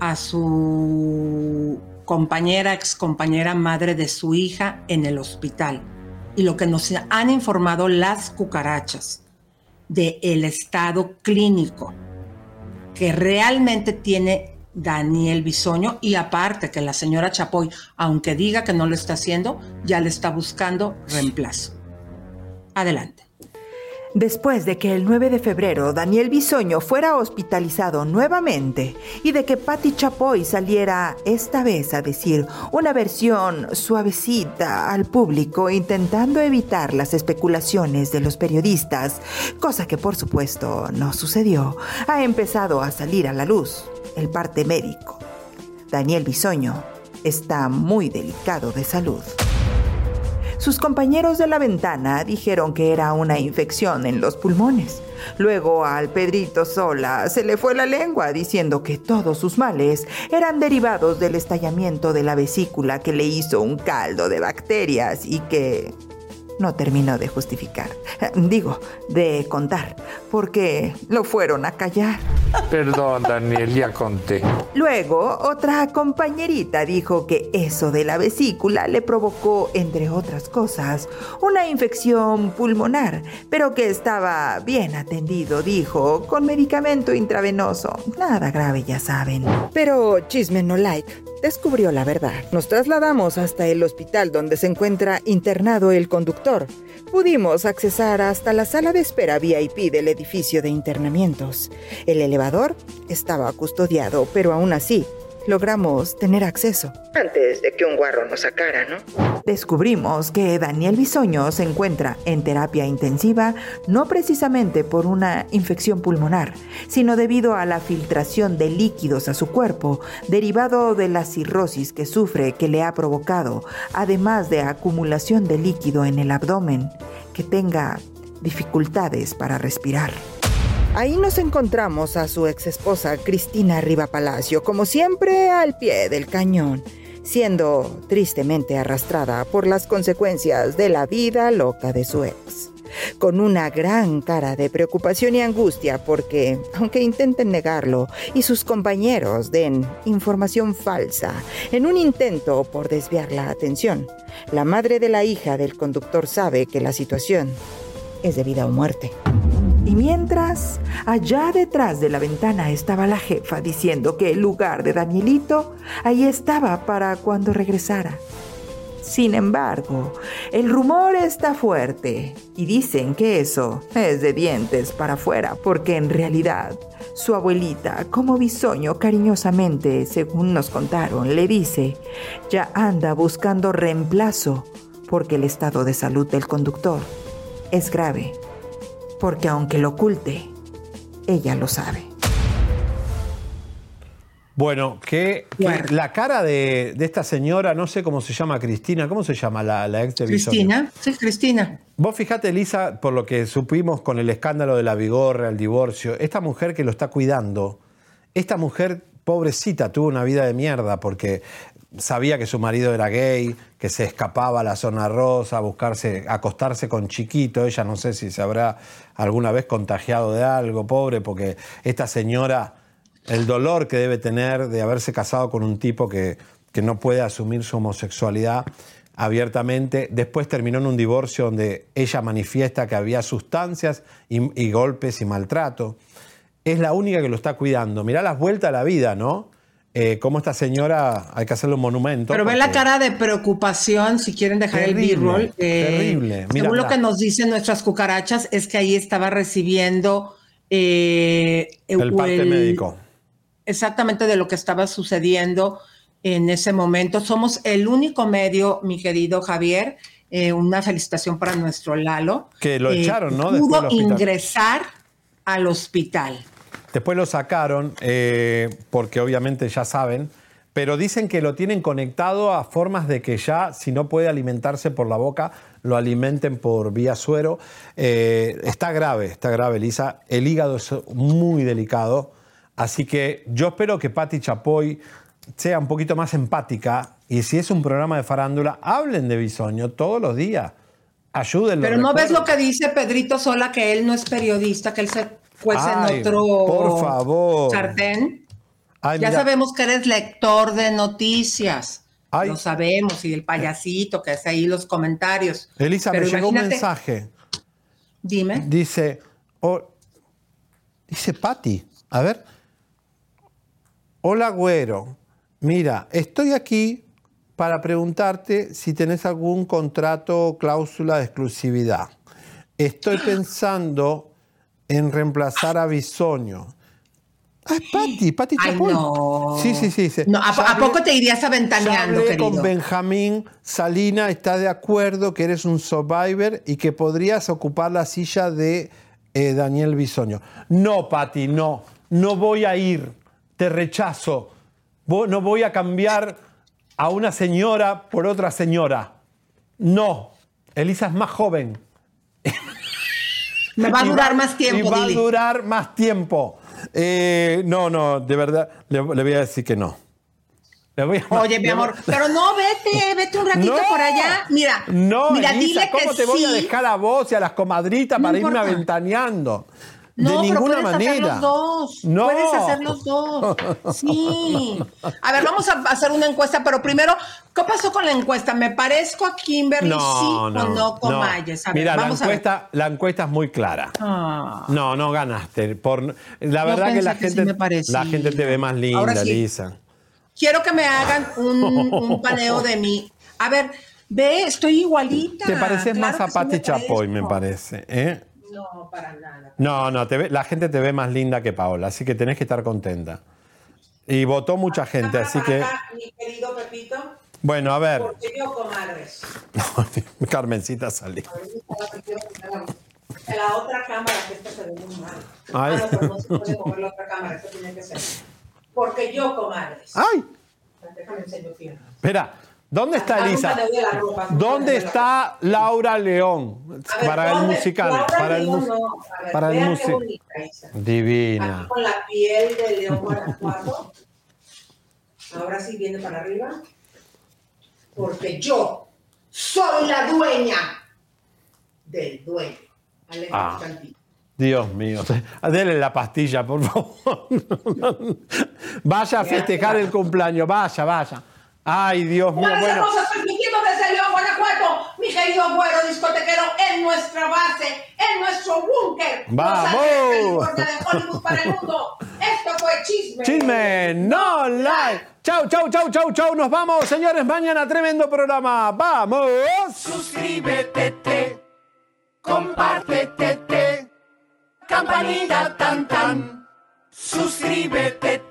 a su compañera, ex compañera madre de su hija en el hospital. Y lo que nos han informado las cucarachas del el estado clínico que realmente tiene Daniel Bisoño y aparte que la señora Chapoy, aunque diga que no lo está haciendo, ya le está buscando reemplazo. Adelante. Después de que el 9 de febrero Daniel Bisoño fuera hospitalizado nuevamente y de que Patti Chapoy saliera esta vez a decir una versión suavecita al público intentando evitar las especulaciones de los periodistas, cosa que por supuesto no sucedió, ha empezado a salir a la luz el parte médico. Daniel Bisoño está muy delicado de salud. Sus compañeros de la ventana dijeron que era una infección en los pulmones. Luego al Pedrito Sola se le fue la lengua diciendo que todos sus males eran derivados del estallamiento de la vesícula que le hizo un caldo de bacterias y que no terminó de justificar. Digo, de contar, porque lo fueron a callar. Perdón, Daniel, ya conté. Luego, otra compañerita dijo que eso de la vesícula le provocó, entre otras cosas, una infección pulmonar, pero que estaba bien atendido, dijo, con medicamento intravenoso. Nada grave, ya saben. Pero chisme no like descubrió la verdad. Nos trasladamos hasta el hospital donde se encuentra internado el conductor. Pudimos accesar hasta la sala de espera VIP del edificio de internamientos. El elevador estaba custodiado, pero aún así logramos tener acceso. Antes de que un guarro nos sacara, ¿no? Descubrimos que Daniel Bisoño se encuentra en terapia intensiva no precisamente por una infección pulmonar, sino debido a la filtración de líquidos a su cuerpo derivado de la cirrosis que sufre que le ha provocado, además de acumulación de líquido en el abdomen, que tenga dificultades para respirar. Ahí nos encontramos a su ex esposa Cristina Riva Palacio, como siempre al pie del cañón, siendo tristemente arrastrada por las consecuencias de la vida loca de su ex. Con una gran cara de preocupación y angustia porque, aunque intenten negarlo y sus compañeros den información falsa en un intento por desviar la atención, la madre de la hija del conductor sabe que la situación es de vida o muerte. Y mientras, allá detrás de la ventana estaba la jefa diciendo que el lugar de Danielito ahí estaba para cuando regresara. Sin embargo, el rumor está fuerte y dicen que eso es de dientes para afuera, porque en realidad su abuelita, como bisoño cariñosamente, según nos contaron, le dice, ya anda buscando reemplazo porque el estado de salud del conductor es grave porque aunque lo oculte, ella lo sabe. Bueno, que, que la cara de, de, esta señora, no sé cómo se llama Cristina, ¿cómo se llama la, la ex de Cristina, sí, Cristina. Vos fijate, Lisa, por lo que supimos con el escándalo de la vigorra, el divorcio, esta mujer que lo está cuidando, esta mujer pobrecita tuvo una vida de mierda porque sabía que su marido era gay, que se escapaba a la zona rosa a buscarse, acostarse con chiquito. Ella no sé si se habrá alguna vez contagiado de algo, pobre, porque esta señora, el dolor que debe tener de haberse casado con un tipo que, que no puede asumir su homosexualidad abiertamente. Después terminó en un divorcio donde ella manifiesta que había sustancias y, y golpes y maltrato. Es la única que lo está cuidando. Mirá las vueltas a la vida, ¿no? Eh, cómo esta señora hay que hacerle un monumento. Pero ve la cara de preocupación si quieren dejar Terrible, el B-roll. eh, terrible. Mira, según lo la- que nos dicen nuestras cucarachas, es que ahí estaba recibiendo eh, el parte el- médico. exactamente de lo que estaba sucediendo en ese momento. Somos el único medio, mi querido Javier. eh, una felicitación para nuestro Lalo. Que lo eh, echaron, ¿no? Pudo Después ingresar al hospital. Después lo sacaron, eh, porque obviamente ya saben, pero dicen que lo tienen conectado a formas de que ya, si no puede alimentarse por la boca, lo alimenten por vía suero. Eh, está grave, está grave, Lisa. El hígado es muy delicado, así que yo espero que Patti Chapoy sea un poquito más empática y si es un programa de farándula, hablen de Bisoño todos los días. Ayúdenlo. Pero no ves lo que dice Pedrito Sola, que él no es periodista, que él se Ay, en otro por favor. sartén. Ay, ya mira. sabemos que eres lector de noticias. Lo sabemos, y el payasito que hace ahí los comentarios. Elisa, Pero me llegó un mensaje. Dime. Dice, oh, dice Patti, a ver. Hola, güero. Mira, estoy aquí para preguntarte si tenés algún contrato o cláusula de exclusividad. Estoy pensando en reemplazar a Bisoño. Ah, es Patti, Patti Chapoy. no. Sí, sí, sí. dice, No, ¿a, po- "Ya a poco te irías aventaneando, querido? con Benjamín Salina, está de acuerdo que eres un survivor y que podrías ocupar la silla de eh, Daniel Bisoño. No, Pati, no. No voy a ir. Te rechazo. No voy a cambiar a una señora por otra señora. No, Elisa es más joven. Me va a durar más tiempo, Y va a durar más tiempo. Eh, no, no, de verdad, le, le voy a decir que no. Le voy a- Oye, mi amor, pero no, vete, vete un ratito No. por allá. Mira, No, mira, Elisa, dile ¿cómo que te voy a dejar a vos y a las comadritas No para irme importa. aventaneando? No, de pero ninguna puedes hacer manera. los dos. No. Puedes hacer los dos. Sí. A ver, vamos a hacer una encuesta, pero primero, ¿qué pasó con la encuesta? ¿Me parezco a Kimberly? sí o no con Mayes? A ver, Mira, la vamos a ver. encuesta, la encuesta es muy clara. Ah. No, no ganaste. Por, la verdad que la que sí gente, parecía. la gente te ve más linda, sí. Elisa. Quiero que me hagan un, un paneo de mí. A ver, ve, estoy igualita. Te pareces Claro más a sí Pati Chapoy, me parece. ¿eh? No, para nada. No, no, te ve- la gente te ve más linda que Paola, así que tenés que estar contenta. Y votó mucha gente, así que. Mi querido Pepito, Bueno, a ver. porque yo, comadres. Carmencita salió. En la otra cámara, que esta se ve muy mal. Ay. Ah, no, pero no se puede mover la otra cámara, eso tiene que ser. Porque yo, comadres. ¡Ay! Déjame enseño piernas. Espera, ¿dónde está Elisa? ¿Dónde está Laura León? Ver, para el musical. Laura para el, mus- no. Ver, para el musical. Divina. Aquí con la piel de León Guanajuato. Ahora sí viene para arriba. Porque yo soy la dueña del dueño. Ah. Dios mío. Dele la pastilla, por favor. Vaya a festejar el cumpleaños. Vaya, vaya. Ay, Dios mío. Buenas Bueno, hermosas, transmitiendo desde León, Guanajuato, mi querido güero discotequero, en nuestra base, en nuestro búnker. ¡Vamos! De Hollywood para el mundo. Esto fue Chisme. chisme, no like. Chau, chau, chau, chau, chau. Nos vamos, señores. Mañana tremendo programa. ¡Vamos! Suscríbete, te, compártete, te, campanita tan tan. Suscríbete, te,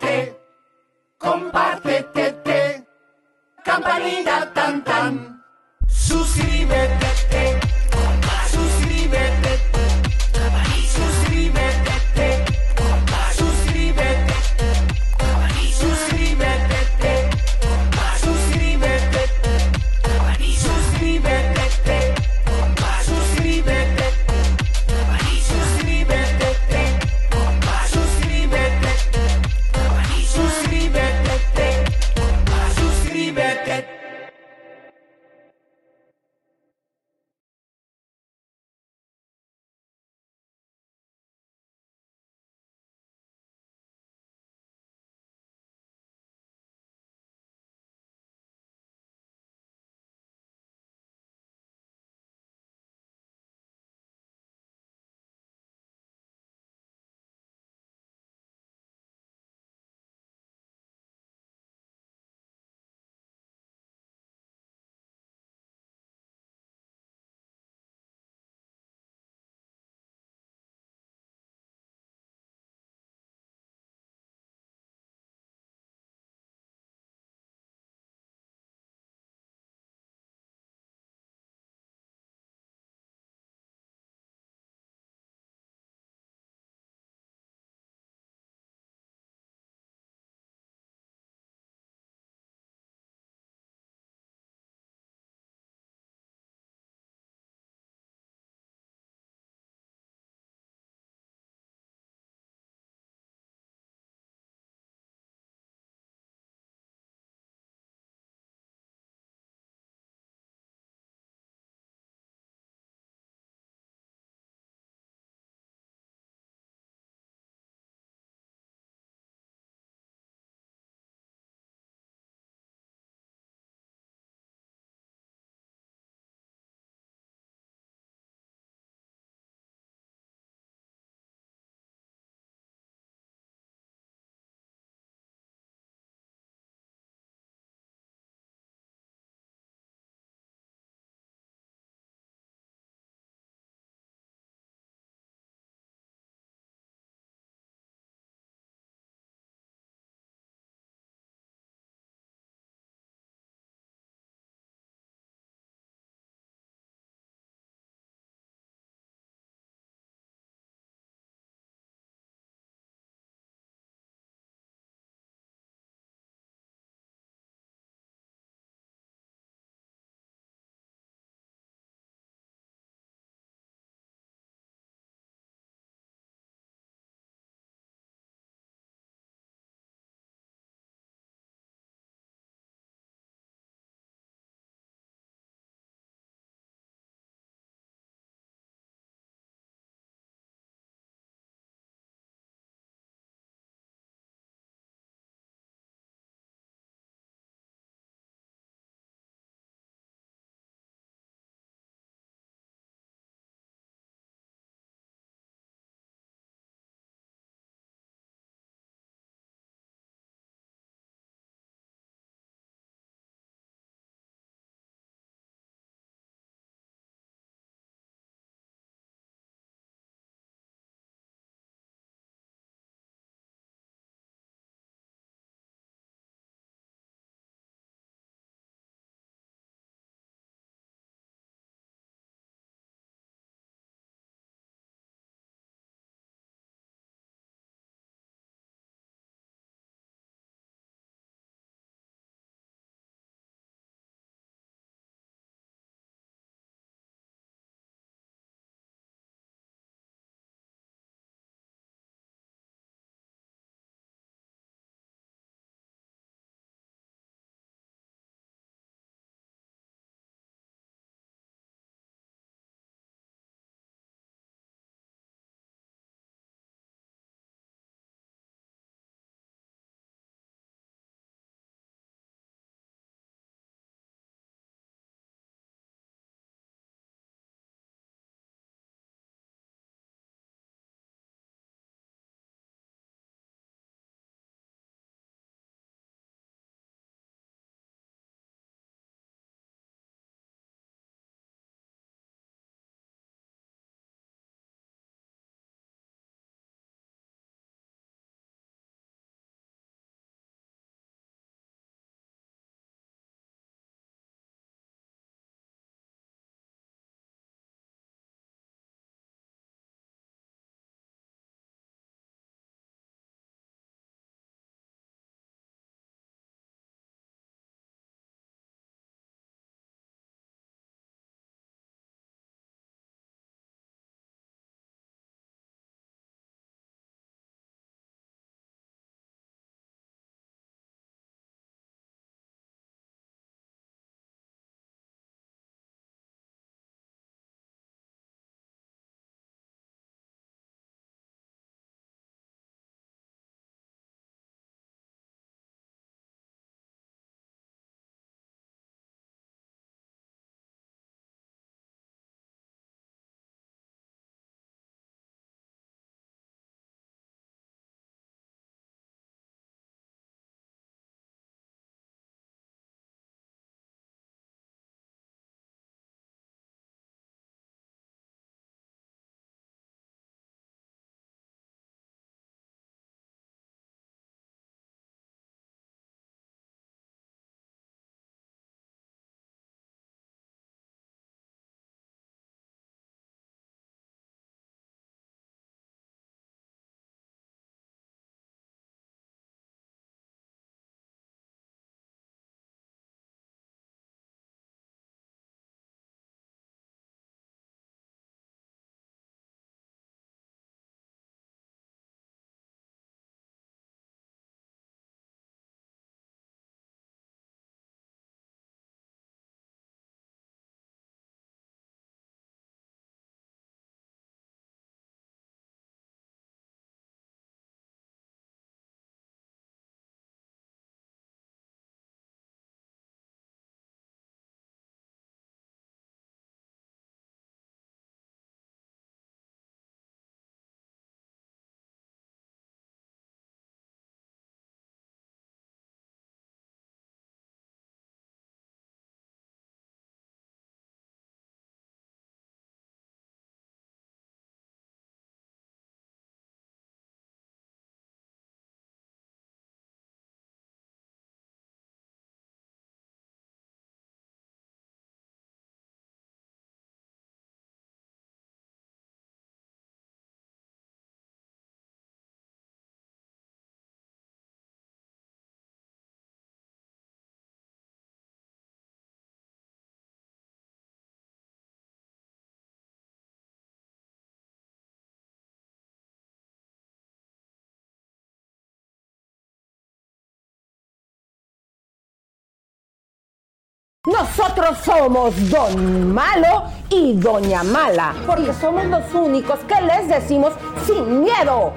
Nosotros somos Don Malo y Doña Mala, porque somos los únicos que les decimos sin miedo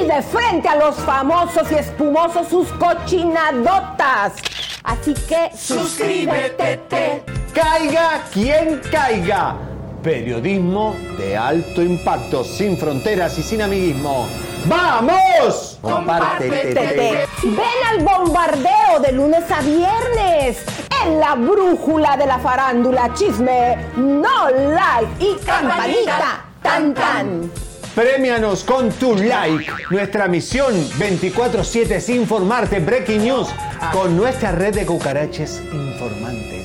y de frente a los famosos y espumosos sus cochinadotas. Así que suscríbete. Caiga quien caiga. Periodismo de alto impacto, sin fronteras y sin amiguismo. ¡Vamos! Compártete. Ven al bombardeo de lunes a viernes en la brújula de la farándula chisme, no like y campanita tan tan. Premianos con tu like. Nuestra misión 24-7 es informarte. Breaking News con nuestra red de cucaraches informantes.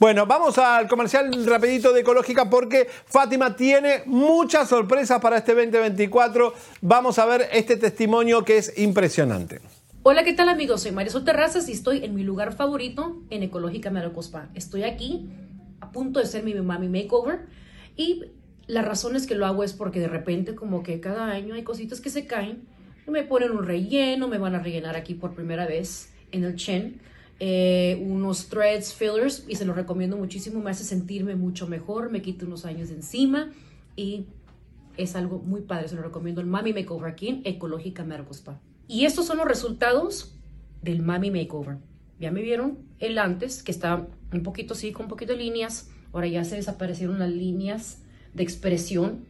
Bueno, vamos al comercial rapidito de Ecológica porque Fátima tiene muchas sorpresas para este 2024. Vamos a ver este testimonio que es impresionante. Hola, ¿qué tal amigos? Soy Marisol Terrazas y estoy en mi lugar favorito en Ecológica Merocospa. Estoy aquí a punto de ser mi mami makeover y la razón es que lo hago es porque de repente como que cada año hay cositas que se caen, me ponen un relleno, me van a rellenar aquí por primera vez en el chin eh, unos threads, fillers, y se los recomiendo muchísimo. Me hace sentirme mucho mejor, me quita unos años de encima y es algo muy padre. Se lo recomiendo el Mami Makeover en Ecológica Mercospa. Y estos son los resultados del Mami Makeover. Ya me vieron el antes, que está un poquito así, con un poquito de líneas. Ahora ya se desaparecieron las líneas de expresión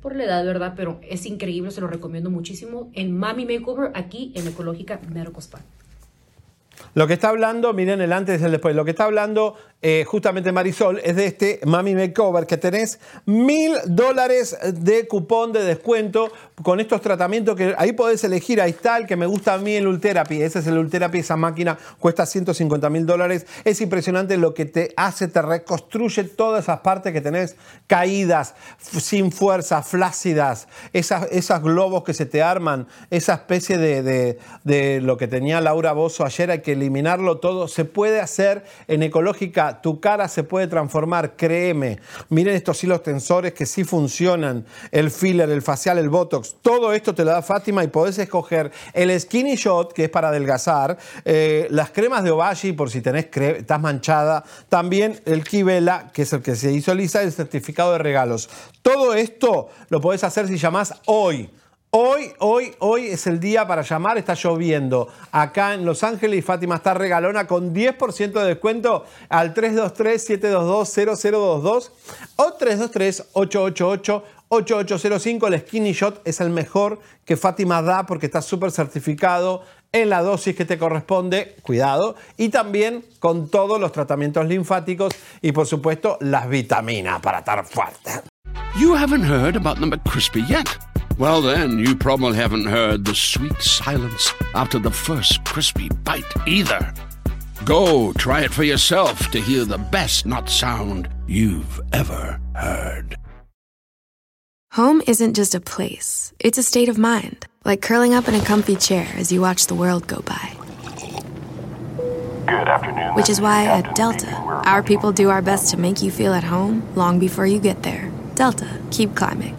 por la edad, ¿verdad? Pero es increíble, se lo recomiendo muchísimo. El Mami Makeover aquí en Ecológica Mercospa. Lo que está hablando, miren el antes y el después, lo que está hablando eh, justamente Marisol es de este Mami Makeover que tenés mil dólares de cupón de descuento con estos tratamientos que ahí podés elegir, ahí está el que me gusta a mí el Ultherapy, ese es el Ultherapy, esa máquina cuesta 150 mil dólares, es impresionante lo que te hace, te reconstruye todas esas partes que tenés caídas, sin fuerza, flácidas, esas, esos globos que se te arman, esa especie de, de, de lo que tenía Laura Bozo ayer, hay que eliminarlo todo, se puede hacer en ecológica tu cara se puede transformar, créeme. Miren estos hilos tensores que sí funcionan, el filler, el facial, el botox, todo esto te lo da Fátima y podés escoger el skinny shot, que es para adelgazar, eh, las cremas de Obagi, por si tenés estás manchada, también el Kivela, que es el que se hizo lisa, el certificado de regalos. Todo esto lo podés hacer si llamás hoy. Hoy, hoy, hoy es el día para llamar, está lloviendo acá en Los Ángeles y Fátima está regalona con 10% de descuento al 323-722-0022 o 323-888-8805. El Skinny Shot es el mejor que Fátima da porque está súper certificado en la dosis que te corresponde, cuidado, y también con todos los tratamientos linfáticos y por supuesto las vitaminas para estar fuerte. You haven't heard about the McCrispy yet. Well, then, you probably haven't heard the sweet silence after the first crispy bite either. Go try it for yourself to hear the best not sound you've ever heard. Home isn't just a place, it's a state of mind, like curling up in a comfy chair as you watch the world go by. Good afternoon. Which is why at Delta, our people do our best to make you feel at home long before you get there. Delta, keep climbing.